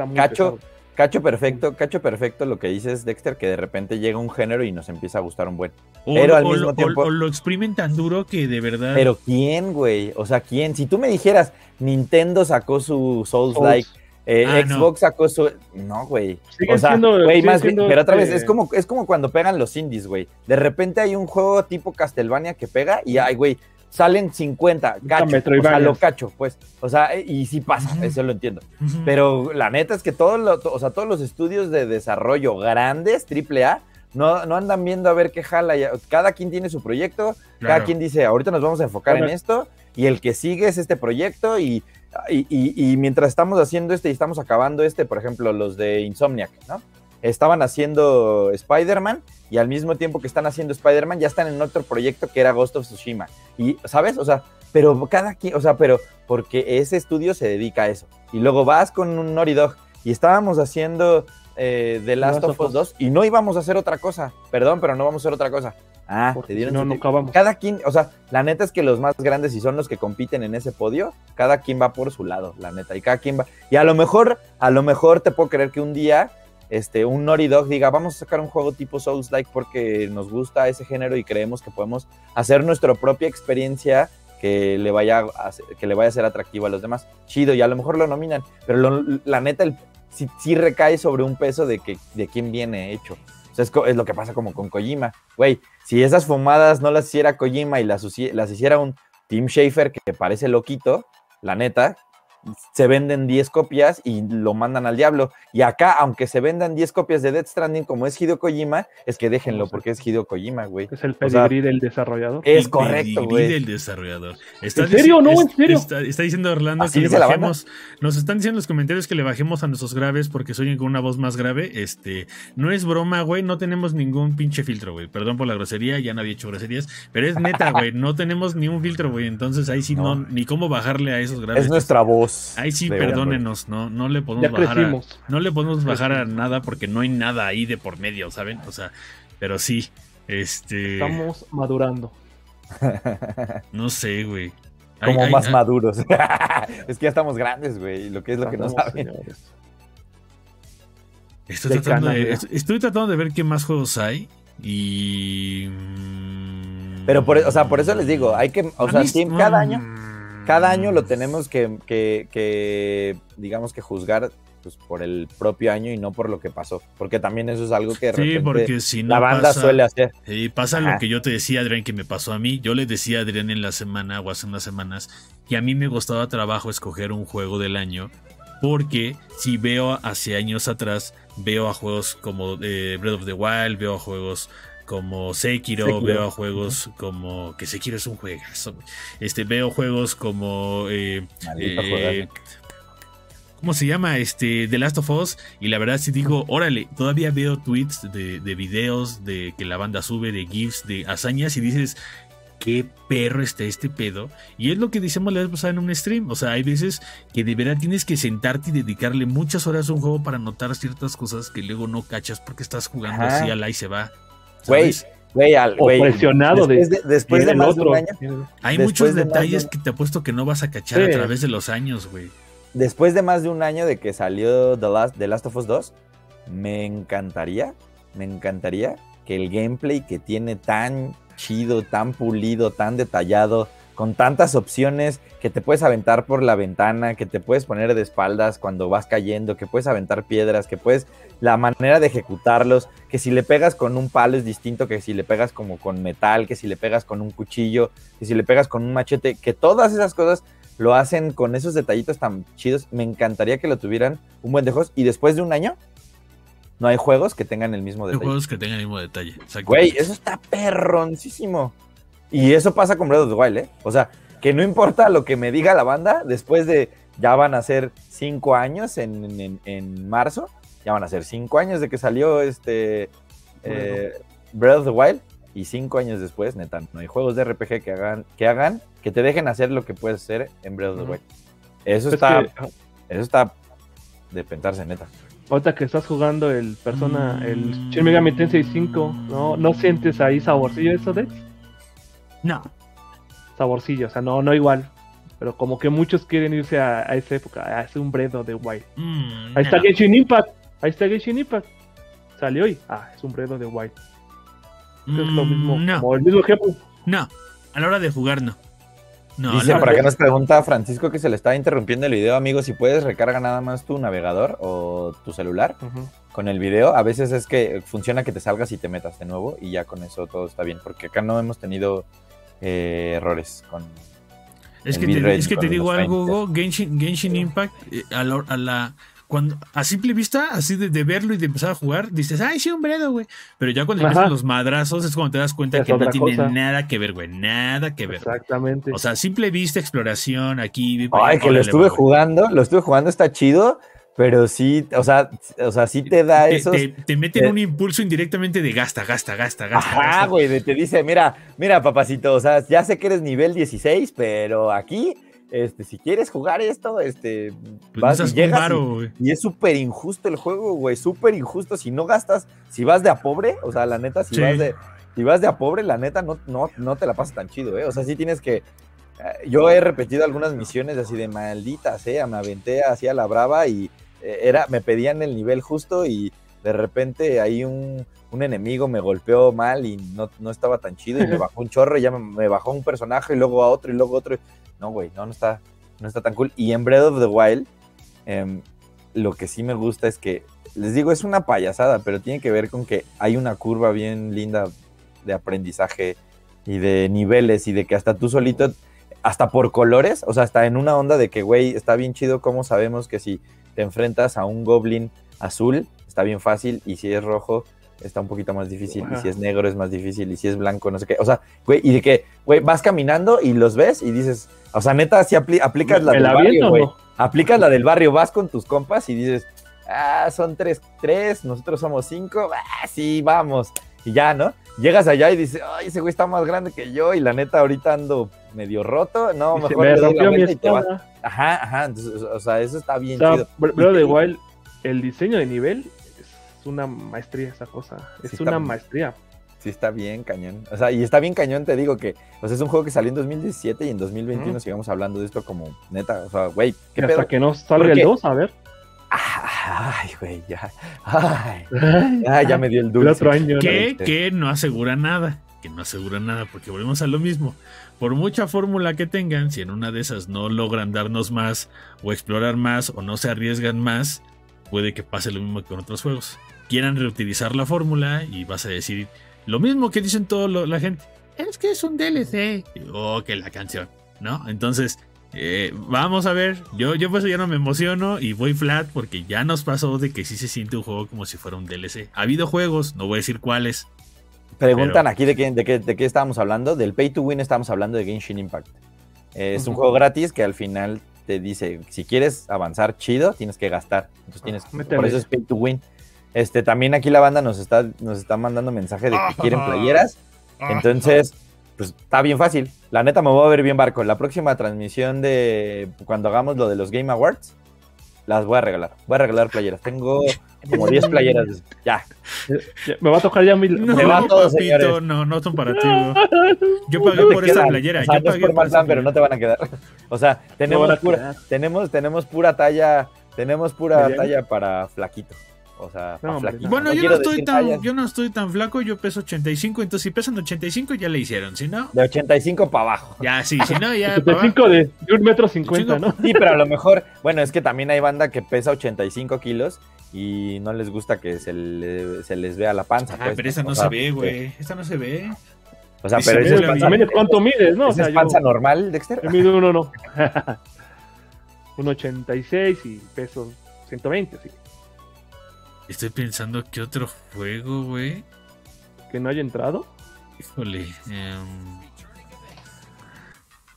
[SPEAKER 1] está muy
[SPEAKER 3] Cacho,
[SPEAKER 1] pesado.
[SPEAKER 3] cacho perfecto, cacho perfecto lo que dices, Dexter, que de repente llega un género y nos empieza a gustar un buen.
[SPEAKER 2] O,
[SPEAKER 3] Pero al
[SPEAKER 2] o
[SPEAKER 3] mismo
[SPEAKER 2] o-
[SPEAKER 3] tiempo-
[SPEAKER 2] o lo exprimen tan duro que de verdad.
[SPEAKER 3] Pero ¿quién, güey? O sea, ¿quién? Si tú me dijeras, Nintendo sacó su Souls Like, eh,
[SPEAKER 2] Ah, no.
[SPEAKER 3] Xbox sacó su. No, güey. O sea,
[SPEAKER 1] siendo-
[SPEAKER 3] güey, más bien- pero otra vez,
[SPEAKER 1] este,
[SPEAKER 3] es como, es como cuando pegan los indies, güey. De repente hay un juego tipo Castlevania que pega y ay, güey, salen 50, cacho. O sea, lo cacho, pues. O sea, y sí pasa, eso lo entiendo. Pero la neta es que todos los, o sea, todos los estudios de desarrollo grandes, AAA, no, no andan viendo a ver qué jala. ya- Cada quien tiene su proyecto, cada quien dice, ahorita nos vamos a enfocar en esto, y el que sigue es este proyecto, y y, y- y mientras estamos haciendo este y estamos acabando este, por ejemplo, los de Insomniac, ¿no? Estaban haciendo Spider-Man y al mismo tiempo que están haciendo Spider-Man ya están en otro proyecto que era Ghost of Tsushima. Y, ¿sabes? O sea, pero cada quien, o sea, pero porque ese estudio se dedica a eso. Y luego vas con un Naughty Dog y estábamos haciendo eh, The Last of Us 2 y no íbamos a hacer otra cosa. Perdón, pero no vamos a hacer otra cosa. Ah, te dieron
[SPEAKER 1] no,
[SPEAKER 3] tiempo.
[SPEAKER 1] acabamos.
[SPEAKER 3] Cada quien, o sea, la neta es que los más grandes y son los que compiten en ese podio, cada quien va por su lado, la neta, y cada quien va. Y a lo mejor, a lo mejor te puedo creer que un día, este, un Naughty diga, vamos a sacar un juego tipo Souls-like porque nos gusta ese género y creemos que podemos hacer nuestra propia experiencia que le vaya a, hacer- que le vaya a ser atractivo a los demás. Chido, y a lo mejor lo nominan, pero la neta, el, sí, recae sobre un peso de que de quién viene hecho. O es, lo que pasa como con Kojima. Güey, si esas fumadas no las hiciera Kojima y las, las hiciera un Tim Schafer que parece loquito, la neta, se venden 10 copias y lo mandan al diablo. Y acá, aunque se vendan 10 copias de Death Stranding como es Hideo Kojima, es que déjenlo porque es Hideo Kojima, güey.
[SPEAKER 1] Es el
[SPEAKER 3] O sea,
[SPEAKER 1] pedigrí del desarrollador.
[SPEAKER 3] Es
[SPEAKER 2] El
[SPEAKER 3] correcto, güey.
[SPEAKER 2] del desarrollador.
[SPEAKER 1] ¿En serio? No, en serio.
[SPEAKER 2] Está, está diciendo Orlando
[SPEAKER 3] Así
[SPEAKER 2] que le bajemos. Nos están diciendo en los comentarios que le bajemos a nuestros graves porque se oyen con una voz más grave. Este, no es broma, güey. No tenemos ningún pinche filtro, güey. Perdón por la grosería, ya no había hecho groserías. Pero es neta, *laughs* güey. No tenemos ni un filtro, güey. Entonces ahí sí no,
[SPEAKER 3] No.
[SPEAKER 2] ni cómo bajarle a esos graves.
[SPEAKER 3] Es nuestra voz.
[SPEAKER 2] Ahí sí, perdónenos, no, no le podemos
[SPEAKER 1] Ya
[SPEAKER 2] bajar a, no le podemos bajar a nada porque no hay nada ahí de por medio, ¿saben? O sea, pero sí, este,
[SPEAKER 1] Estamos madurando. *laughs*
[SPEAKER 2] no sé, güey.
[SPEAKER 3] Como más maduros. *laughs* es que ya estamos grandes, güey. Lo que es lo que no saben.
[SPEAKER 1] señores.
[SPEAKER 2] Estoy tratando, de, estoy tratando de ver qué más juegos hay y...
[SPEAKER 3] Pero por, o sea, por eso les digo, hay que, o sea,
[SPEAKER 2] mí-
[SPEAKER 3] sí, cada año,
[SPEAKER 2] mm,
[SPEAKER 3] cada año lo tenemos que, que, que, digamos que juzgar pues, por el propio año y no por lo que pasó. Porque también eso es algo que de
[SPEAKER 2] Sí,
[SPEAKER 3] repente
[SPEAKER 2] porque si no
[SPEAKER 3] la banda
[SPEAKER 2] pasa,
[SPEAKER 3] suele hacer.
[SPEAKER 2] Sí, pasa
[SPEAKER 3] Ajá.
[SPEAKER 2] lo que yo te decía, Adrián, que me pasó a mí. Yo le decía a Adrián en la semana o hace unas semanas que a mí me costaba trabajo escoger un juego del año. Porque si veo hacia años atrás, veo a juegos como eh, Breath of the Wild, veo a juegos como Sekiro,
[SPEAKER 1] Sekiro.
[SPEAKER 2] veo a juegos como. que Sekiro es un juegazo. Este, veo juegos como. eh, eh. ¿Cómo se llama? Este, The Last of Us. Y la verdad, si digo, órale, todavía veo tweets de, de videos de que la banda sube, de GIFs, de hazañas, y dices, qué perro está este pedo. Y es lo que decimos la vez pasada en un stream. O sea, hay veces que de verdad tienes que sentarte y dedicarle muchas horas a un juego para notar ciertas cosas que luego no cachas porque estás jugando
[SPEAKER 3] Ajá.
[SPEAKER 2] así al y se va.
[SPEAKER 3] Güey, güey, al-
[SPEAKER 1] O presionado de-
[SPEAKER 3] después de, después más de un año,
[SPEAKER 2] Hay muchos
[SPEAKER 3] de
[SPEAKER 2] detalles
[SPEAKER 3] de-
[SPEAKER 2] que te apuesto que no vas a cachar a través de los años, güey.
[SPEAKER 3] después de más de un año de que salió The Last, The Last of Us 2, me encantaría, me encantaría que el gameplay que tiene tan chido, tan pulido, tan detallado, con tantas opciones que te puedes aventar por la ventana, que te puedes poner de espaldas cuando vas cayendo, que puedes aventar piedras, que puedes la manera de ejecutarlos, que si le pegas con un palo es distinto que si le pegas como con metal, que si le pegas con un cuchillo, que si le pegas con un machete, que todas esas cosas lo hacen con esos detallitos tan chidos. Me encantaría que lo tuvieran un buen de juegos. Y después de un año, no hay juegos que tengan el mismo
[SPEAKER 2] Hay
[SPEAKER 3] detalle.
[SPEAKER 2] juegos que tengan el mismo detalle.
[SPEAKER 3] Güey, eso está perroncísimo. Y eso pasa con Breath of the Wild, ¿eh? O sea, que no importa lo que me diga la banda, después de ya van a ser cinco años en, en- en marzo, ya van a ser cinco años de que salió este eh, Breath of the Wild, y cinco años después, neta, no hay juegos de RPG que hagan, que hagan, que te dejen hacer lo que puedes hacer en Breath of the. Wild. Eso
[SPEAKER 1] Es
[SPEAKER 3] está,
[SPEAKER 1] que,
[SPEAKER 3] eso está de pensarse, neta.
[SPEAKER 1] ahorita que estás jugando el Persona, el
[SPEAKER 2] Mm.
[SPEAKER 1] Shin Megami Tensei 5, ¿no, ¿no sientes ahí saborcillo eso, Dex?
[SPEAKER 2] No.
[SPEAKER 1] Saborcillo, o sea, no, no igual. Pero como que muchos quieren irse a, a esa época, a Breath of the Wild.
[SPEAKER 2] Mm,
[SPEAKER 1] Ahí está
[SPEAKER 2] no.
[SPEAKER 1] Genshin Impact, ahí está Genshin Impact. Salió y, ah, es the Wild. Creo que es lo mismo,
[SPEAKER 2] Mm, No,
[SPEAKER 1] como el mismo ejemplo.
[SPEAKER 2] no. A la hora de jugar, no. No,
[SPEAKER 3] Dice por
[SPEAKER 2] de-
[SPEAKER 3] acá nos pregunta Francisco que se le está interrumpiendo el video, amigo, si puedes recarga nada más tu navegador o tu celular con el video. A veces es que funciona que te salgas y te metas de nuevo y ya con eso todo está bien, porque acá no hemos tenido eh, errores con...
[SPEAKER 2] Es que, te, es que te digo algo. Hugo, Genshin, Genshin Impact, eh, a, la, a la- cuando a simple vista, así de, de verlo y de empezar a jugar, dices, ay, sí, un bredo, güey. Pero ya cuando
[SPEAKER 1] Ajá.
[SPEAKER 2] empiezan los madrazos es cuando te das cuenta
[SPEAKER 1] Es
[SPEAKER 2] que no tiene
[SPEAKER 1] cosa.
[SPEAKER 2] nada que ver, güey. Nada que ver.
[SPEAKER 1] Exactamente.
[SPEAKER 2] O sea, simple vista, exploración, aquí.
[SPEAKER 3] Ay, que lo estuve jugando, lo estuve jugando, está chido, pero sí, o sea, o sea, sí te da
[SPEAKER 2] Te,
[SPEAKER 3] esos.
[SPEAKER 2] te- te meten
[SPEAKER 3] te-
[SPEAKER 2] un impulso indirectamente de gasta, gasta, gasta, gasta.
[SPEAKER 3] Ajá, güey, te dice, mira, mira, papacito, o sea, ya sé que eres nivel 16, pero aquí, este, si quieres jugar esto, este,
[SPEAKER 2] Pues
[SPEAKER 3] vas
[SPEAKER 2] no
[SPEAKER 3] y y- es súper injusto el juego, güey, súper injusto. Si no gastas, si vas de a pobre, o sea, la neta, si
[SPEAKER 2] Sí.
[SPEAKER 3] vas de si vas de a pobre, la neta, no, no, no te la pasas tan chido, ¿eh? O sea, sí tienes que... eh, Yo he repetido algunas misiones así de maldita sea, me aventé así a la brava y eh, era, me pedían el nivel justo y de repente ahí un, un enemigo me golpeó mal y no, no estaba tan chido y me bajó un chorro y ya me, me bajó un personaje y luego a otro y luego a otro. No, güey, no, no está, no está tan cool. Y en Breath of the Wild, em, lo que sí me gusta es que, les digo, es una payasada, pero tiene que ver con que hay una curva bien linda de aprendizaje y de niveles y de que hasta tú solito, hasta por colores, o sea, hasta en una onda de que, güey, está bien chido cómo sabemos que si te enfrentas a un goblin azul, está bien fácil, y si es rojo, está un poquito más difícil, y si es negro es más difícil, y si es blanco, no sé qué. O sea, güey, y de que, güey, vas caminando y los ves y dices, o sea, neta, si aplicas la
[SPEAKER 1] ¿Me
[SPEAKER 3] del
[SPEAKER 1] la
[SPEAKER 3] barrio, güey.
[SPEAKER 1] no?
[SPEAKER 3] Aplicas la del barrio, vas con tus compas y dices, ah, son tres, tres, nosotros somos cinco, ah, sí, vamos. Y ya, ¿no? Llegas allá y dices, ay, ese güey está más grande que yo y la neta ahorita ando medio roto, no, mejor
[SPEAKER 1] me
[SPEAKER 3] le doy la
[SPEAKER 1] rompió mi
[SPEAKER 3] y te vas. Ajá, ajá, entonces, o sea, eso está
[SPEAKER 1] O
[SPEAKER 3] bien
[SPEAKER 1] sea,
[SPEAKER 3] chido.
[SPEAKER 1] Breath of the Wild, el diseño de nivel es una maestría esa cosa. Es
[SPEAKER 3] Sí,
[SPEAKER 1] una
[SPEAKER 3] bien.
[SPEAKER 1] maestría.
[SPEAKER 3] Sí, está bien cañón. O sea, y está bien cañón, te digo que, o sea, es un juego que salió en 2017 y en 2021
[SPEAKER 1] Ujú.
[SPEAKER 3] sigamos hablando de esto como neta, o sea, güey, qué
[SPEAKER 1] hasta
[SPEAKER 3] pedo.
[SPEAKER 1] que no salga
[SPEAKER 3] ¿Por
[SPEAKER 1] el
[SPEAKER 3] qué?
[SPEAKER 1] 2, a ver.
[SPEAKER 3] Ay, güey, ya. Ay,
[SPEAKER 1] Ay,
[SPEAKER 3] ay, ya me dio el *laughs*
[SPEAKER 1] el
[SPEAKER 3] dulce.
[SPEAKER 1] otro año.
[SPEAKER 3] Este.
[SPEAKER 2] que no asegura nada. Que no asegura nada, porque volvemos a lo mismo. Por mucha fórmula que tengan, si en una de esas no logran darnos más, o explorar más, o no se arriesgan más, puede que pase lo mismo que con otros juegos. Quieran reutilizar la fórmula y vas a decir lo mismo que dicen toda la gente. Es que es un DLC. Y, Oh, que la canción, ¿no? Entonces, eh, vamos a ver. Yo, yo por eso ya no me emociono y voy flat porque ya nos pasó de que sí se siente un juego como si fuera un DLC. Ha habido juegos, no voy a decir cuáles,
[SPEAKER 3] Preguntan
[SPEAKER 2] Pero-
[SPEAKER 3] aquí de qué, de, qué, de qué estábamos hablando. Del Pay to Win estábamos hablando de Genshin Impact. Eh, es un juego gratis que al final te dice, si quieres avanzar chido, tienes que gastar. Entonces tienes,
[SPEAKER 1] Ah,
[SPEAKER 3] por eso es Pay to Win. Este, también aquí la banda nos está, nos está mandando mensaje de que quieren playeras. Entonces, pues está bien fácil. La neta me voy a ver bien barco. La próxima transmisión de cuando hagamos lo de los Game Awards, las voy a regalar. Voy a regalar playeras. Tengo como 10 playeras. *laughs* Ya.
[SPEAKER 1] Me va a tocar ya mi.
[SPEAKER 2] No,
[SPEAKER 3] Se va todo,
[SPEAKER 2] papito, no, no son para ti. Yo pagué
[SPEAKER 3] No
[SPEAKER 2] por
[SPEAKER 3] quedan.
[SPEAKER 2] playera.
[SPEAKER 3] O sea,
[SPEAKER 2] yo
[SPEAKER 3] no es
[SPEAKER 2] pagué
[SPEAKER 3] por pero no te van a quedar. O sea, tenemos, pura, tenemos, tenemos pura talla, tenemos pura talla para flaquito. O sea.
[SPEAKER 2] Bueno,
[SPEAKER 3] No
[SPEAKER 2] yo, no estoy tan,
[SPEAKER 3] tallas
[SPEAKER 2] yo no estoy tan flaco, yo peso 85, entonces si pesan 85 ya le hicieron, si no,
[SPEAKER 3] De 85 para abajo.
[SPEAKER 2] ya sí, si no, ya... para
[SPEAKER 1] 75 de, de un metro cincuenta, ¿no?
[SPEAKER 3] Sí, pero a lo mejor, bueno, es que también hay banda que pesa 85 kilos y no les gusta que se, le- se les vea la panza.
[SPEAKER 2] Ah,
[SPEAKER 3] pues,
[SPEAKER 2] pero esa no se ve, güey. Esta no se ve.
[SPEAKER 3] O sea, pero esa es panza,
[SPEAKER 1] cuánto mides, ¿no? O
[SPEAKER 3] esa
[SPEAKER 1] sea,
[SPEAKER 3] es
[SPEAKER 1] yo,
[SPEAKER 3] panza normal, Dexter.
[SPEAKER 1] yo mido uno, no. *laughs* un 86 y peso 120, sí.
[SPEAKER 2] Estoy pensando qué otro juego, güey.
[SPEAKER 1] Que no haya entrado.
[SPEAKER 2] Híjole. em,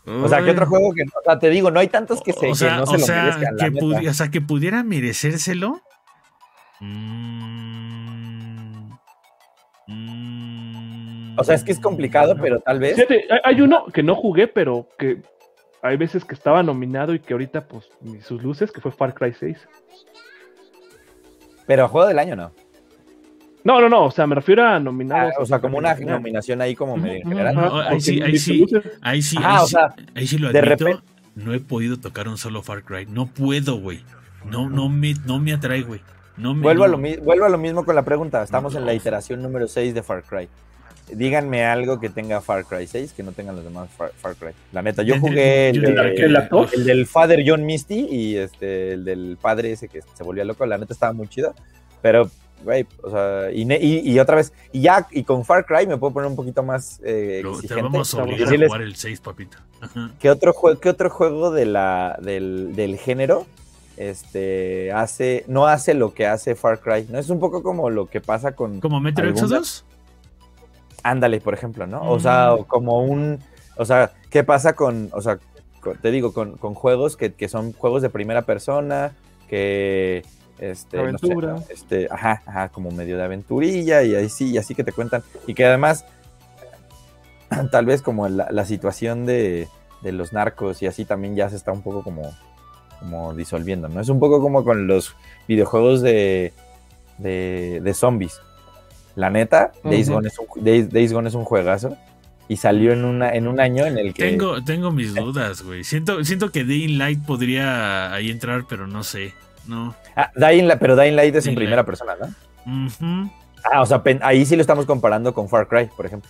[SPEAKER 3] O sea, ¿qué otro juego que no? O sea, te digo, no hay tantos que, se,
[SPEAKER 2] o sea,
[SPEAKER 3] que no
[SPEAKER 2] o
[SPEAKER 3] se lo
[SPEAKER 2] sea,
[SPEAKER 3] merezcan, la
[SPEAKER 2] que
[SPEAKER 3] neta.
[SPEAKER 2] pudi- o sea, que pudiera merecérselo. Mm, mm,
[SPEAKER 3] O sea, es que es complicado, pero tal vez.
[SPEAKER 1] Fíjate, hay- hay uno que no jugué, pero que hay veces que estaba nominado y que ahorita, pues, ni sus luces, que fue Far Cry 6.
[SPEAKER 3] Pero juego del año no.
[SPEAKER 1] No, no, no, o sea, me refiero a
[SPEAKER 3] Ah,
[SPEAKER 1] nominados.
[SPEAKER 3] o sea, como una
[SPEAKER 1] nominación.
[SPEAKER 3] nominación ahí como medio general.
[SPEAKER 2] No, ahí sí, ahí sí. Ahí sí,
[SPEAKER 3] Ajá,
[SPEAKER 2] ahí,
[SPEAKER 3] o
[SPEAKER 2] sí
[SPEAKER 3] sea,
[SPEAKER 2] ahí sí lo
[SPEAKER 3] de
[SPEAKER 2] admito.
[SPEAKER 3] repente-
[SPEAKER 2] No he podido tocar un solo Far Cry. No puedo, güey. No, no me, no me atrae, güey. No me,
[SPEAKER 3] Vuelvo, a
[SPEAKER 2] no.
[SPEAKER 3] lo, vuelvo a lo mismo con la pregunta. Estamos en la iteración número 6 de Far Cry. Díganme algo que tenga Far Cry 6 que no tengan los demás Far, Far Cry. La neta, yo jugué el, de-
[SPEAKER 1] ¿El
[SPEAKER 3] el del Father John Misty y este, el del padre ese que se volvía loco. La neta estaba muy chido. Pero, güey, o sea, y, ne- y- y otra vez, y ya, y con Far Cry me puedo poner un poquito más eh,
[SPEAKER 2] Lo- te
[SPEAKER 3] exigente.
[SPEAKER 2] vamos a
[SPEAKER 1] Vamos a
[SPEAKER 2] obligar a jugar el 6, papito. Ajá.
[SPEAKER 3] ¿Qué otro, jue- qué otro juego de la, del, del género este hace no hace lo que hace Far Cry, ¿no? Es un poco como lo que pasa con
[SPEAKER 2] ¿Como Metro Exodus?
[SPEAKER 3] Ándale, por ejemplo, ¿no? O sea, como un. O sea, ¿qué pasa con. O sea, con- te digo, con, con juegos que, que son juegos de primera persona, que. Este, no sé, este, ajá, ajá, como medio de aventurilla y así, y así que te cuentan. Y que además, *clears throat* tal vez como la, la situación de, de los narcos y así también ya se está un poco como, como disolviendo, ¿no? Es un poco como con los videojuegos de, de, de zombies. La neta, Days. Gone es un, Days, Days Gone es un juegazo y salió en, una, en un año en el que...
[SPEAKER 2] Tengo, tengo mis dudas, güey. Siento, siento que Dying Light podría ahí entrar, pero no sé. No.
[SPEAKER 3] Ah, Dying Light- pero Dying Light es en primera
[SPEAKER 2] Light.
[SPEAKER 3] persona, ¿no? Ah, o sea, pen- ahí sí lo estamos comparando con Far Cry, por ejemplo.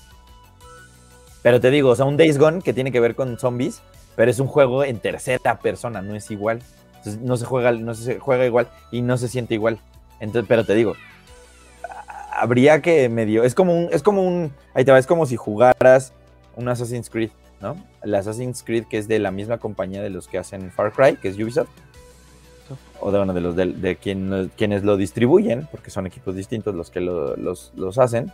[SPEAKER 3] Pero te digo, o sea, un Days Gone que tiene que ver con zombies, pero es un juego en tercera persona, no es igual. Entonces no se juega, no se juega igual y no se siente igual. Entonces, pero te digo, habría que medio, es como un, es como un, ahí te va, es como si jugaras un Assassin's Creed, ¿no? El Assassin's Creed que es de la misma compañía de los que hacen Far Cry, que es Ubisoft. O de, bueno, de los de, de quien- quienes lo distribuyen, porque son equipos distintos los que lo- los, los hacen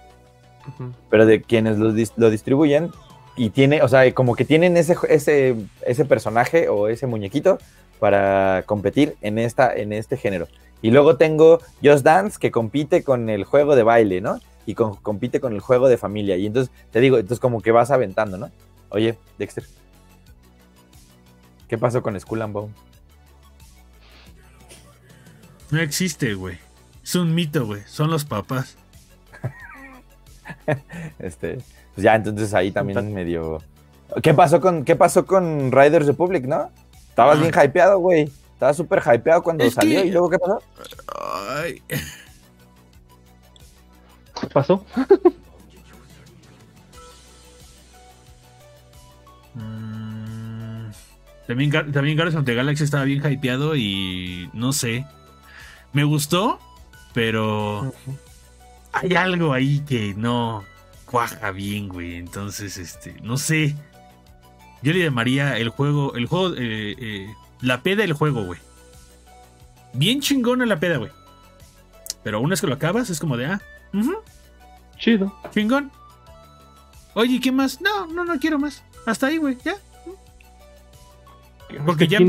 [SPEAKER 3] pero de quienes lo, lo distribuyen y tiene, o sea, como que tienen ese, ese, ese personaje o ese muñequito para competir en, esta, en este género. Y luego tengo Just Dance que compite con el juego de baile, ¿no? Y con- compite con el juego de familia. Y entonces, te digo, entonces como que vas aventando, ¿no? Oye, Dexter. ¿Qué pasó con Skull and Bones?
[SPEAKER 2] No existe, güey. Es un mito, güey. Son los papás. *laughs*
[SPEAKER 3] Este, pues ya, entonces ahí también medio. ¿Qué pasó con, qué pasó con Riders Republic, no? Estabas
[SPEAKER 2] Ah.
[SPEAKER 3] bien hypeado, güey. Estabas súper hypeado cuando
[SPEAKER 2] Es
[SPEAKER 3] salió.
[SPEAKER 2] que-
[SPEAKER 3] ¿Y luego qué pasó?
[SPEAKER 2] Ay,
[SPEAKER 1] ¿Qué pasó?
[SPEAKER 2] Mm, también, también Guardians of the Galaxy estaba bien hypeado y no sé. Me gustó, pero hay algo ahí que no cuaja bien, güey. Entonces, este, no sé. Yo le llamaría el juego, el juego, eh, eh, la peda del juego, güey. Bien chingona la peda, güey. Pero una vez que lo acabas, es como de, ah,
[SPEAKER 1] Chido.
[SPEAKER 2] chingón. Oye, ¿qué más? No, no, no quiero más. Hasta ahí, güey, ya. Porque ya-.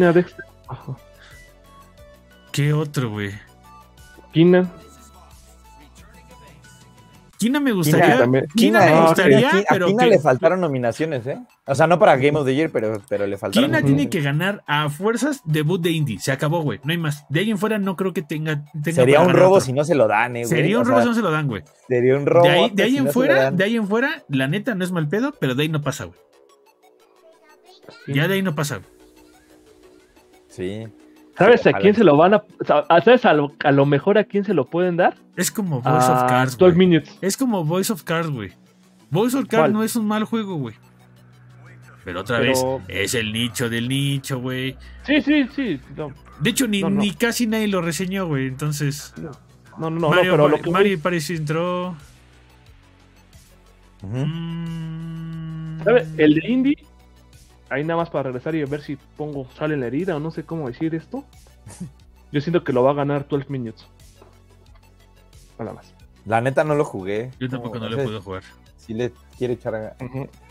[SPEAKER 1] Ajá.
[SPEAKER 2] ¿Qué otro, güey?
[SPEAKER 1] Kina.
[SPEAKER 2] Kina me gustaría.
[SPEAKER 3] Kina
[SPEAKER 1] también.
[SPEAKER 2] Kina
[SPEAKER 3] Kina,
[SPEAKER 2] me gustaría,
[SPEAKER 3] a Kina
[SPEAKER 2] que-
[SPEAKER 3] le faltaron nominaciones, ¿eh? O sea, no para Game of the Year, pero, pero le faltaron.
[SPEAKER 2] Kina tiene que ganar a fuerzas debut de indie. Se acabó, güey. No hay más. De ahí en fuera no creo que tenga. tenga
[SPEAKER 3] Sería un robo
[SPEAKER 2] otro.
[SPEAKER 3] si no se lo dan, eh, güey.
[SPEAKER 2] Sería un
[SPEAKER 3] O
[SPEAKER 2] robo
[SPEAKER 3] sea,
[SPEAKER 2] si no se lo dan, güey.
[SPEAKER 3] Sería un robo.
[SPEAKER 2] De ahí, de ahí
[SPEAKER 3] si
[SPEAKER 2] en
[SPEAKER 3] no
[SPEAKER 2] fuera, de ahí en fuera, la neta no es mal pedo, pero de ahí no pasa, güey. Ya de ahí no pasa, güey.
[SPEAKER 3] Sí.
[SPEAKER 1] ¿Sabes a quién se lo van a. ¿Sabes a lo, a lo mejor a quién se lo pueden dar?
[SPEAKER 2] Es como Voice of Cards,
[SPEAKER 1] 12
[SPEAKER 2] güey.
[SPEAKER 1] Minutes.
[SPEAKER 2] Es como Voice of Cards, güey. Voice of Cards no es un mal juego, güey. Pero otra
[SPEAKER 1] Pero-
[SPEAKER 2] vez, es el nicho del nicho, güey.
[SPEAKER 1] Sí, sí, sí. No,
[SPEAKER 2] De hecho, ni,
[SPEAKER 1] No, no.
[SPEAKER 2] ni casi nadie lo reseñó, güey. Entonces,
[SPEAKER 1] no, no, no,
[SPEAKER 2] Mario,
[SPEAKER 1] pero lo que.
[SPEAKER 2] Mario París entró.
[SPEAKER 3] Ujú.
[SPEAKER 2] Mm,
[SPEAKER 1] ¿Sabes? El de Indie. Ahí nada más para regresar y ver si pongo sale en la herida o no sé cómo decir esto. *laughs* Yo siento que lo va a ganar 12 Minutes. Nada más.
[SPEAKER 3] La neta no lo jugué.
[SPEAKER 2] Yo tampoco no,
[SPEAKER 3] sé
[SPEAKER 2] le puedo jugar.
[SPEAKER 3] Si le quiere echar a...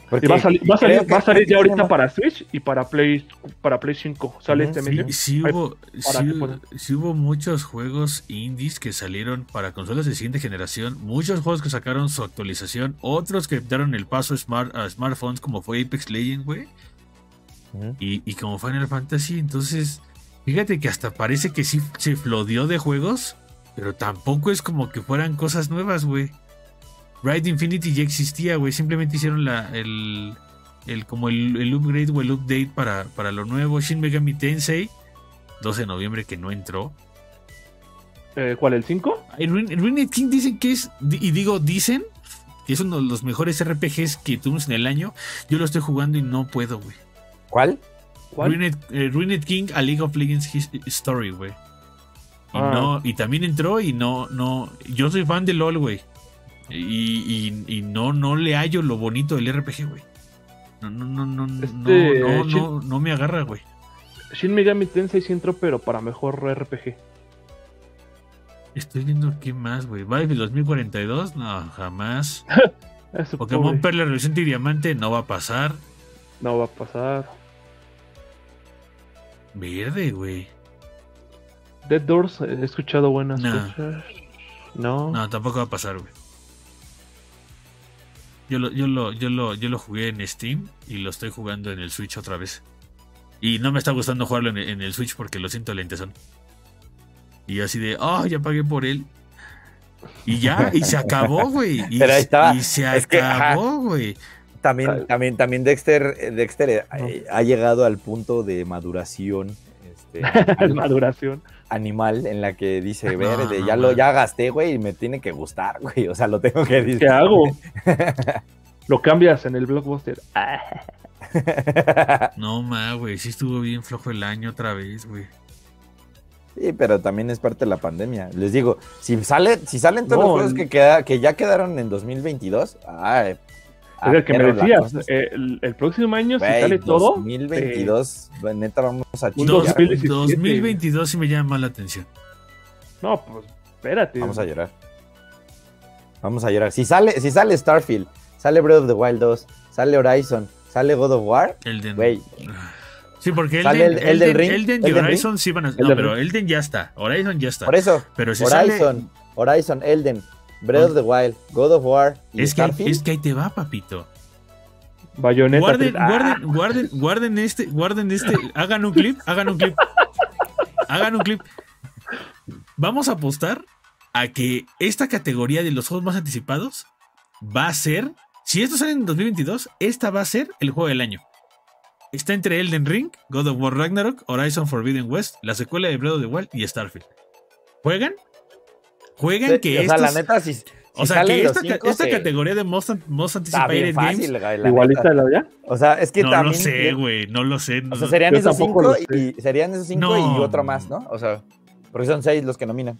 [SPEAKER 3] Porque
[SPEAKER 1] Y va a salir, va a salir,
[SPEAKER 3] creo que-
[SPEAKER 1] va a salir ya ahorita
[SPEAKER 3] más-
[SPEAKER 1] para Switch y para Play, para Play 5. Sale
[SPEAKER 3] Ujú,
[SPEAKER 1] este
[SPEAKER 2] Sí,
[SPEAKER 1] mes.
[SPEAKER 2] sí hubo, sí, sí hubo muchos juegos indies que salieron para consolas de siguiente generación, muchos juegos que sacaron su actualización, otros que dieron el paso a, smart, a smartphones como fue Apex Legends, güey,
[SPEAKER 3] Ujú.
[SPEAKER 2] y, y como Final Fantasy, entonces, fíjate que hasta parece que sí se flodeó de juegos, pero tampoco es como que fueran cosas nuevas, güey. Ride Infinity ya existía, güey, simplemente hicieron la, el, el, como el, el upgrade o el update para, para lo nuevo. Shin Megami Tensei, 12 de noviembre que no entró.
[SPEAKER 1] Eh, ¿Cuál, el 5?
[SPEAKER 2] El Ruin- el Ruined King dicen que es, y digo dicen, que es uno de los mejores RPGs que tuvimos en el año. Yo lo estoy jugando y no puedo, güey.
[SPEAKER 3] ¿Cuál?
[SPEAKER 1] ¿Cuál?
[SPEAKER 2] Ruined, eh, Ruined King a League of Legends Story, güey. Y
[SPEAKER 1] Ah.
[SPEAKER 2] no, y también entró y no, no. Yo soy fan de LOL, güey. Y, y- y no, no le hallo lo bonito del RPG, güey. No, no, no, no, no,
[SPEAKER 1] Este,
[SPEAKER 2] no,
[SPEAKER 1] Shin-
[SPEAKER 2] no, no me agarra, güey.
[SPEAKER 1] Shin Megami Tensei sí entró, pero para mejor RPG.
[SPEAKER 2] Estoy viendo qué más, güey. Vive 2042, no, jamás. *laughs* Pokémon
[SPEAKER 1] pobre.
[SPEAKER 2] Perla Reluciente y Diamante no va a pasar.
[SPEAKER 1] No va a pasar.
[SPEAKER 2] Verde, güey.
[SPEAKER 1] Dead Doors, he escuchado buenas
[SPEAKER 2] No.
[SPEAKER 1] cosas. No.
[SPEAKER 2] No, tampoco va a pasar, güey. Yo lo, yo, lo, yo, lo, yo lo jugué en Steam y lo estoy jugando en el Switch otra vez. Y no me está gustando jugarlo en, en el Switch porque lo siento lentezón. Y yo así de, oh, ya pagué por él. Y ya, y se acabó, güey. Y,
[SPEAKER 3] Pero ahí está.
[SPEAKER 2] y se
[SPEAKER 3] Es
[SPEAKER 2] acabó, güey.
[SPEAKER 3] También, también, también Dexter, eh, Dexter eh,
[SPEAKER 1] No.
[SPEAKER 3] eh, ha llegado al punto de maduración este, *laughs*
[SPEAKER 1] Maduración.
[SPEAKER 3] animal en la que dice, *laughs*
[SPEAKER 2] No,
[SPEAKER 3] verde,
[SPEAKER 2] no,
[SPEAKER 3] ya lo ya gasté, güey, y me tiene que gustar, güey. O sea, lo tengo que decir.
[SPEAKER 1] ¿Qué hago? *laughs* Lo cambias en el blockbuster.
[SPEAKER 2] No, ma, güey. Sí estuvo bien flojo el año otra vez, güey.
[SPEAKER 3] Sí, pero también es parte de la pandemia. Les digo, si sale, si salen todos
[SPEAKER 1] No,
[SPEAKER 3] los juegos que, queda, que ya quedaron en 2022, ay,
[SPEAKER 1] es el que me decías. eh, El, el próximo año, si
[SPEAKER 3] Güey,
[SPEAKER 1] sale todo,
[SPEAKER 3] 2022, neta, vamos a
[SPEAKER 1] 2017.
[SPEAKER 2] 2022 sí me llama la atención.
[SPEAKER 1] no, pues espérate.
[SPEAKER 3] Vamos a llorar. Vamos a llorar. Si sale, si sale Starfield, sale Breath of the Wild 2, sale Horizon, sale God of War,
[SPEAKER 2] Elden.
[SPEAKER 3] güey,
[SPEAKER 2] Sí, porque
[SPEAKER 3] Sale
[SPEAKER 2] Elden,
[SPEAKER 3] el- Elden
[SPEAKER 2] Elden,
[SPEAKER 3] Ring,
[SPEAKER 2] Elden y
[SPEAKER 3] Elden
[SPEAKER 2] Horizon sí van a. No, pero
[SPEAKER 1] Ring.
[SPEAKER 2] Elden ya está. Horizon ya está.
[SPEAKER 3] por eso,
[SPEAKER 2] Pero si sale.
[SPEAKER 3] Horizon, Horizon, Elden, Breath of the Wild, God of War y
[SPEAKER 2] Es que,
[SPEAKER 3] Starfield.
[SPEAKER 2] es que ahí te va, papito.
[SPEAKER 1] Bayonetta.
[SPEAKER 2] Guarden,
[SPEAKER 1] 3. Ah,
[SPEAKER 2] guarden, guarden, guarden este, guarden este. Hagan un clip, hagan un clip. Hagan un clip. Vamos a apostar a que esta categoría de los juegos más anticipados va a ser. Si esto sale en 2022, esta va a ser el juego del año. Está entre Elden Ring, God of War Ragnarok, Horizon Forbidden West, la secuela de Breath of the Wild y Starfield. ¿Juegan? ¿Juegan
[SPEAKER 3] Sí,
[SPEAKER 2] que
[SPEAKER 3] o sea, la neta, si, si
[SPEAKER 2] o sea,
[SPEAKER 3] salen
[SPEAKER 2] que esta, ca-
[SPEAKER 3] cinco,
[SPEAKER 2] esta
[SPEAKER 3] se-
[SPEAKER 2] categoría de Most, Anticipated Games
[SPEAKER 3] fácil, güey, la
[SPEAKER 1] Igualita
[SPEAKER 3] neta.
[SPEAKER 1] la ya.
[SPEAKER 3] O sea, es que
[SPEAKER 2] no
[SPEAKER 3] también.
[SPEAKER 2] lo sé, güey, no lo sé.
[SPEAKER 3] O
[SPEAKER 2] no-
[SPEAKER 3] sea, serían esos cinco y serían esos cinco
[SPEAKER 2] No.
[SPEAKER 3] y otro más, ¿no? O sea, porque son seis los que nominan.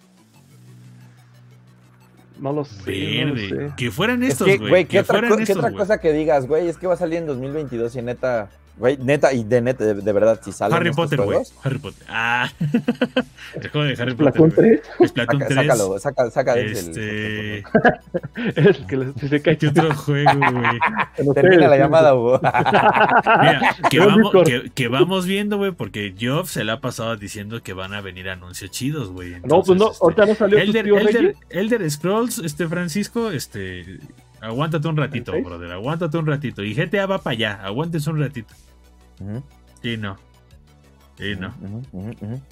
[SPEAKER 1] No lo sé. no lo
[SPEAKER 2] Verde.
[SPEAKER 1] sé.
[SPEAKER 2] Que fueran
[SPEAKER 3] Es
[SPEAKER 2] estos, güey. Que
[SPEAKER 3] ¿qué otra,
[SPEAKER 2] fueran
[SPEAKER 3] co- qué
[SPEAKER 2] estos,
[SPEAKER 3] otra
[SPEAKER 2] güey.
[SPEAKER 3] cosa que digas, güey? Es que va a salir en 2022 y neta, güey, neta, y de neta, de, de verdad, si salen
[SPEAKER 2] Harry Potter, güey. Harry Potter. Ah. *laughs* el juego de Harry
[SPEAKER 1] Splatoon
[SPEAKER 2] Potter.
[SPEAKER 1] 3
[SPEAKER 2] Splatoon
[SPEAKER 3] saca-
[SPEAKER 2] 3.
[SPEAKER 3] sácalo, saca, saca de ese
[SPEAKER 2] Este. *laughs*
[SPEAKER 3] el-
[SPEAKER 1] es que le- si se cae.
[SPEAKER 2] ¿Qué otro juego, güey? *laughs*
[SPEAKER 3] Termina la llamada, Hugo.
[SPEAKER 2] Mira, que vamos, que, que vamos viendo, güey, porque Geoff se le ha pasado diciendo que van a venir anuncios chidos, güey.
[SPEAKER 1] No, pues no,
[SPEAKER 2] este,
[SPEAKER 1] ahorita no salió tu
[SPEAKER 2] Elder,
[SPEAKER 1] tío
[SPEAKER 2] Elder. Elder Scrolls, este Francisco, este. Aguántate un ratito, brother. Aguántate un ratito. Y GTA va para allá. Aguántese un ratito.
[SPEAKER 3] Ujú,
[SPEAKER 2] Sí, no. Sí, no.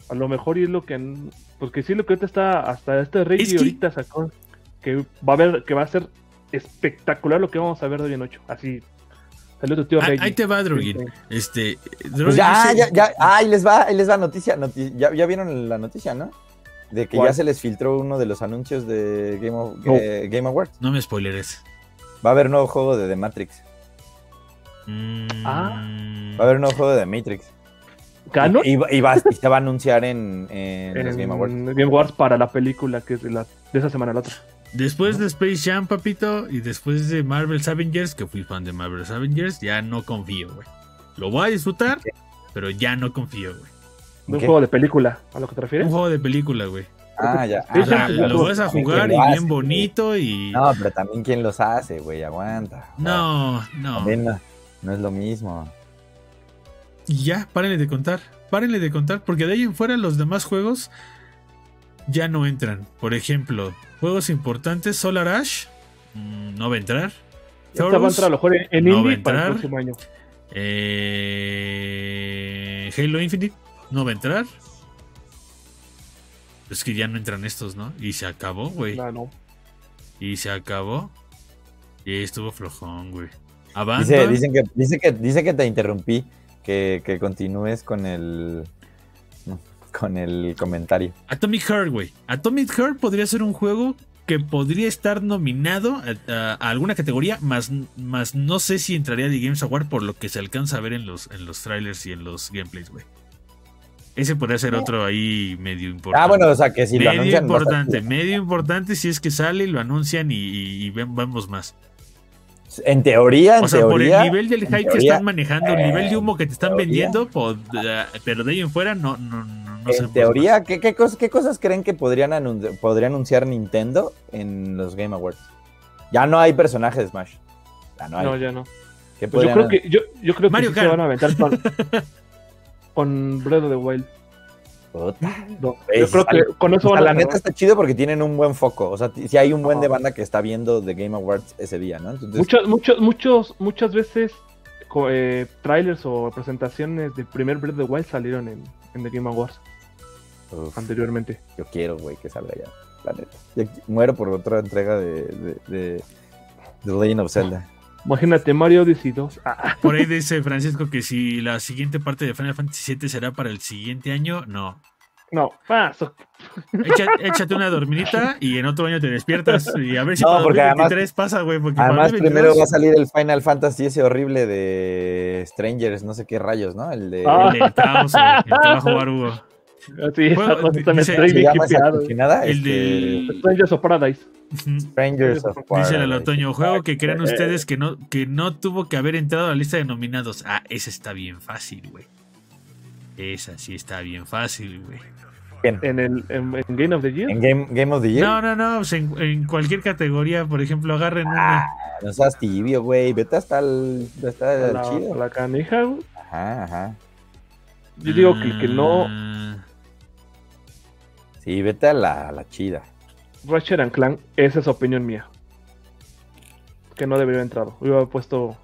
[SPEAKER 1] A lo mejor y es lo que. Porque sí, lo que ahorita está. Hasta este Reggie
[SPEAKER 2] Es que-
[SPEAKER 1] ahorita sacó. Que va a ver, que va a ser espectacular lo que vamos a ver de hoy en 8. Así. Salió tu tío
[SPEAKER 2] Ah,
[SPEAKER 1] Reggie.
[SPEAKER 2] ahí te va, Drugin. Este.
[SPEAKER 3] Pues ya, ya, ya, ah, ahí les va, ahí les va noticia, noti- ya, ya vieron la noticia, ¿no? De que
[SPEAKER 1] ¿Cuál?
[SPEAKER 3] ya se les filtró uno de los anuncios de Game, of-
[SPEAKER 1] No.
[SPEAKER 3] eh, Game Awards.
[SPEAKER 2] No me spoileres.
[SPEAKER 3] Va a haber nuevo juego de The Matrix.
[SPEAKER 2] Mm,
[SPEAKER 1] Ah.
[SPEAKER 3] Va a haber un nuevo juego de The Matrix.
[SPEAKER 1] ¿Canon?
[SPEAKER 3] Y, y va- y se va a anunciar en, en los
[SPEAKER 1] en
[SPEAKER 3] Game Awards.
[SPEAKER 1] Game Awards para la película que es de, la, de esa semana a la otra.
[SPEAKER 2] Después de Space Jam, papito, y después de Marvel's Avengers, que fui fan de Marvel's Avengers, ya no confío, güey. Lo voy a disfrutar, pero ya no confío, güey.
[SPEAKER 1] Un
[SPEAKER 3] ¿Qué?
[SPEAKER 1] juego de película, ¿a lo que te refieres?
[SPEAKER 2] Un juego de película, güey.
[SPEAKER 3] Ah, ya.
[SPEAKER 2] O sea, lo vas a
[SPEAKER 3] ¿Quién
[SPEAKER 2] jugar y
[SPEAKER 3] hace,
[SPEAKER 2] bien bonito y...
[SPEAKER 3] No, pero también quién los hace, güey, aguanta.
[SPEAKER 2] No, no.
[SPEAKER 3] También no, no es lo mismo.
[SPEAKER 2] Y ya, párenle de contar. Párenle de contar, porque de ahí en fuera los demás juegos ya no entran. Por ejemplo, juegos importantes, Solar Ash, mm, no va a entrar.
[SPEAKER 1] Esta va a entrar a lo mejor en,
[SPEAKER 2] no
[SPEAKER 1] indie para el próximo año.
[SPEAKER 2] Eh, Halo Infinite no va a entrar. Es que ya no entran estos, ¿no? Y se acabó, güey.
[SPEAKER 1] No.
[SPEAKER 2] Y se acabó. Y estuvo flojón, güey.
[SPEAKER 3] Dice, dicen que, dice, que, dice que te interrumpí, que, que continúes con el con el comentario.
[SPEAKER 2] Atomic Heart, güey. Atomic Heart podría ser un juego que podría estar nominado a, a- a alguna categoría, más, más no sé si entraría de Games Award por lo que se alcanza a ver en los, en los trailers y en los gameplays, güey. Ese podría ser otro ahí medio importante.
[SPEAKER 3] Ah, bueno, o sea, que si lo
[SPEAKER 2] medio
[SPEAKER 3] anuncian. va a estar
[SPEAKER 2] importante, medio importante si es que sale y lo anuncian y, y- y vemos más.
[SPEAKER 3] En teoría, en
[SPEAKER 2] O sea, por el nivel del hype que están manejando, el nivel de humo que te están
[SPEAKER 3] teoría.
[SPEAKER 2] vendiendo, pues, eh, pero de ahí en fuera no, no, no,
[SPEAKER 3] en teoría, ¿qué, qué, cos- qué cosas creen que podrían anun- podría anunciar Nintendo en los Game Awards? Ya no hay personajes de Smash. Ya no hay.
[SPEAKER 1] No, ya no.
[SPEAKER 3] ¿Qué
[SPEAKER 1] Pues yo creo que, yo, yo creo que se van a aventar con, *laughs* con Breath of the Wild. No, yo creo que con eso van a
[SPEAKER 3] la neta está chido porque tienen un buen foco. O sea, si hay un buen de banda que está viendo The Game Awards ese día, ¿no? Entonces,
[SPEAKER 1] Muchos, muchos, muchos, muchas veces eh, trailers o presentaciones del primer Breath of the Wild salieron en, en The Game Awards
[SPEAKER 3] uf,
[SPEAKER 1] anteriormente.
[SPEAKER 3] yo quiero, güey, que salga ya. La neta. Yo muero por otra entrega de, de, de, The Legend of Zelda.
[SPEAKER 1] Imagínate Mario Odyssey 2. Ah,
[SPEAKER 2] Por ahí dice Francisco que si la siguiente parte de Final Fantasy VII será para el siguiente año, no.
[SPEAKER 1] no, paso.
[SPEAKER 2] Echa- échate una dormidita y en otro año te despiertas y a ver si
[SPEAKER 3] No,
[SPEAKER 2] para
[SPEAKER 3] porque
[SPEAKER 2] 2023 pasa, güey. Porque
[SPEAKER 3] Además,
[SPEAKER 2] 2022
[SPEAKER 3] primero va a salir el Final Fantasy ese horrible de Strangers, no sé qué rayos, ¿no? El de.
[SPEAKER 1] Ah.
[SPEAKER 2] el de güey, el que va a jugar Hugo.
[SPEAKER 1] Sí,
[SPEAKER 2] Bueno,
[SPEAKER 1] esa cosa también
[SPEAKER 2] dice-
[SPEAKER 1] estoy
[SPEAKER 3] ¿Se
[SPEAKER 1] bien
[SPEAKER 3] cochinada?
[SPEAKER 2] El
[SPEAKER 3] Este,
[SPEAKER 2] del.
[SPEAKER 1] Strangers of Paradise.
[SPEAKER 3] Strangers of
[SPEAKER 2] Dice el
[SPEAKER 3] Paradise.
[SPEAKER 2] otoño, juego que crean
[SPEAKER 1] Eh.
[SPEAKER 2] ustedes que no, que no tuvo que haber entrado a la lista de nominados. Ah, esa está bien fácil, güey. Esa sí está bien fácil, güey.
[SPEAKER 1] En el en, en Game of the Year.
[SPEAKER 3] ¿En Game, Game of the Year?
[SPEAKER 2] No, no, no, pues en, en cualquier categoría, por ejemplo, agarren
[SPEAKER 3] Ah,
[SPEAKER 2] una.
[SPEAKER 3] No seas tibio, güey. Vete hasta el, hasta el
[SPEAKER 1] la,
[SPEAKER 3] chido.
[SPEAKER 1] la canija, güey.
[SPEAKER 3] Ajá, ajá.
[SPEAKER 1] Yo digo que el que no,
[SPEAKER 2] Ah,
[SPEAKER 3] Sí, vete a la, a la chida.
[SPEAKER 1] Ratchet and Clank, esa es opinión mía. Que no debería haber entrado. Yo hubiera puesto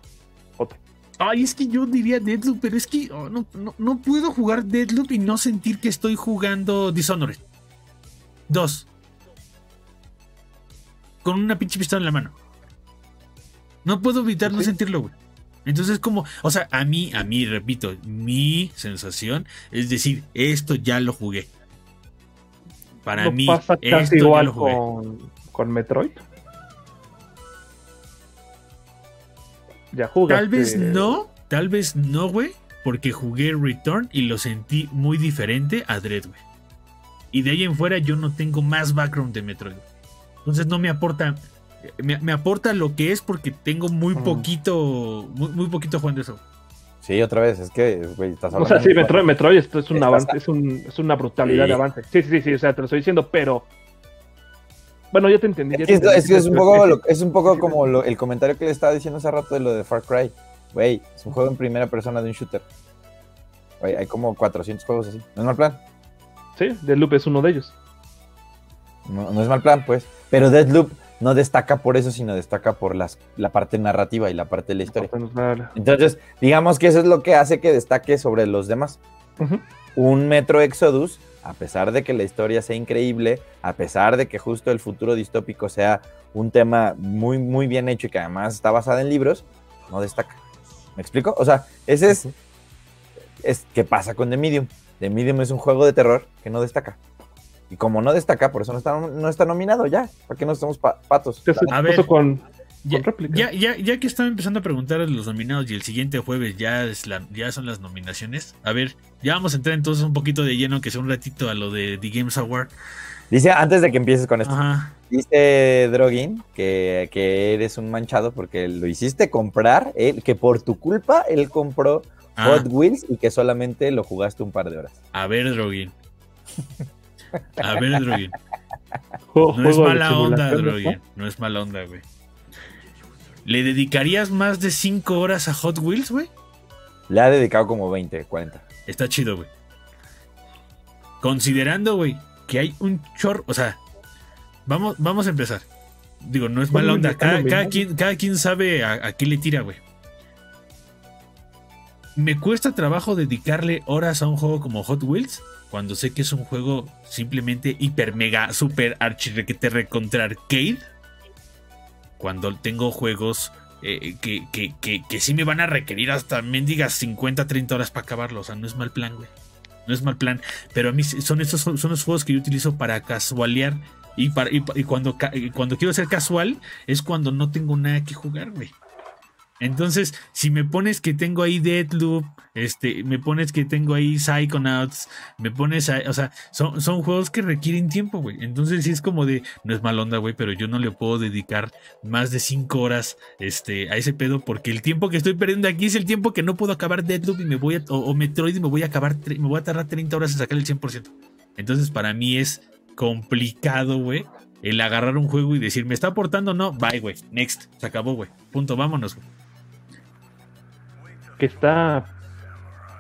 [SPEAKER 1] otro.
[SPEAKER 2] Ay, es que yo diría Deadloop, pero es que oh, no, no, no puedo jugar Deadloop y no sentir que estoy jugando Dishonored. Dos. Con una pinche pistola en la mano. No puedo evitar no sentirlo, güey. Entonces, como, o sea, a mí, a mí, repito, mi sensación es decir, esto ya lo jugué. Para
[SPEAKER 1] ¿No
[SPEAKER 2] mí,
[SPEAKER 1] pasa
[SPEAKER 2] esto
[SPEAKER 1] casi igual
[SPEAKER 2] lo
[SPEAKER 1] con, con Metroid? Ya jugaste.
[SPEAKER 2] Tal vez no, tal vez no, güey, porque jugué Return y lo sentí muy diferente a Dread, güey. Y de ahí en fuera yo no tengo más background de Metroid. Entonces no me aporta, me, me aporta lo que es porque tengo muy
[SPEAKER 1] Mm.
[SPEAKER 2] poquito, muy, muy poquito jugando eso.
[SPEAKER 3] Sí, otra vez, es que, güey, estás
[SPEAKER 1] O
[SPEAKER 3] hablando
[SPEAKER 1] sea, sí, Metroid, Metroid esto es un
[SPEAKER 3] Estás-
[SPEAKER 1] avance, es, un, es una brutalidad
[SPEAKER 3] Sí.
[SPEAKER 1] de avance. Sí, sí, sí, o sea, te lo estoy diciendo, pero. Bueno, ya te entendí. ya
[SPEAKER 3] Es
[SPEAKER 1] te entendí,
[SPEAKER 3] es, que es un poco, lo- es un poco como lo- el comentario que le estaba diciendo hace rato de lo de Far Cry. Güey, es un juego en primera persona de un shooter. Güey, hay como 400 juegos así. No es mal plan.
[SPEAKER 1] Sí, Deadloop es uno de ellos.
[SPEAKER 3] No, no es mal plan, pues. Pero Deadloop no destaca por eso, sino destaca por las, la parte narrativa y la parte de la historia.
[SPEAKER 1] Entonces,
[SPEAKER 3] digamos que eso es lo que hace que destaque sobre los demás. Un Metro Exodus, a pesar de que la historia sea increíble, a pesar de que justo el futuro distópico sea un tema muy, muy bien hecho y que además está basado en libros, no destaca. ¿Me explico? O sea, ese es, es ¿qué pasa con The Medium? The Medium es un juego de terror que no destaca. Y como no destaca, por eso no está, no está nominado ya. ¿Para qué no estamos pa- patos?
[SPEAKER 1] ¿Qué se
[SPEAKER 2] A ver.
[SPEAKER 1] con,
[SPEAKER 2] Ya,
[SPEAKER 1] con
[SPEAKER 2] ya, ya, ya que están empezando a preguntar a los nominados y el siguiente jueves ya, es la, ya son las nominaciones, a ver, ya vamos a entrar entonces un poquito de lleno, que sea un ratito a lo de The Games Award.
[SPEAKER 3] Dice, antes de que empieces con esto,
[SPEAKER 2] Ajá.
[SPEAKER 3] Dice Drogin que, que eres un manchado porque lo hiciste comprar, él, que por tu culpa él compró
[SPEAKER 2] Ah,
[SPEAKER 3] Hot Wheels y que solamente lo jugaste un par de horas.
[SPEAKER 2] a ver, Drogin. *laughs* A ver. *laughs*
[SPEAKER 1] Juego-
[SPEAKER 2] No es mala onda,
[SPEAKER 1] simulación, ¿no?
[SPEAKER 2] Es mala onda, güey. ¿Le dedicarías más de 5 horas a Hot Wheels, güey?
[SPEAKER 3] Le ha dedicado como 20, 40.
[SPEAKER 2] Está chido, güey. Considerando, güey, que hay un chorro. O sea, vamos, vamos a empezar. Digo, no es mala onda.
[SPEAKER 1] está
[SPEAKER 2] Cada,
[SPEAKER 1] nominado.
[SPEAKER 2] cada quien, cada quien sabe a, a qué le tira, güey. Me cuesta trabajo dedicarle horas a un juego como Hot Wheels cuando sé que es un juego simplemente hiper mega super archirrequete recontra arcade. Cuando tengo juegos eh, que, que, que, sí me van a requerir hasta mendigas 50, 30 horas para acabarlo. O sea, no es mal plan, güey. No es mal plan. Pero a mí son estos son, los juegos que yo utilizo para casualear. Y, para, y, cuando, cuando quiero ser casual es cuando no tengo nada que jugar, güey. Entonces, si me pones que tengo ahí Deadloop, este, me pones que tengo ahí Psychonauts, me pones ahí, o sea, son, son juegos que requieren tiempo, güey. Entonces, sí es como de, no es mal onda, güey, pero yo no le puedo dedicar más de 5 horas este, a ese pedo porque el tiempo que estoy perdiendo aquí es el tiempo que no puedo acabar Deadloop y me voy a, o, o Metroid y me voy a acabar, me voy a tardar 30 horas en sacar el 100%. Entonces, para mí es complicado, güey, el agarrar un juego y decir, ¿me está aportando? No, bye, güey, next, se acabó, güey, punto, vámonos, güey.
[SPEAKER 1] Que está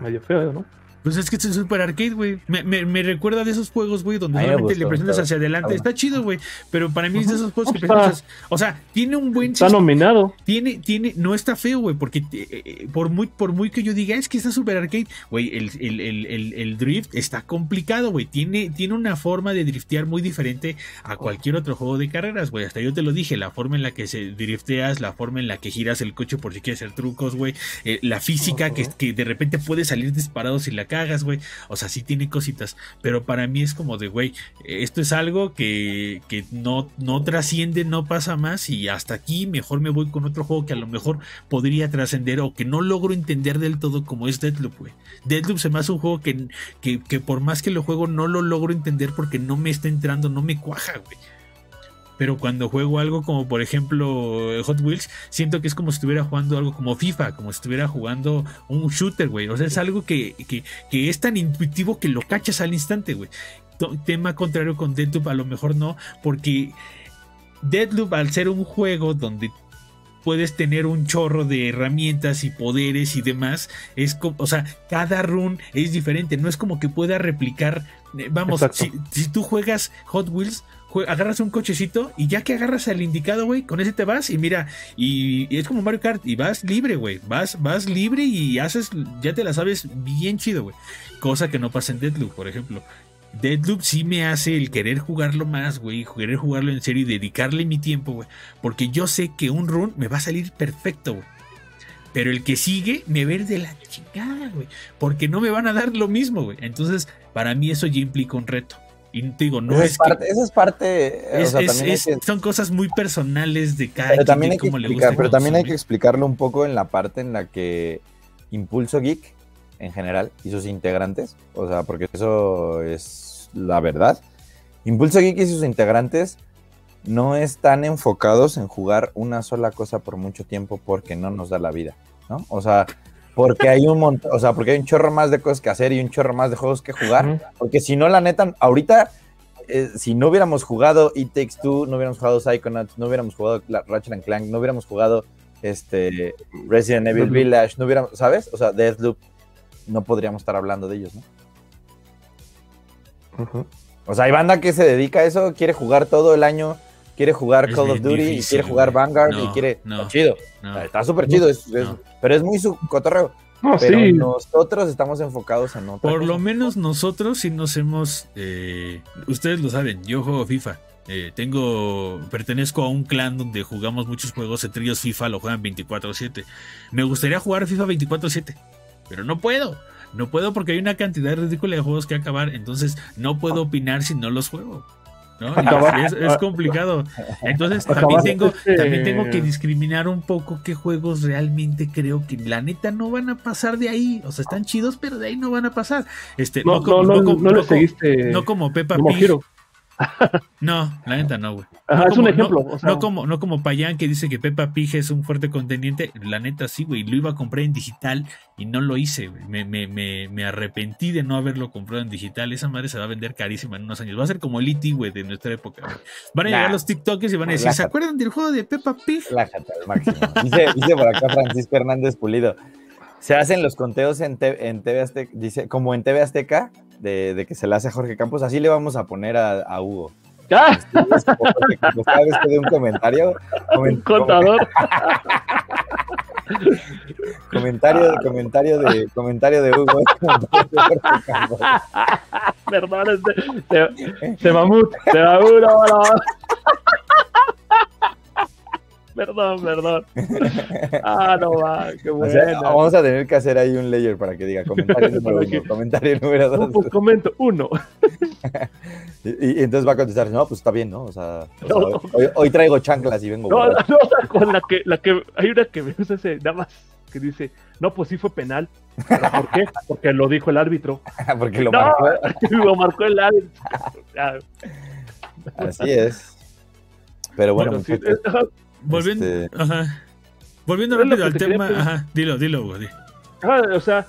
[SPEAKER 1] medio feo, ¿no?
[SPEAKER 2] Pues es que es Super Arcade, güey. Me, me, me recuerda de esos juegos, güey, donde
[SPEAKER 3] A mí me
[SPEAKER 2] solamente le
[SPEAKER 3] gustó, está-
[SPEAKER 2] hacia adelante.
[SPEAKER 3] está
[SPEAKER 2] Está chido, güey. Pero para mí es de esos juegos que presentas. O sea, tiene un buen
[SPEAKER 1] Está
[SPEAKER 2] sistema.
[SPEAKER 1] nominado.
[SPEAKER 2] Tiene, tiene, no está feo, güey, porque eh, eh, por muy, por muy que yo diga, es que está Super Arcade, güey, el, el, el, el, el drift está complicado, güey. Tiene, tiene una forma de driftear muy diferente a cualquier otro juego de carreras, güey. Hasta yo te lo dije, la forma en la que se drifteas, la forma en la que giras el coche por si quieres hacer trucos, güey. eh, la física que, que de repente puede salir disparado si la cagas, güey. O sea, sí tiene cositas. Pero para mí es como de, güey, esto es algo que, que no, no trasciende, no pasa más y hasta aquí mejor me voy con otro juego que a lo mejor podría trascender o que no logro entender del todo como es Deadloop, güey. Deadloop se me hace un juego que, que, que por más que lo juego no lo logro entender porque no me está entrando, no me cuaja, güey. Pero cuando juego algo como por ejemplo Hot Wheels, siento que es como si estuviera jugando algo como FIFA, como si estuviera jugando un shooter, güey. O sea, es algo que, que, que es tan intuitivo que lo cachas al instante, güey. Tema contrario con Deadloop, a lo mejor no, porque Deadloop al ser un juego donde puedes tener un chorro de herramientas y poderes y demás, es como, o sea, cada run es diferente, no es como que pueda replicar, eh, vamos, si, si tú juegas Hot Wheels, agarras un cochecito y ya que agarras al indicado, güey, con ese te vas y mira, y, es como Mario Kart y vas libre, güey, vas, vas libre y haces, ya te la sabes bien chido, güey, cosa que no pasa en Deadloop, por ejemplo. Deadloop sí me hace el querer jugarlo más, güey, querer jugarlo en serio y dedicarle mi tiempo, güey. Porque yo sé que un run me va a salir perfecto, güey. Pero el que sigue me ir de la chingada, güey. Porque no me van a dar lo mismo, güey. Entonces, para mí eso ya implica un reto. Y te digo, no
[SPEAKER 3] esa,
[SPEAKER 2] es,
[SPEAKER 3] es
[SPEAKER 2] que-
[SPEAKER 3] parte, esa es parte.
[SPEAKER 2] es-
[SPEAKER 3] o sea,
[SPEAKER 2] es-
[SPEAKER 3] también hay
[SPEAKER 2] es-
[SPEAKER 3] que-
[SPEAKER 2] son cosas muy personales de cada
[SPEAKER 3] pero también hay que explicar,
[SPEAKER 2] gusta
[SPEAKER 3] pero también hay que explicarlo un poco en la parte en la que Impulso Geek en general y sus integrantes, o sea, porque eso es la verdad. Impulso Geek y sus integrantes no están enfocados en jugar una sola cosa por mucho tiempo porque no nos da la vida, ¿no? O sea, porque hay un montón, o sea, porque hay un chorro más de cosas que hacer y un chorro más de juegos que jugar. Porque si no, la neta, ahorita, eh, si no hubiéramos jugado It Takes Two, no hubiéramos jugado Psychonauts, no hubiéramos jugado Ratchet and Clank, no hubiéramos jugado este, Resident Evil. Village, no hubiéramos, ¿sabes? O sea, Deathloop, no podríamos estar hablando de ellos, ¿no? O sea, hay banda que se dedica a eso, quiere jugar todo el año, quiere jugar
[SPEAKER 2] Es
[SPEAKER 3] Call of Duty, y quiere jugar. Vanguard, y quiere...
[SPEAKER 2] no.
[SPEAKER 3] está chido,
[SPEAKER 2] No,
[SPEAKER 3] está súper chido, es- pero es muy su cotorreo.
[SPEAKER 1] No,
[SPEAKER 3] Pero
[SPEAKER 1] sí.
[SPEAKER 3] nosotros estamos enfocados en otra
[SPEAKER 2] Por
[SPEAKER 3] cosa.
[SPEAKER 2] lo menos nosotros sí nos hemos. eh, ustedes lo saben, yo juego FIFA. eh, tengo. Pertenezco a un clan donde jugamos muchos juegos. Entre ellos FIFA lo juegan 24-7. Me gustaría jugar FIFA 24-7. Pero no puedo. No puedo porque hay una cantidad ridícula de juegos que acabar. Entonces no puedo opinar si no los juego. ¿No? *laughs* Es, es complicado. Entonces también tengo,
[SPEAKER 1] este-
[SPEAKER 2] también tengo que discriminar un poco qué juegos realmente creo que la neta no van a pasar de ahí. O sea, están chidos, pero de ahí no van a pasar. Este,
[SPEAKER 1] No, no, no,
[SPEAKER 2] como-
[SPEAKER 1] no le
[SPEAKER 2] como- no como Peppa Pig. No, la neta no, güey.
[SPEAKER 1] Ajá,
[SPEAKER 2] No
[SPEAKER 1] es un ejemplo.
[SPEAKER 2] No,
[SPEAKER 1] o sea,
[SPEAKER 2] no como, no como Payan que dice que Peppa Pig es un fuerte contendiente. La neta sí, güey. Lo iba a comprar en digital y no lo hice, güey. Me, me, me, me arrepentí de no haberlo comprado en digital. Esa madre se va a vender carísima en unos años. Va a ser como el E.T., güey, de nuestra época. Van a
[SPEAKER 3] Nah.
[SPEAKER 2] llegar los TikTokers y van a decir, ¿se acuerdan del juego de Peppa Pig?
[SPEAKER 3] Relájate al máximo. Dice, dice por acá Francisco Hernández Pulido. Se hacen los conteos en, te- en TV Azteca, dice, como en TV Azteca, de, de que se le hace a Jorge Campos, así le vamos a poner a, a Hugo.
[SPEAKER 1] ¡Ah!
[SPEAKER 3] Cada vez que dé un comentario,
[SPEAKER 1] Un
[SPEAKER 3] comen-
[SPEAKER 1] contador. *laughs*
[SPEAKER 3] comentario, de comentario de Hugo. comentario *laughs* de Campos.
[SPEAKER 1] Perdón, este, se, se mamut. Se mamut, no, no. *laughs* perdón, perdón. Ah, no va, qué
[SPEAKER 3] O
[SPEAKER 1] bueno.
[SPEAKER 3] sea, vamos a tener que hacer ahí un layer para que diga *laughs* comentario número uno, comentario número
[SPEAKER 1] No,
[SPEAKER 3] dos.
[SPEAKER 1] pues comento, uno. *laughs*
[SPEAKER 3] Y, y entonces va a contestar, no, pues está bien, ¿no? O sea, o sea,
[SPEAKER 1] No.
[SPEAKER 3] hoy, traigo chanclas y vengo.
[SPEAKER 1] No, no, o sea, con la que, la que, hay una que me gusta ese, nada más, que dice, no, pues sí fue penal. ¿Pero ¿Por qué? Porque lo dijo el árbitro.
[SPEAKER 3] Porque lo
[SPEAKER 1] no,
[SPEAKER 3] marcó.
[SPEAKER 1] lo marcó el árbitro.
[SPEAKER 3] Así es. Pero bueno,
[SPEAKER 1] pero sí,
[SPEAKER 2] Volviendo,
[SPEAKER 3] Este-
[SPEAKER 2] ajá. Volviendo rápido al
[SPEAKER 1] te
[SPEAKER 2] tema, ajá, dilo, dilo, güey.
[SPEAKER 1] o sea,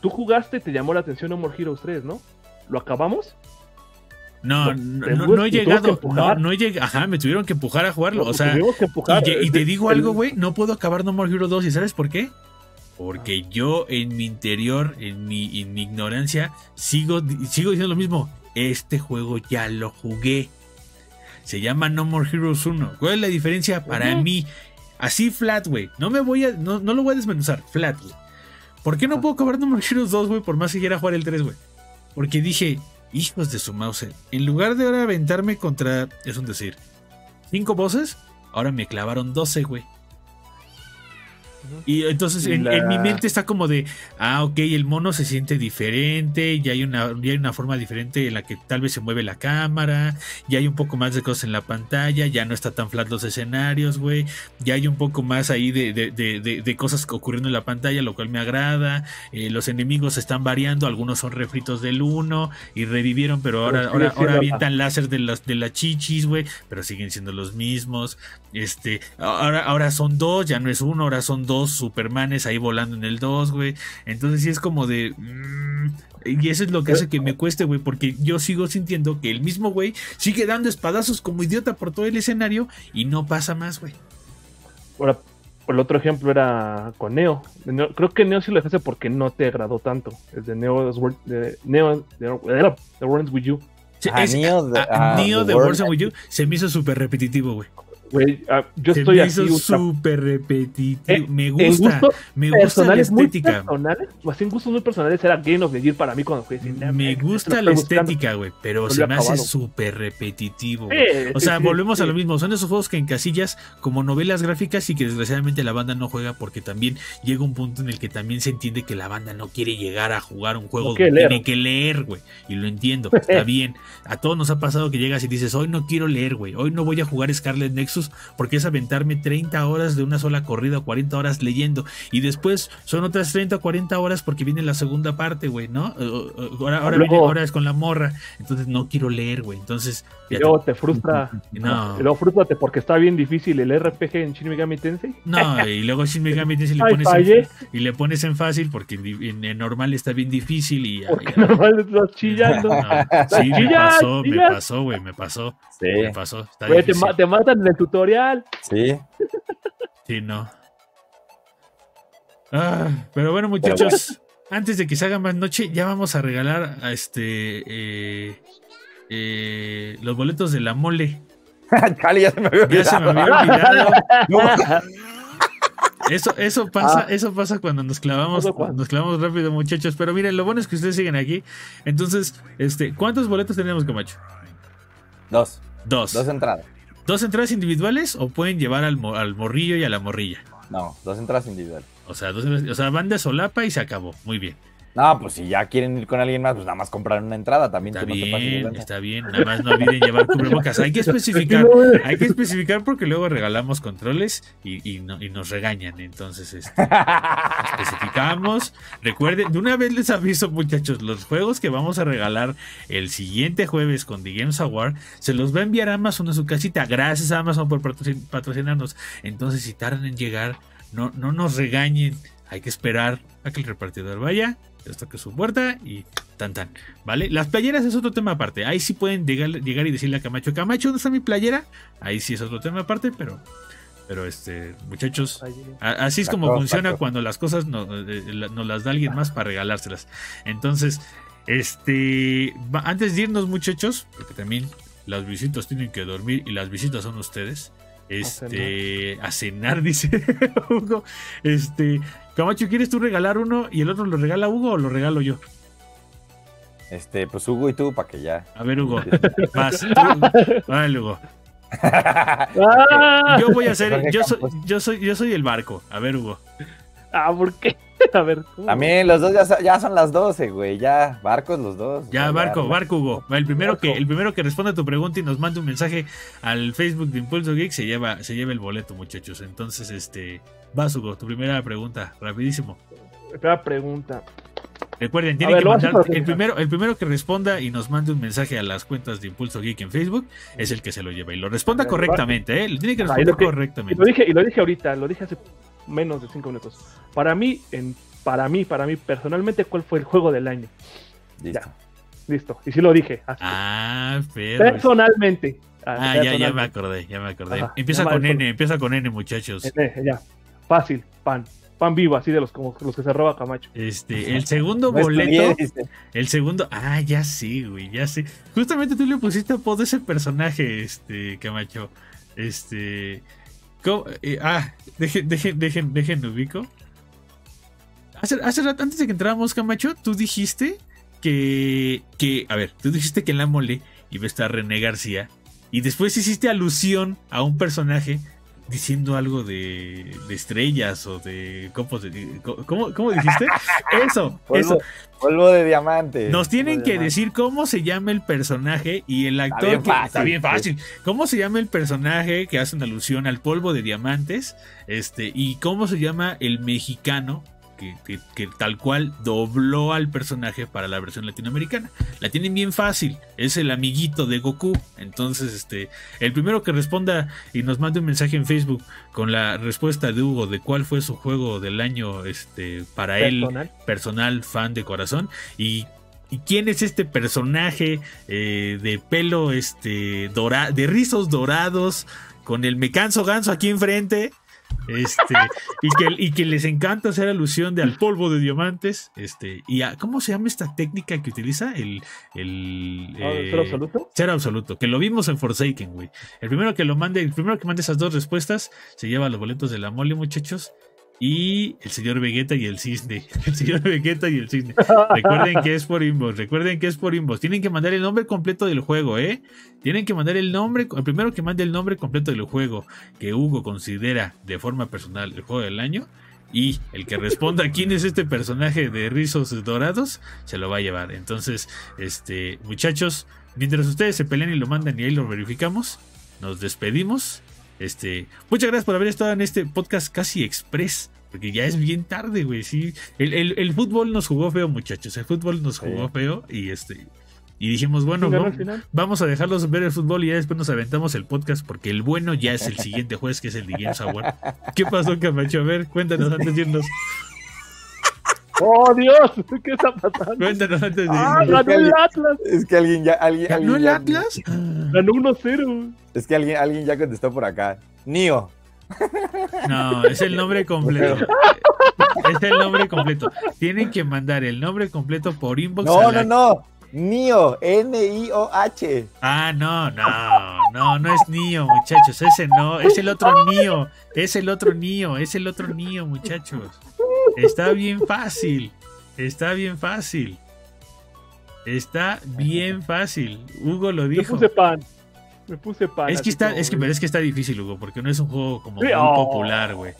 [SPEAKER 1] tú jugaste y te llamó la atención No More Heroes 3, ¿no? ¿Lo acabamos?
[SPEAKER 2] No,
[SPEAKER 1] No,
[SPEAKER 2] no, no, he llegado, no, no he llegado, ajá, me tuvieron que empujar a jugarlo, o sea,
[SPEAKER 1] empujar.
[SPEAKER 2] y, y te digo
[SPEAKER 1] el-
[SPEAKER 2] algo, güey, no puedo acabar No More Hero 2, ¿y sabes por qué? Porque yo en mi interior, en mi, en mi ignorancia, sigo, sigo diciendo lo mismo, este juego ya lo jugué. Se llama No More Heroes 1. ¿Cuál es la diferencia para mí? Así flat, güey. No me voy a, no, no lo voy a desmenuzar, flat, güey. ¿Por qué no puedo acabar No More Heroes 2, güey? Por más que quiera jugar el 3, güey. Porque dije, hijos de su mouse. En lugar de ahora aventarme contra, es un decir, cinco voces, ahora me clavaron 12, güey. Y entonces en,
[SPEAKER 1] La-
[SPEAKER 2] en mi mente está como de, ah, ok, el mono se siente diferente, ya hay, una, ya hay una forma diferente en la que tal vez se mueve la cámara, ya hay un poco más de cosas en la pantalla, ya no está tan flat los escenarios, güey, ya hay un poco más ahí de, de- de- de- cosas ocurriendo en la pantalla, lo cual me agrada, eh, los enemigos están variando, algunos son refritos del 1 y revivieron, pero ahora,
[SPEAKER 1] sigue
[SPEAKER 2] ahora, ahora
[SPEAKER 1] la-
[SPEAKER 2] avientan láser de las, de las chichis, güey, pero siguen siendo los mismos. Este, ahora, ahora son dos, ya no es uno, ahora son dos Supermanes ahí volando en el 2, güey. Entonces sí es como de... mm, y eso es lo que hace que me cueste, güey, porque yo sigo sintiendo que el mismo güey sigue dando espadazos como idiota por todo el escenario y no pasa más, güey.
[SPEAKER 1] Ahora, el otro ejemplo era con Neo. Creo que Neo sí lo dejaste porque no te agradó tanto. El de Neo, de Neo, de, The With You.
[SPEAKER 2] Sí, es-
[SPEAKER 3] Neo de-
[SPEAKER 2] ah, Neo
[SPEAKER 3] The World-
[SPEAKER 2] With You se me hizo súper repetitivo, güey.
[SPEAKER 1] Güey, ah, yo
[SPEAKER 2] Se
[SPEAKER 1] estoy
[SPEAKER 2] me
[SPEAKER 1] así.
[SPEAKER 2] súper repetitivo.
[SPEAKER 1] Eh,
[SPEAKER 2] me gusta, me gusta la estética.
[SPEAKER 1] personales, así en gustos muy personales era Game of the Year para mí cuando "Nah,
[SPEAKER 2] Me
[SPEAKER 1] esto
[SPEAKER 2] gusta la
[SPEAKER 1] estoy buscando".
[SPEAKER 2] estética, güey, pero se me hace súper repetitivo.
[SPEAKER 1] Eh,
[SPEAKER 2] O sea, volvemos a lo mismo. Son esos juegos que en casillas como novelas gráficas y que desgraciadamente la banda no juega porque también llega un punto en el que también se entiende que la banda no quiere llegar a jugar un juego
[SPEAKER 1] No
[SPEAKER 2] donde
[SPEAKER 1] leer.
[SPEAKER 2] tiene que leer, güey. Y lo entiendo, *laughs* está bien. A todos nos ha pasado que llegas y dices, hoy no quiero leer, güey. Hoy no voy a jugar Scarlet Nexus porque es aventarme 30 horas de una sola corrida o 40 horas leyendo. Y después son otras 30 o 40 horas porque viene la segunda parte, güey, ¿no? Ahora, ahora,
[SPEAKER 1] Luego-
[SPEAKER 2] viene- ahora es con la morra. Entonces no quiero leer, güey. Entonces,
[SPEAKER 1] luego te frustra. *laughs*
[SPEAKER 2] No.
[SPEAKER 1] Y luego frústrate porque está bien difícil el RPG en Shin Megami Tensei.
[SPEAKER 2] No, y luego Shin Megami *laughs* Tensei le
[SPEAKER 1] Ay,
[SPEAKER 2] pones
[SPEAKER 1] fallé.
[SPEAKER 2] en, y le pones en fácil porque en, en- en normal está bien difícil y
[SPEAKER 1] Porque
[SPEAKER 2] ya-
[SPEAKER 1] normal estás chillando. *laughs*
[SPEAKER 2] no, sí, me pasó, me pasó, güey, me pasó,
[SPEAKER 3] Sí,
[SPEAKER 2] me pasó. Está
[SPEAKER 1] Güey, te, ma- te matan en el tutorial.
[SPEAKER 3] sí.
[SPEAKER 2] Sí, no. Ah, pero bueno, muchachos, antes de que se haga más noche, ya vamos a regalar a este eh, eh, los boletos de la mole. *laughs*
[SPEAKER 3] Cali, ya se me había
[SPEAKER 2] Ya se me
[SPEAKER 3] olvidado.
[SPEAKER 2] había olvidado.
[SPEAKER 3] No,
[SPEAKER 2] Eso, eso pasa,
[SPEAKER 1] Ah.
[SPEAKER 2] eso pasa cuando nos clavamos, nos clavamos rápido, muchachos. Pero miren, lo bueno es que ustedes siguen aquí. Entonces, este, ¿cuántos boletos tenemos, Camacho?
[SPEAKER 3] Dos,
[SPEAKER 2] Dos.
[SPEAKER 3] dos entradas.
[SPEAKER 2] ¿Dos entradas individuales o pueden llevar al, mo- al morrillo y a la morrilla?
[SPEAKER 3] No, dos entradas individuales.
[SPEAKER 2] O sea, dos o sea, van de solapa y se acabó. Muy bien.
[SPEAKER 3] No, pues si ya quieren ir con alguien más, pues nada más comprar una entrada también.
[SPEAKER 2] Está
[SPEAKER 3] no
[SPEAKER 2] bien, está bien. Nada más no olviden llevar cubrebocas. Hay que *laughs* especificar. Hay que especificar porque luego regalamos controles y, y no- y nos regañan. Entonces, este, especificamos. Recuerden, de una vez les aviso, muchachos, los juegos que vamos a regalar el siguiente jueves con The Games Award se los va a enviar Amazon a su casita. Gracias a Amazon por patrocin- patrocinarnos. Entonces, si tardan en llegar, no, no nos regañen. Hay que esperar a que el repartidor vaya, les toque su puerta y tan tan. ¿Vale? Las playeras es otro tema aparte. Ahí sí pueden llegar, llegar y decirle a Camacho, Camacho, ¿dónde está mi playera? Ahí sí es otro tema aparte, pero, pero este, muchachos, Así es como funciona cuando las cosas no- eh, la- nos las da alguien más para regalárselas. Entonces, este, antes de irnos, muchachos, porque también las visitas tienen que dormir y las visitas son ustedes. Este, a cenar, *laughs* dice Hugo. Este, Camacho, ¿quieres tú regalar uno y el otro lo regala Hugo o lo regalo yo?
[SPEAKER 3] Este, pues Hugo y tú, para que ya.
[SPEAKER 2] A ver, Hugo, *laughs* vas. tú. Vale, Hugo. *laughs* Yo voy a ser,
[SPEAKER 3] Jorge
[SPEAKER 2] yo soy, yo soy, yo soy el barco. A ver, Hugo.
[SPEAKER 1] ah, ¿por qué? *laughs* A ver, ¿cómo?
[SPEAKER 3] También los dos ya, ya son las 12, güey. Ya, barcos los dos.
[SPEAKER 2] Ya, barco,
[SPEAKER 3] ya.
[SPEAKER 2] barco, Hugo. El primero que, el primero que responda a tu pregunta y nos mande un mensaje al Facebook de Impulso Geek se lleva, se lleva el boleto, muchachos. Entonces, este, vas, Hugo, tu primera pregunta, rapidísimo.
[SPEAKER 1] Primera pregunta.
[SPEAKER 2] Recuerden, tienen
[SPEAKER 1] ver,
[SPEAKER 2] que mandar, el
[SPEAKER 1] primero.
[SPEAKER 2] el primero que responda y nos mande un mensaje a las cuentas de Impulso Geek en Facebook es el que se lo lleva. Y lo responda correctamente, ¿eh? Lo tiene que
[SPEAKER 1] Ah, y
[SPEAKER 2] responder
[SPEAKER 1] lo que- Y
[SPEAKER 2] correctamente.
[SPEAKER 1] lo dije, y lo dije ahorita, lo dije hace menos de cinco minutos. Para mí, en, para mí, para mí personalmente, ¿cuál fue el juego del año?
[SPEAKER 3] Listo.
[SPEAKER 1] Ya. Listo. Y sí lo dije. así.
[SPEAKER 2] Ah, pero.
[SPEAKER 1] personalmente.
[SPEAKER 2] Ah, ya, ya me acordé, ya me acordé.
[SPEAKER 1] Ajá,
[SPEAKER 2] empieza con
[SPEAKER 1] acordé.
[SPEAKER 2] N, empieza con N, muchachos.
[SPEAKER 1] Eh, ya. Fácil. Pan. Pan vivo, así de los, como los que se roba Camacho.
[SPEAKER 2] Este, el segundo
[SPEAKER 3] No estudié,
[SPEAKER 2] boleto. El segundo, ah, ya sí, güey, ya sé. Justamente tú le pusiste apodo a ese personaje, este, Camacho. Este. Eh, ah, dejen, dejen, dejen, dejen, ubico. Hace, hace rato, antes de que entráramos, Camacho, tú dijiste que. que a ver, tú dijiste que en la mole iba a estar René García. Y después hiciste alusión a un personaje diciendo algo de, de estrellas o de copos de. ¿Cómo, cómo dijiste? Eso, *laughs* eso.
[SPEAKER 3] Polvo, polvo de diamante.
[SPEAKER 2] Nos tienen
[SPEAKER 3] Polvo
[SPEAKER 2] que
[SPEAKER 3] diamante.
[SPEAKER 2] decir cómo se llama el personaje y el actor
[SPEAKER 3] bien
[SPEAKER 2] que
[SPEAKER 3] fácil,
[SPEAKER 2] está bien fácil. ¿Cómo se llama el personaje que hace una alusión al polvo de diamantes? Este, y cómo se llama el mexicano que, que- que tal cual dobló al personaje para la versión latinoamericana. La tienen bien fácil, es el amiguito de Goku. Entonces, este, el primero que responda y nos mande un mensaje en Facebook con la respuesta de Hugo de cuál fue su juego del año, este, para él
[SPEAKER 1] Personal.
[SPEAKER 2] personal fan de corazón y ¿Y quién es este personaje eh, de pelo este dora- de rizos dorados con el me canso ganso aquí enfrente? Este, y que, y que les encanta hacer alusión de al polvo de diamantes. Este, y a, ¿cómo se llama esta técnica que utiliza? El, el
[SPEAKER 1] Ah,
[SPEAKER 2] eh.
[SPEAKER 1] Cero absoluto,
[SPEAKER 2] que lo vimos en Forsaken, güey. El primero que lo mande, el primero que mande esas dos respuestas, se lleva los boletos de la mole, muchachos. Y el señor Vegeta y el cisne. El señor Vegeta y el cisne. Recuerden que es por inbox, recuerden que es por inbox. Tienen que mandar el nombre completo del juego, ¿eh? Tienen que mandar el nombre, el primero que mande el nombre completo del juego que Hugo considera de forma personal el juego del año. Y el que responda quién es este personaje de rizos dorados, se lo va a llevar. Entonces, este, muchachos, mientras ustedes se pelean y lo mandan y ahí lo verificamos, nos despedimos. Este, muchas gracias por haber estado en este podcast casi express. Porque ya es bien tarde, güey. Sí. El, el- el fútbol nos jugó feo, muchachos. El fútbol nos jugó
[SPEAKER 3] Sí.
[SPEAKER 2] feo. Y este. Y dijimos, bueno, vamos a dejarlos ver el fútbol y ya después nos aventamos el podcast. Porque el bueno ya es el siguiente juez, que es el de Howard. ¿Qué pasó, Camacho? A ver, cuéntanos antes de irnos.
[SPEAKER 1] ¡Oh, Dios! *laughs* ¿Qué está pasando?
[SPEAKER 2] Cuéntanos antes de
[SPEAKER 1] ¡Ah, ganó el Atlas!
[SPEAKER 3] Es que alguien ya. Alguien,
[SPEAKER 2] ¿Ganó
[SPEAKER 3] alguien
[SPEAKER 2] el
[SPEAKER 3] ya-
[SPEAKER 2] Atlas?
[SPEAKER 1] Ganó 1-0.
[SPEAKER 3] Es que alguien, alguien ya contestó por acá. Nio.
[SPEAKER 2] No, es el nombre completo. Es el nombre completo. Tienen que mandar el nombre completo por inbox.
[SPEAKER 3] No, no, no. Nio. N-I-O-H.
[SPEAKER 2] Ah, no, no, no, no es Nio, muchachos. Ese no, es el otro Nio. Es el otro Nio, es el otro Nio, muchachos. Está bien fácil. Está bien fácil. Está bien fácil. Hugo lo
[SPEAKER 1] Me
[SPEAKER 2] dijo.
[SPEAKER 1] puse pan. Me puse pan.
[SPEAKER 2] Es que está,
[SPEAKER 1] como-
[SPEAKER 2] es que, pero es que está difícil, Hugo, porque no es un juego como
[SPEAKER 1] Sí,
[SPEAKER 2] muy
[SPEAKER 1] oh.
[SPEAKER 2] popular, güey.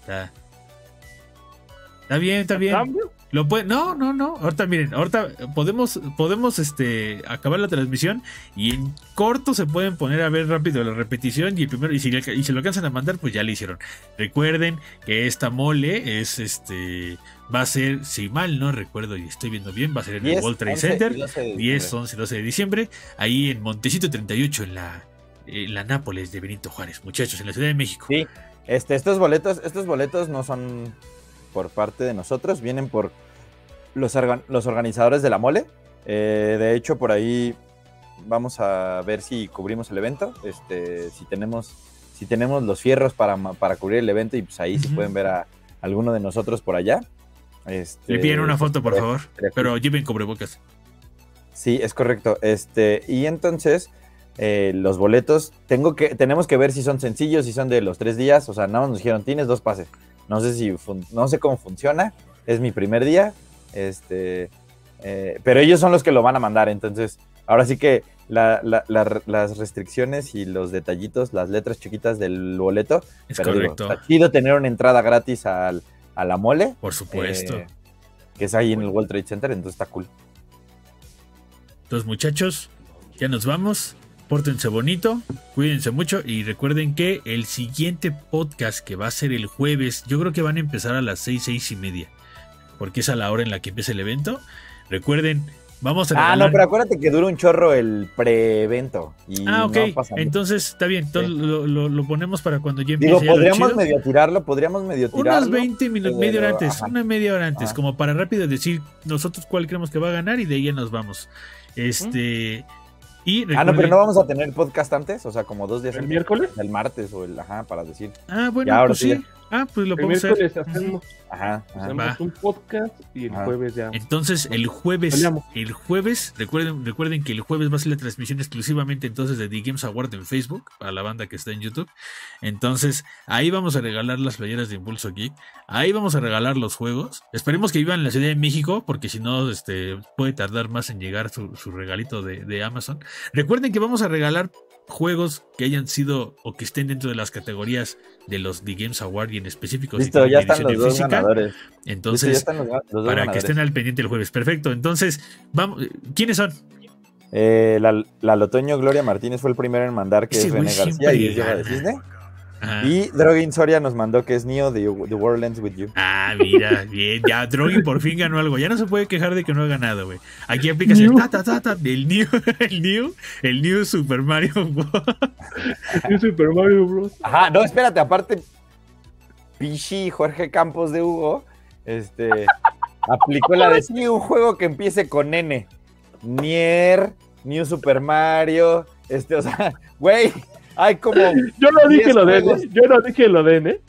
[SPEAKER 2] Está. Está bien, está bien.
[SPEAKER 1] ¿Cambio?
[SPEAKER 2] Lo puede, no, no, no. Ahorita miren, ahorita podemos, podemos este, acabar la transmisión y en corto se pueden poner a ver rápido la repetición y el primero, y si, le- y si lo alcanzan a mandar, pues ya lo hicieron. Recuerden que esta mole es este, va a ser, si mal no recuerdo y estoy viendo bien, va a ser en el
[SPEAKER 3] 10,
[SPEAKER 2] World Trade
[SPEAKER 3] 11
[SPEAKER 2] Center.
[SPEAKER 3] y 12 de
[SPEAKER 2] 10,
[SPEAKER 3] diciembre.
[SPEAKER 2] 11 y 12 de diciembre, ahí en Montecito 38, en la, en la Nápoles de Benito Juárez, muchachos, en la Ciudad de México.
[SPEAKER 3] Sí, este, estos boletos, estos boletos no son por parte de nosotros, vienen por los, organ- los organizadores de la mole. Eh, de hecho, por ahí vamos a ver si cubrimos el evento. Este, si tenemos, si tenemos los fierros para, para cubrir el evento, y pues ahí sí
[SPEAKER 2] Ujú.
[SPEAKER 3] pueden ver a alguno de nosotros por allá. Este,
[SPEAKER 2] Le piden una foto, por
[SPEAKER 3] estaría-
[SPEAKER 2] favor, pero lleven cubrebocas.
[SPEAKER 3] Sí, es correcto. Este, y entonces, eh, los boletos, tengo que, tenemos que ver si son sencillos, si son de los tres días. O sea, nada más nos dijeron, tienes dos pases. No sé si no sé cómo funciona. Es mi primer día. Este, eh, pero ellos son los que lo van a mandar. Entonces, ahora sí que la- la- la- las restricciones y los detallitos, las letras chiquitas del boleto.
[SPEAKER 2] Es
[SPEAKER 3] pero digo,
[SPEAKER 2] correcto.
[SPEAKER 3] está chido tener una entrada gratis al, a la mole.
[SPEAKER 2] Por supuesto.
[SPEAKER 3] eh, que es ahí en el World Trade Center, entonces está cool.
[SPEAKER 2] Entonces, muchachos, ya nos vamos. Pórtense bonito, cuídense mucho y recuerden que el siguiente podcast que va a ser el jueves, yo creo que van a empezar a las seis, seis y media, porque es a la hora en la que empieza el evento. Recuerden, vamos a
[SPEAKER 3] Ah,
[SPEAKER 2] regalar-
[SPEAKER 3] no, pero acuérdate que dura un chorro el pre-evento.
[SPEAKER 2] Ah, ok.
[SPEAKER 3] no.
[SPEAKER 2] Entonces está bien. Entonces
[SPEAKER 3] Sí.
[SPEAKER 2] lo, lo- lo ponemos para cuando ya empiece.
[SPEAKER 3] Digo, podríamos medio tirarlo, podríamos medio tirarlo.
[SPEAKER 2] Unos 20 minutos, media hora antes,
[SPEAKER 3] ajá.
[SPEAKER 2] una media hora antes,
[SPEAKER 3] Ajá.
[SPEAKER 2] como para rápido decir nosotros cuál creemos que va a ganar y de ahí ya nos vamos. Este. Y
[SPEAKER 3] Ah, no, pero
[SPEAKER 2] recuerden-
[SPEAKER 3] no vamos a tener podcast antes, o sea, como dos días
[SPEAKER 1] ¿El
[SPEAKER 3] antes,
[SPEAKER 1] miércoles?
[SPEAKER 3] El martes o el, ajá, para decir.
[SPEAKER 2] Ah, bueno,
[SPEAKER 3] Ya, ahora
[SPEAKER 2] pues
[SPEAKER 3] sí
[SPEAKER 2] sí. Ah, pues lo
[SPEAKER 1] El
[SPEAKER 2] podemos hacer.
[SPEAKER 1] miércoles hacemos,
[SPEAKER 3] Ajá, ajá.
[SPEAKER 1] hacemos
[SPEAKER 2] Va.
[SPEAKER 1] un podcast y el
[SPEAKER 3] Ajá.
[SPEAKER 1] jueves ya.
[SPEAKER 2] Entonces, el jueves,
[SPEAKER 1] Peleamos.
[SPEAKER 2] el jueves, recuerden, recuerden que el jueves va a ser la transmisión exclusivamente entonces de The Games Award en Facebook, para la banda que está en YouTube. Entonces, ahí vamos a regalar las playeras de Impulso Geek, ahí vamos a regalar los juegos. Esperemos que vivan en la Ciudad de México, porque si no, este, puede tardar más en llegar su, su regalito de, de Amazon. Recuerden que vamos a regalar juegos que hayan sido o que estén dentro de las categorías de los The Games Award y en específico
[SPEAKER 3] Listo, ya están los dos
[SPEAKER 2] física.
[SPEAKER 3] ganadores.
[SPEAKER 2] Entonces,
[SPEAKER 3] los, los dos
[SPEAKER 2] para que estén al pendiente el jueves. Perfecto. Entonces, vamos. ¿Quiénes son?
[SPEAKER 3] Eh, la, la Lotoño Gloria Martínez fue el primero en mandar que
[SPEAKER 2] Ese
[SPEAKER 3] es René García y es de. Cisne.
[SPEAKER 2] Ajá.
[SPEAKER 3] Y Drogin Soria nos mandó que es Neo de The World Ends With You.
[SPEAKER 2] Ah, mira, bien. Ya Drogi por fin ganó algo. Ya no se puede quejar de que no ha ganado, güey. Aquí aplicas el
[SPEAKER 1] New.
[SPEAKER 2] ta, ta, ta, ta, el New, *laughs* el New, el New Super Mario. Bros.
[SPEAKER 1] Sí, Super Mario Bros.
[SPEAKER 3] Ajá, no, espérate, aparte, Pichi Jorge Campos de Hugo, este, aplicó la de sí, un juego que empiece con N. Nier, New Super Mario, este, o sea, güey, hay como.
[SPEAKER 1] Yo no dije lo. ¿eh? Yo no dije lo den, ¿eh?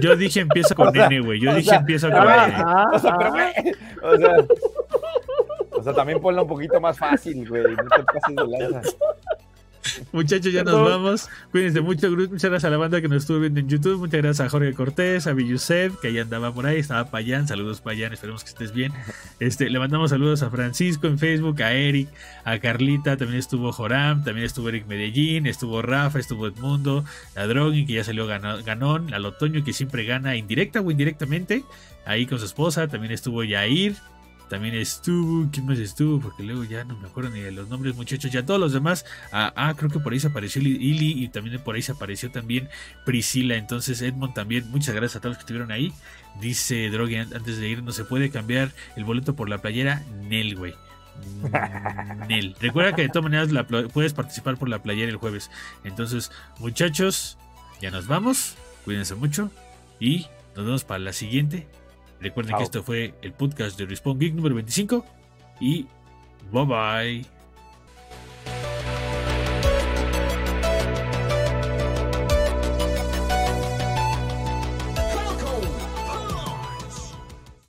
[SPEAKER 2] Yo dije empieza con *laughs*
[SPEAKER 3] O sea,
[SPEAKER 2] N, güey. Yo dije
[SPEAKER 3] sea,
[SPEAKER 2] empieza con
[SPEAKER 3] ah,
[SPEAKER 2] N.
[SPEAKER 1] Ah,
[SPEAKER 3] O sea, pero, güey, o sea, o sea, también ponlo un poquito más fácil, güey, no te pases de lanza. *laughs*
[SPEAKER 2] Muchachos, ya nos vamos. Cuídense mucho. Muchas gracias a la banda que nos estuvo viendo en YouTube. Muchas gracias a Jorge Cortés, a Villusef, que ahí andaba por ahí. Estaba Payán. Saludos, Payán. Esperemos que estés bien. Este, le mandamos saludos a Francisco en Facebook, a Eric, a Carlita. También estuvo Joram, también estuvo Eric Medellín, estuvo Rafa, estuvo Edmundo, a Drogi, que ya salió ganón, a Lotoño, que siempre gana indirecta o indirectamente. Ahí con su esposa. También estuvo Yair. También estuvo, ¿quién más estuvo? Porque luego ya no me acuerdo ni de los nombres, muchachos. Ya todos los demás. Ah, ah, creo que por ahí se apareció Ili y también por ahí se apareció también Priscila. Entonces, Edmond también. Muchas gracias a todos los que estuvieron ahí. Dice Drogi an- antes de ir: no se puede cambiar el boleto por la playera. Nel, güey. *laughs* Nel. Recuerda que de todas maneras la puedes participar por la playera el jueves. Entonces, muchachos, ya nos vamos. Cuídense mucho y nos vemos para la siguiente. Recuerden que esto fue el podcast de Respawn Geek número 25 y bye bye.